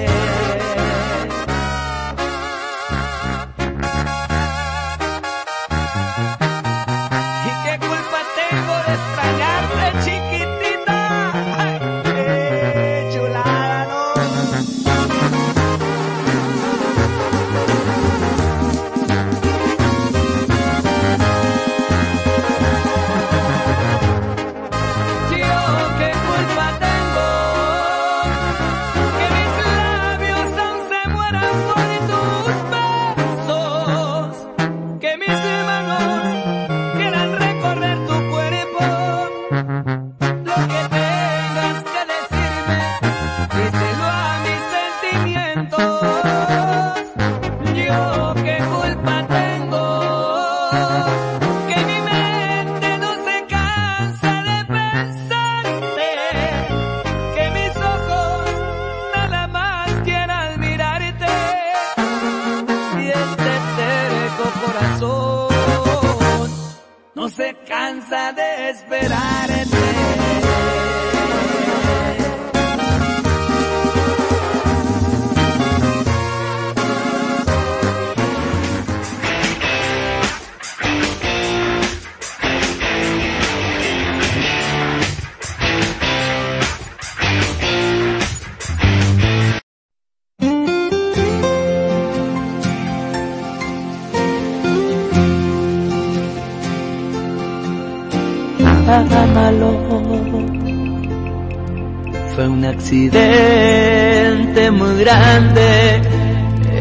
Accidente muy grande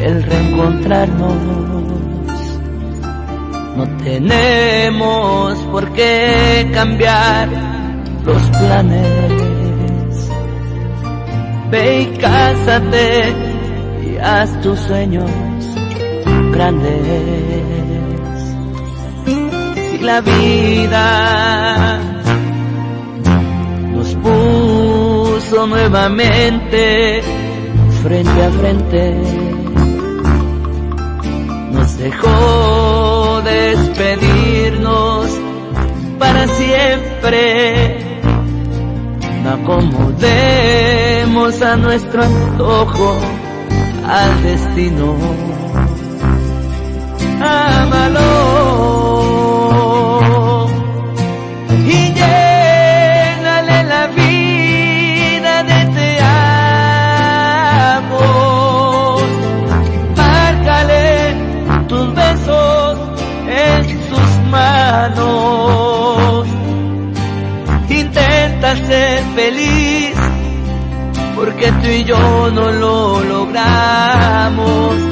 el reencontrarnos. No tenemos por qué cambiar los planes. Ve y cásate y haz tus sueños grandes. Si la vida nuevamente frente a frente. Nos dejó despedirnos para siempre. No acomodemos a nuestro antojo al destino. Ámalo feliz, porque tú y yo no lo logramos.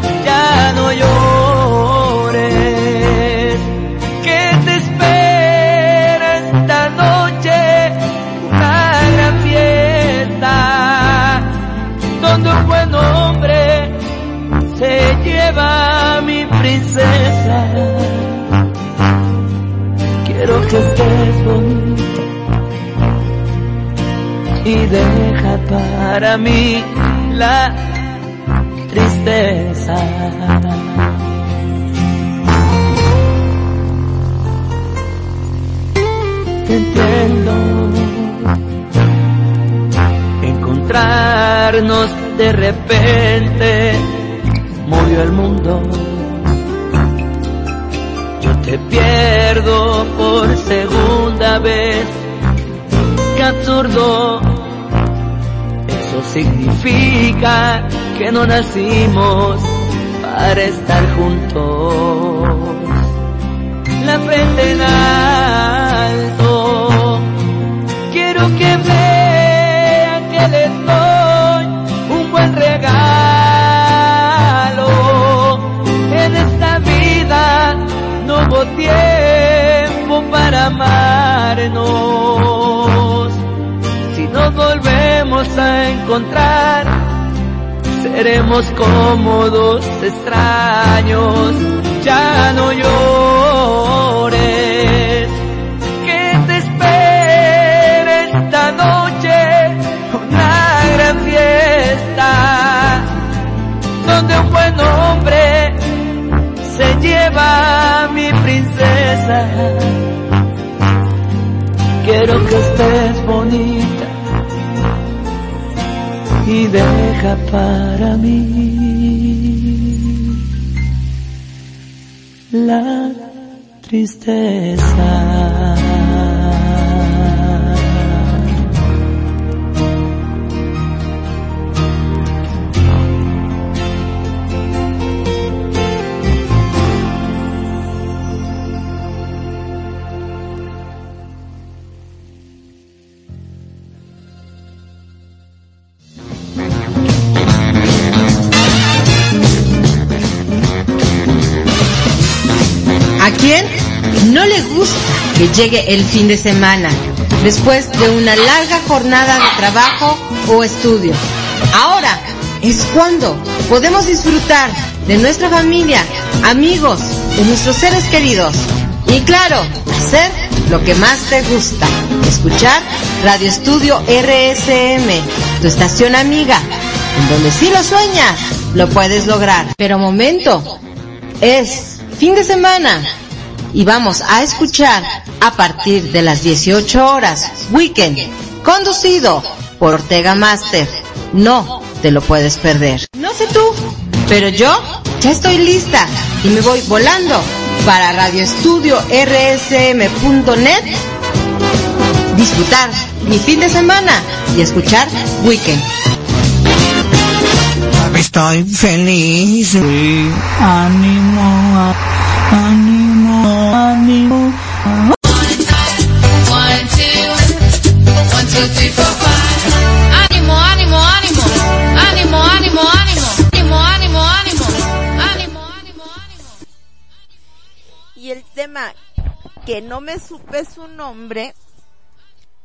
Para mí la tristeza. Te entiendo, encontrarnos de repente murió el mundo. Yo te pierdo por segunda vez. Qué absurdo. Significa que no nacimos para estar juntos. La frente en alto. Quiero que vean que les doy un buen regalo. En esta vida no hubo tiempo para amarnos. Volvemos a encontrar, seremos como dos extraños. Ya no llores, deja para mí la tristeza. Que llegue el fin de semana después de una larga jornada de trabajo o estudio? Ahora es cuando podemos disfrutar de nuestra familia, amigos, de nuestros seres queridos y claro, hacer lo que más te gusta, escuchar Radio Estudio RSM, tu estación amiga, en donde si lo sueñas, lo puedes lograr. Pero momento, es fin de semana y vamos a escuchar a partir de las 18 horas Weekend, conducido por Ortega Master. No te lo puedes perder. No sé tú, pero yo ya estoy lista y me voy volando para radioestudio.rsm.net disfrutar mi fin de semana y escuchar Weekend. Estoy feliz. Ánimo, ánimo, ánimo. Y el tema que no me supe su nombre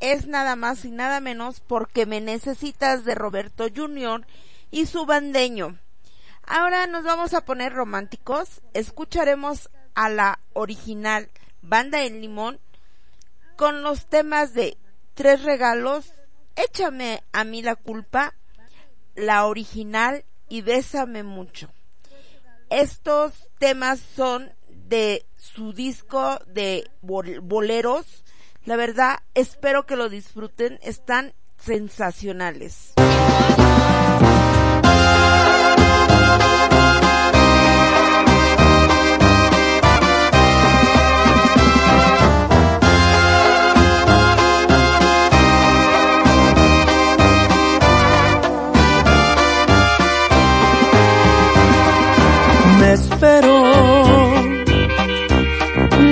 es nada más y nada menos porque me necesitas de Roberto Jr. y su bandeño. Ahora nos vamos a poner románticos. Escucharemos a la original Banda en Limón con los temas de Tres Regalos, Échame a mí la culpa, la original y Bésame mucho. Estos temas son de su disco de bol- boleros. La verdad, espero que lo disfruten. Están sensacionales. Espero.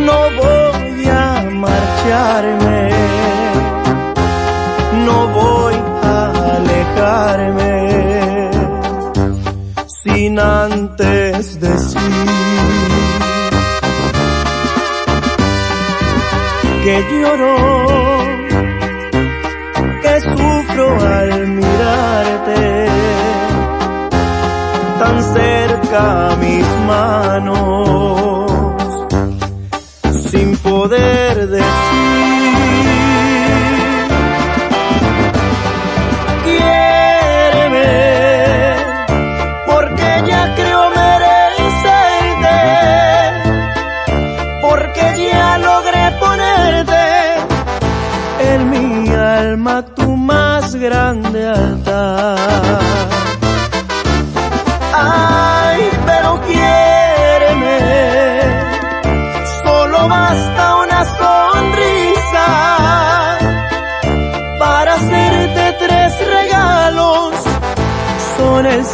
No voy a marcharme, no voy a alejarme sin antes decir que lloro, que sufro al a mis manos sin poder decir. Quiéreme, porque ya creo merecerte, porque ya logré ponerte en mi alma tu más grande altar.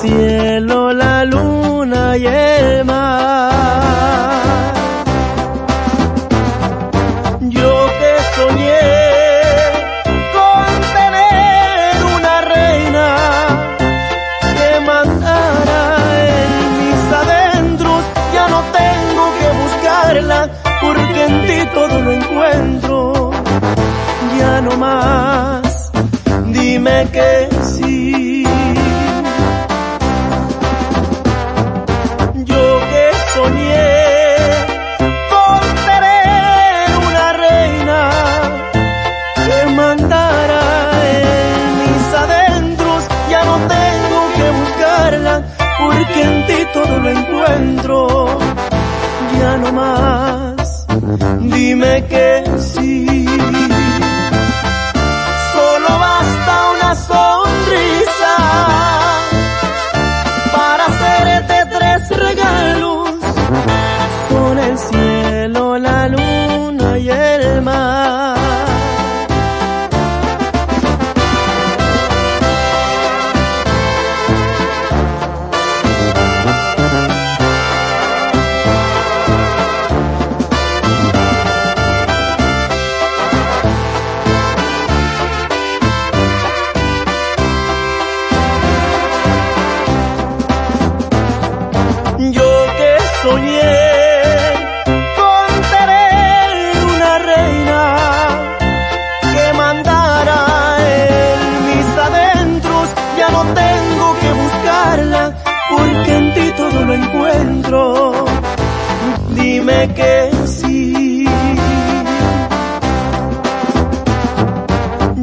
cielo, la luna y el mar. Yo que soñé con tener una reina que mandara en mis adentros, ya no tengo que buscarla porque en ti todo lo encuentro, ya no más. Dime que en ti todo lo encuentro, ya no más, dime que sí. Solo basta una sola que sí.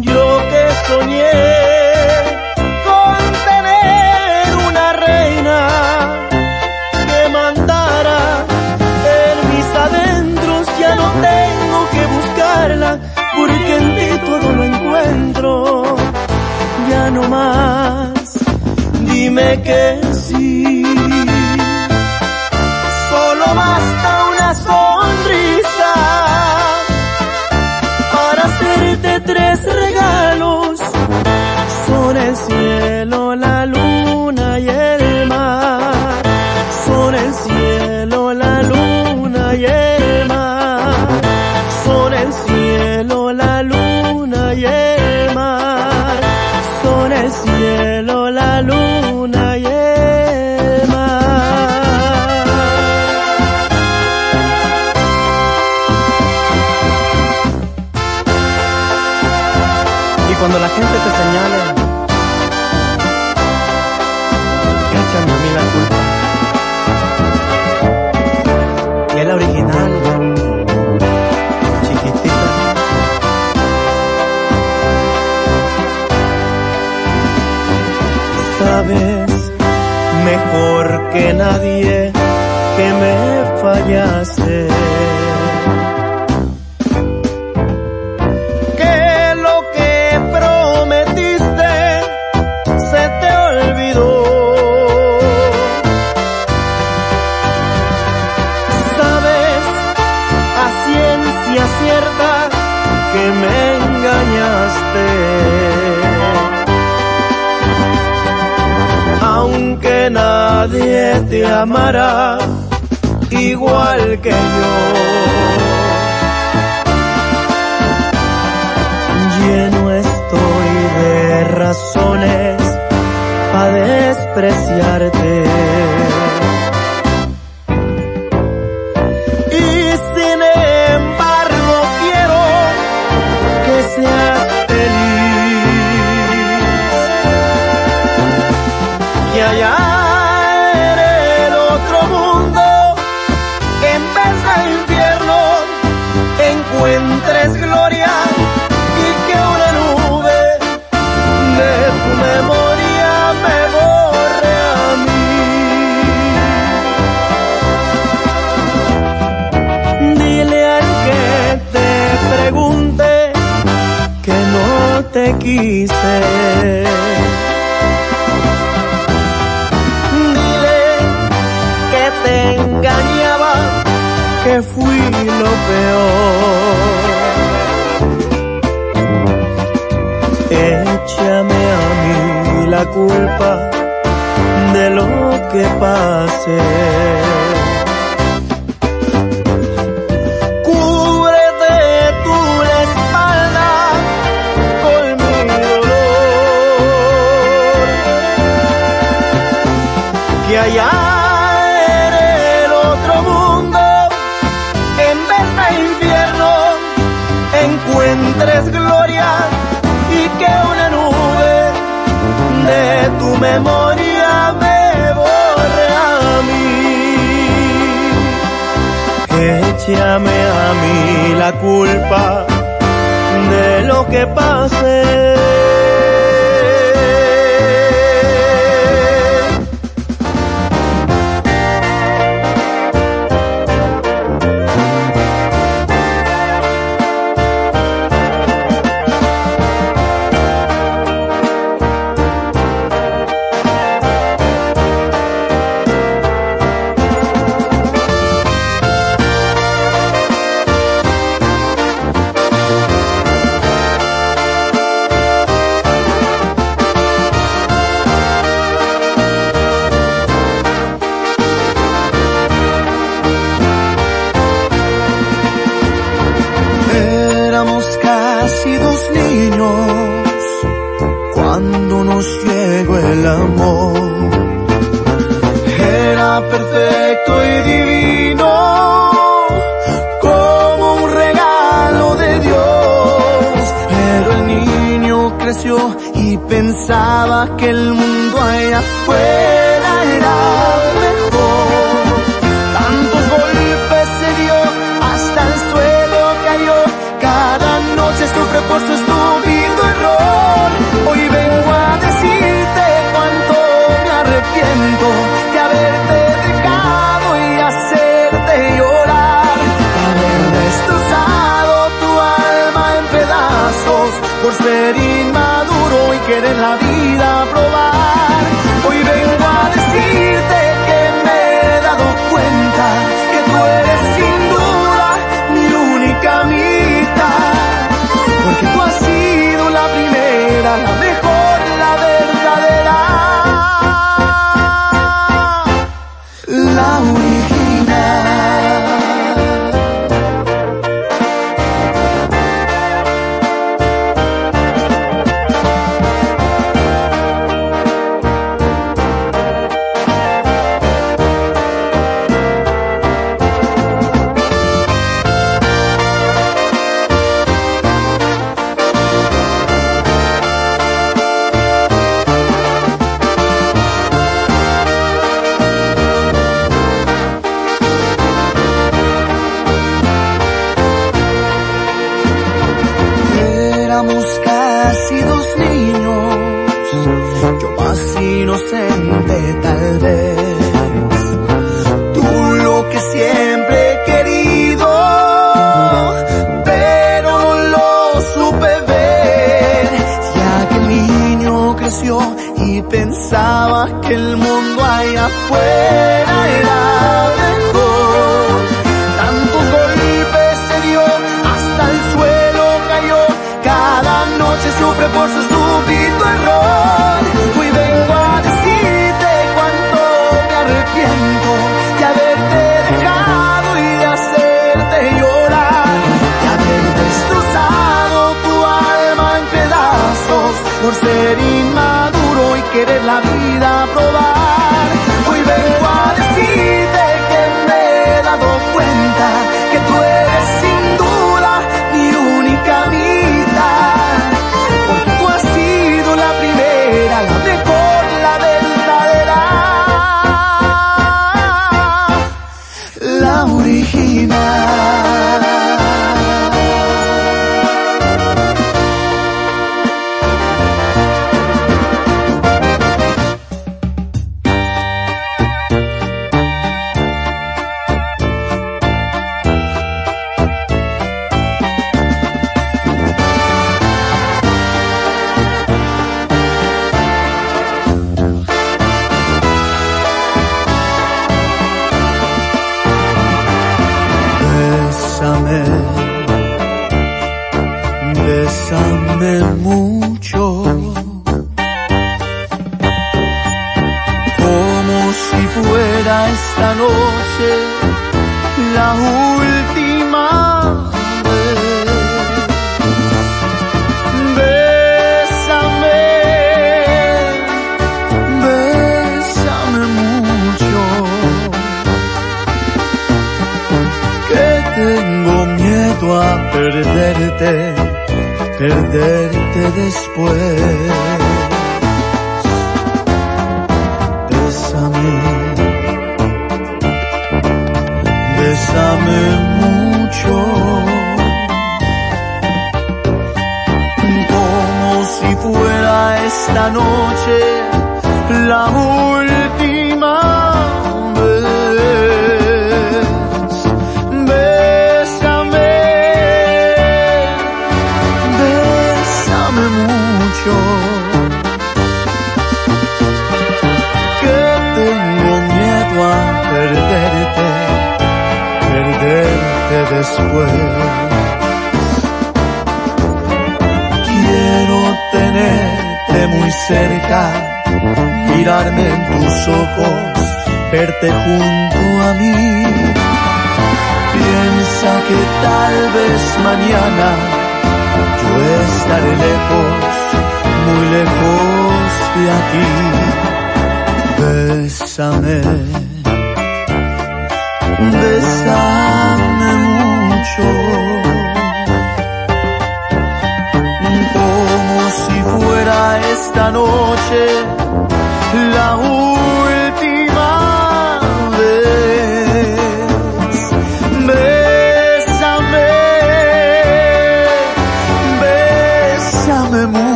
Yo que soñé con tener una reina que mandara en mis adentros, ya no tengo que buscarla porque en ti todo lo encuentro, ya no más. Dime que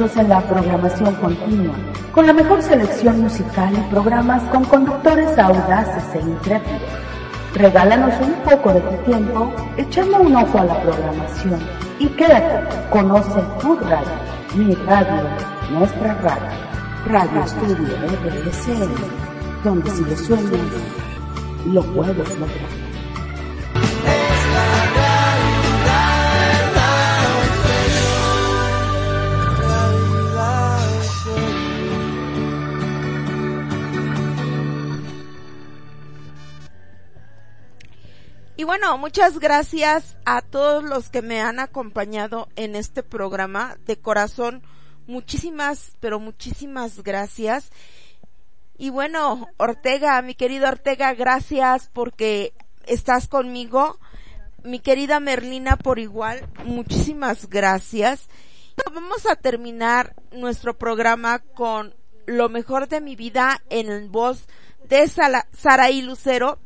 en la programación continua, con la mejor selección musical y programas con conductores audaces e intrépidos. Regálanos un poco de tu tiempo echando un ojo a la programación y quédate, conoce tu radio, mi radio, nuestra radio, Radio Estudio RSM, donde si lo sueñas, lo puedes lograr. Bueno, muchas gracias a todos los que me han acompañado en este programa. De corazón, muchísimas, pero muchísimas gracias. Y bueno, Ortega, mi querido Ortega, gracias porque estás conmigo. Mi querida Merlina, por igual, muchísimas gracias. Vamos a terminar nuestro programa con lo mejor de mi vida en voz de Saraí Lucero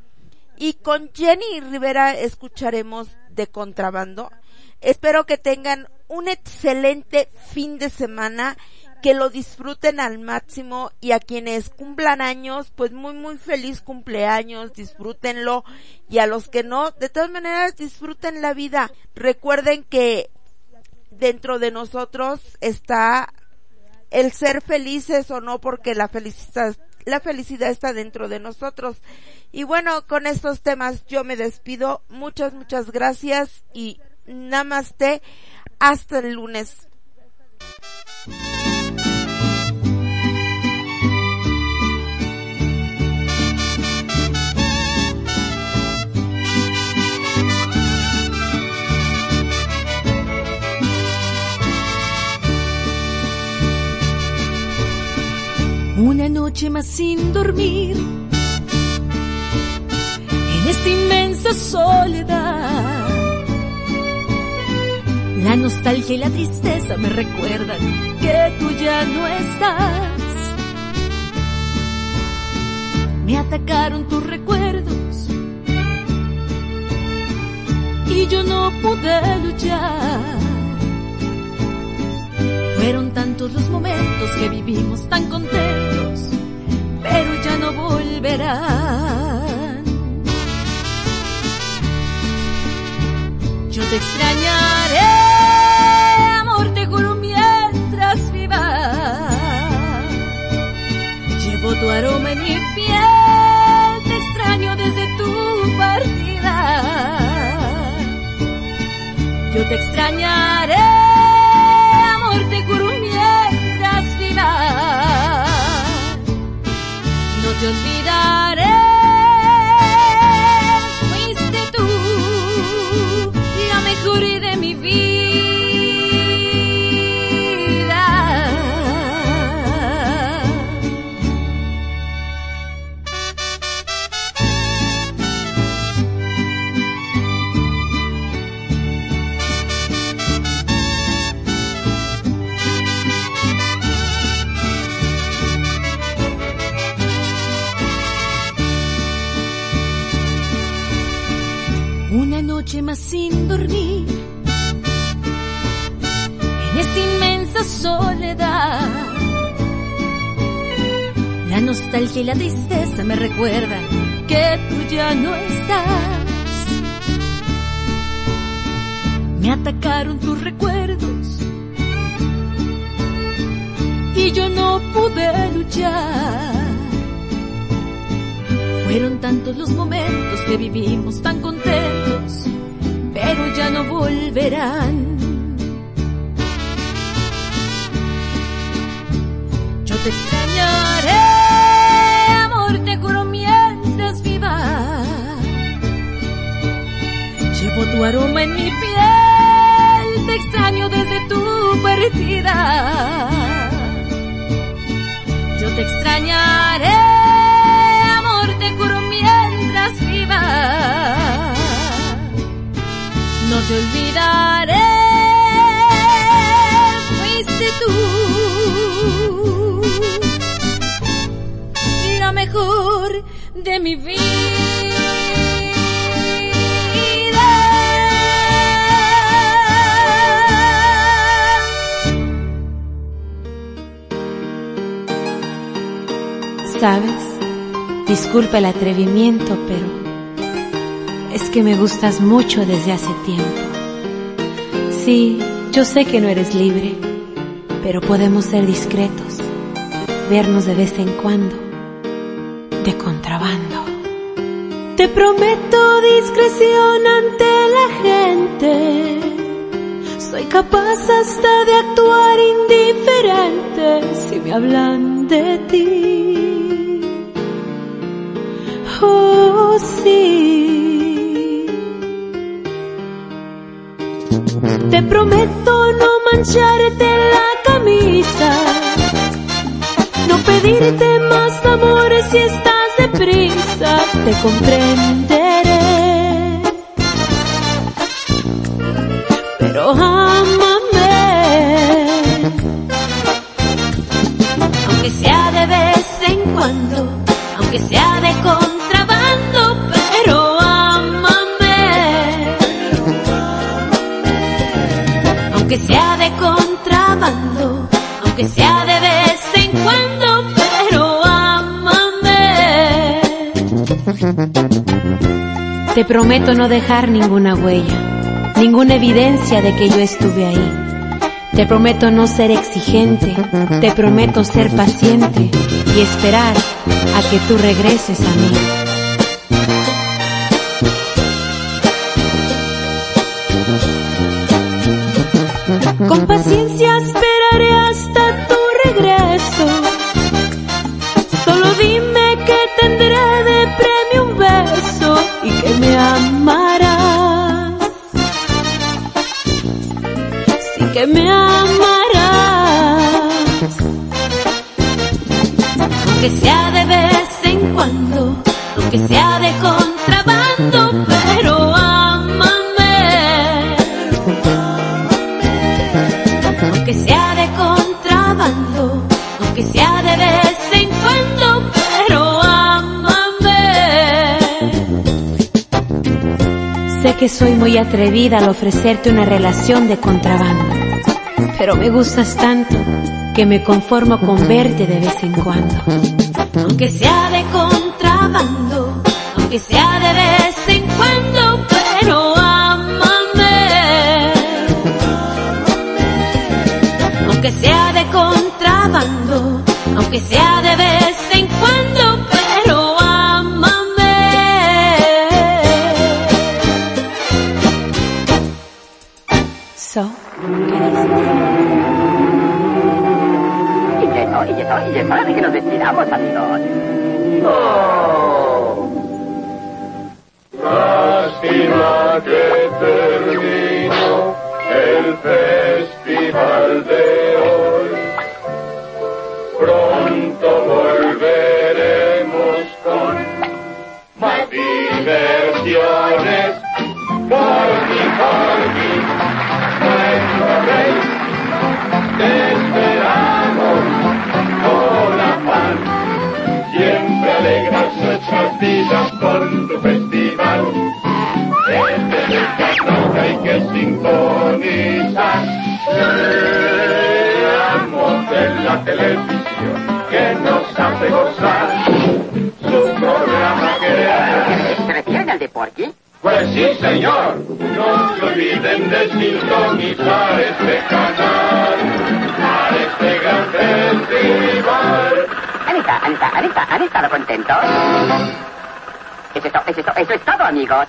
y con Jenny Rivera escucharemos de contrabando. Espero que tengan un excelente fin de semana, que lo disfruten al máximo y a quienes cumplan años, pues muy muy feliz cumpleaños, disfrútenlo y a los que no, de todas maneras disfruten la vida. Recuerden que dentro de nosotros está el ser felices o no porque la felicidad la felicidad está dentro de nosotros. Y bueno, con estos temas yo me despido. Muchas, muchas gracias y namaste. Hasta el lunes. Una noche más sin dormir en esta inmensa soledad. La nostalgia y la tristeza me recuerdan que tú ya no estás. Me atacaron tus recuerdos y yo no pude luchar. Fueron tantos los momentos que vivimos tan contentos, pero ya no volverán. Yo te extrañaré, amor, te juro mientras viva. Llevo tu aroma en mi piel, te extraño desde tu partida. Yo te extrañaré, noche más sin dormir en esta inmensa soledad. La nostalgia y la tristeza me recuerdan que tú ya no estás. Me atacaron tus recuerdos y yo no pude luchar. Fueron tantos los momentos que vivimos tan contentos, ya no volverán. Yo te extrañaré, amor, te juro mientras viva. Llevo tu aroma en mi piel, te extraño desde tu partida. Yo te extrañaré, amor, te juro mientras viva. Te olvidaré, fuiste tú la mejor de mi vida. ¿Sabes? Disculpa el atrevimiento, pero que me gustas mucho desde hace tiempo. Sí, yo sé que no eres libre, pero podemos ser discretos, vernos de vez en cuando, de contrabando. Te prometo discreción ante la gente. Soy capaz hasta de actuar indiferente si me hablan de ti. No mancharte la camisa. No pedirte más amores si estás deprisa. Te comprenderé. Te prometo no dejar ninguna huella, ninguna evidencia de que yo estuve ahí. Te prometo no ser exigente, te prometo ser paciente y esperar a que tú regreses a mí. Muy atrevida al ofrecerte una relación de contrabando, pero me gustas tanto que me conformo con verte de vez en cuando. Aunque sea de contrabando, aunque sea de vez en cuando, pero ámame. Aunque sea de contrabando, aunque sea de vez es hora que nos despidamos, amigos. Lástima que terminó el festival de olviden de sintonizar este canal para este gran festival. Anita, Anita, Anita, ¿han estado contentos? Es, to- eso es, to- eso es todo, amigos.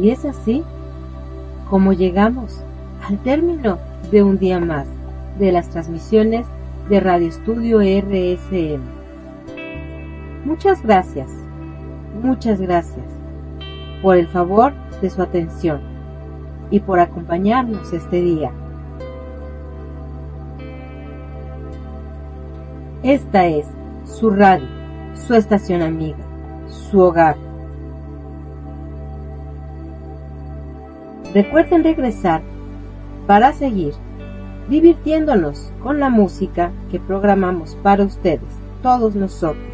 Y es así como llegamos al término de un día más de las transmisiones de Radio Estudio RSM. Muchas gracias, muchas gracias por el favor de su atención y por acompañarnos este día. Esta es su radio, su estación amiga, su hogar. Recuerden regresar para seguir divirtiéndonos con la música que programamos para ustedes, todos nosotros,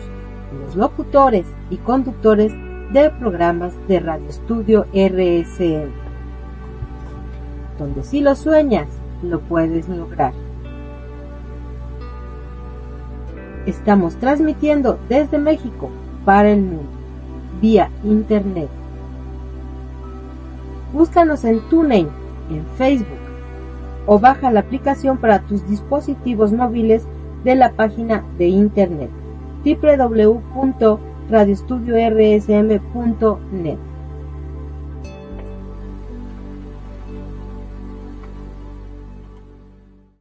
los locutores y conductores de programas de Radio Estudio RSM, donde si lo sueñas, lo puedes lograr. Estamos transmitiendo desde México para el mundo, vía internet. Búscanos en TuneIn, en Facebook, o baja la aplicación para tus dispositivos móviles de la página de internet www.radiostudiorsm.net.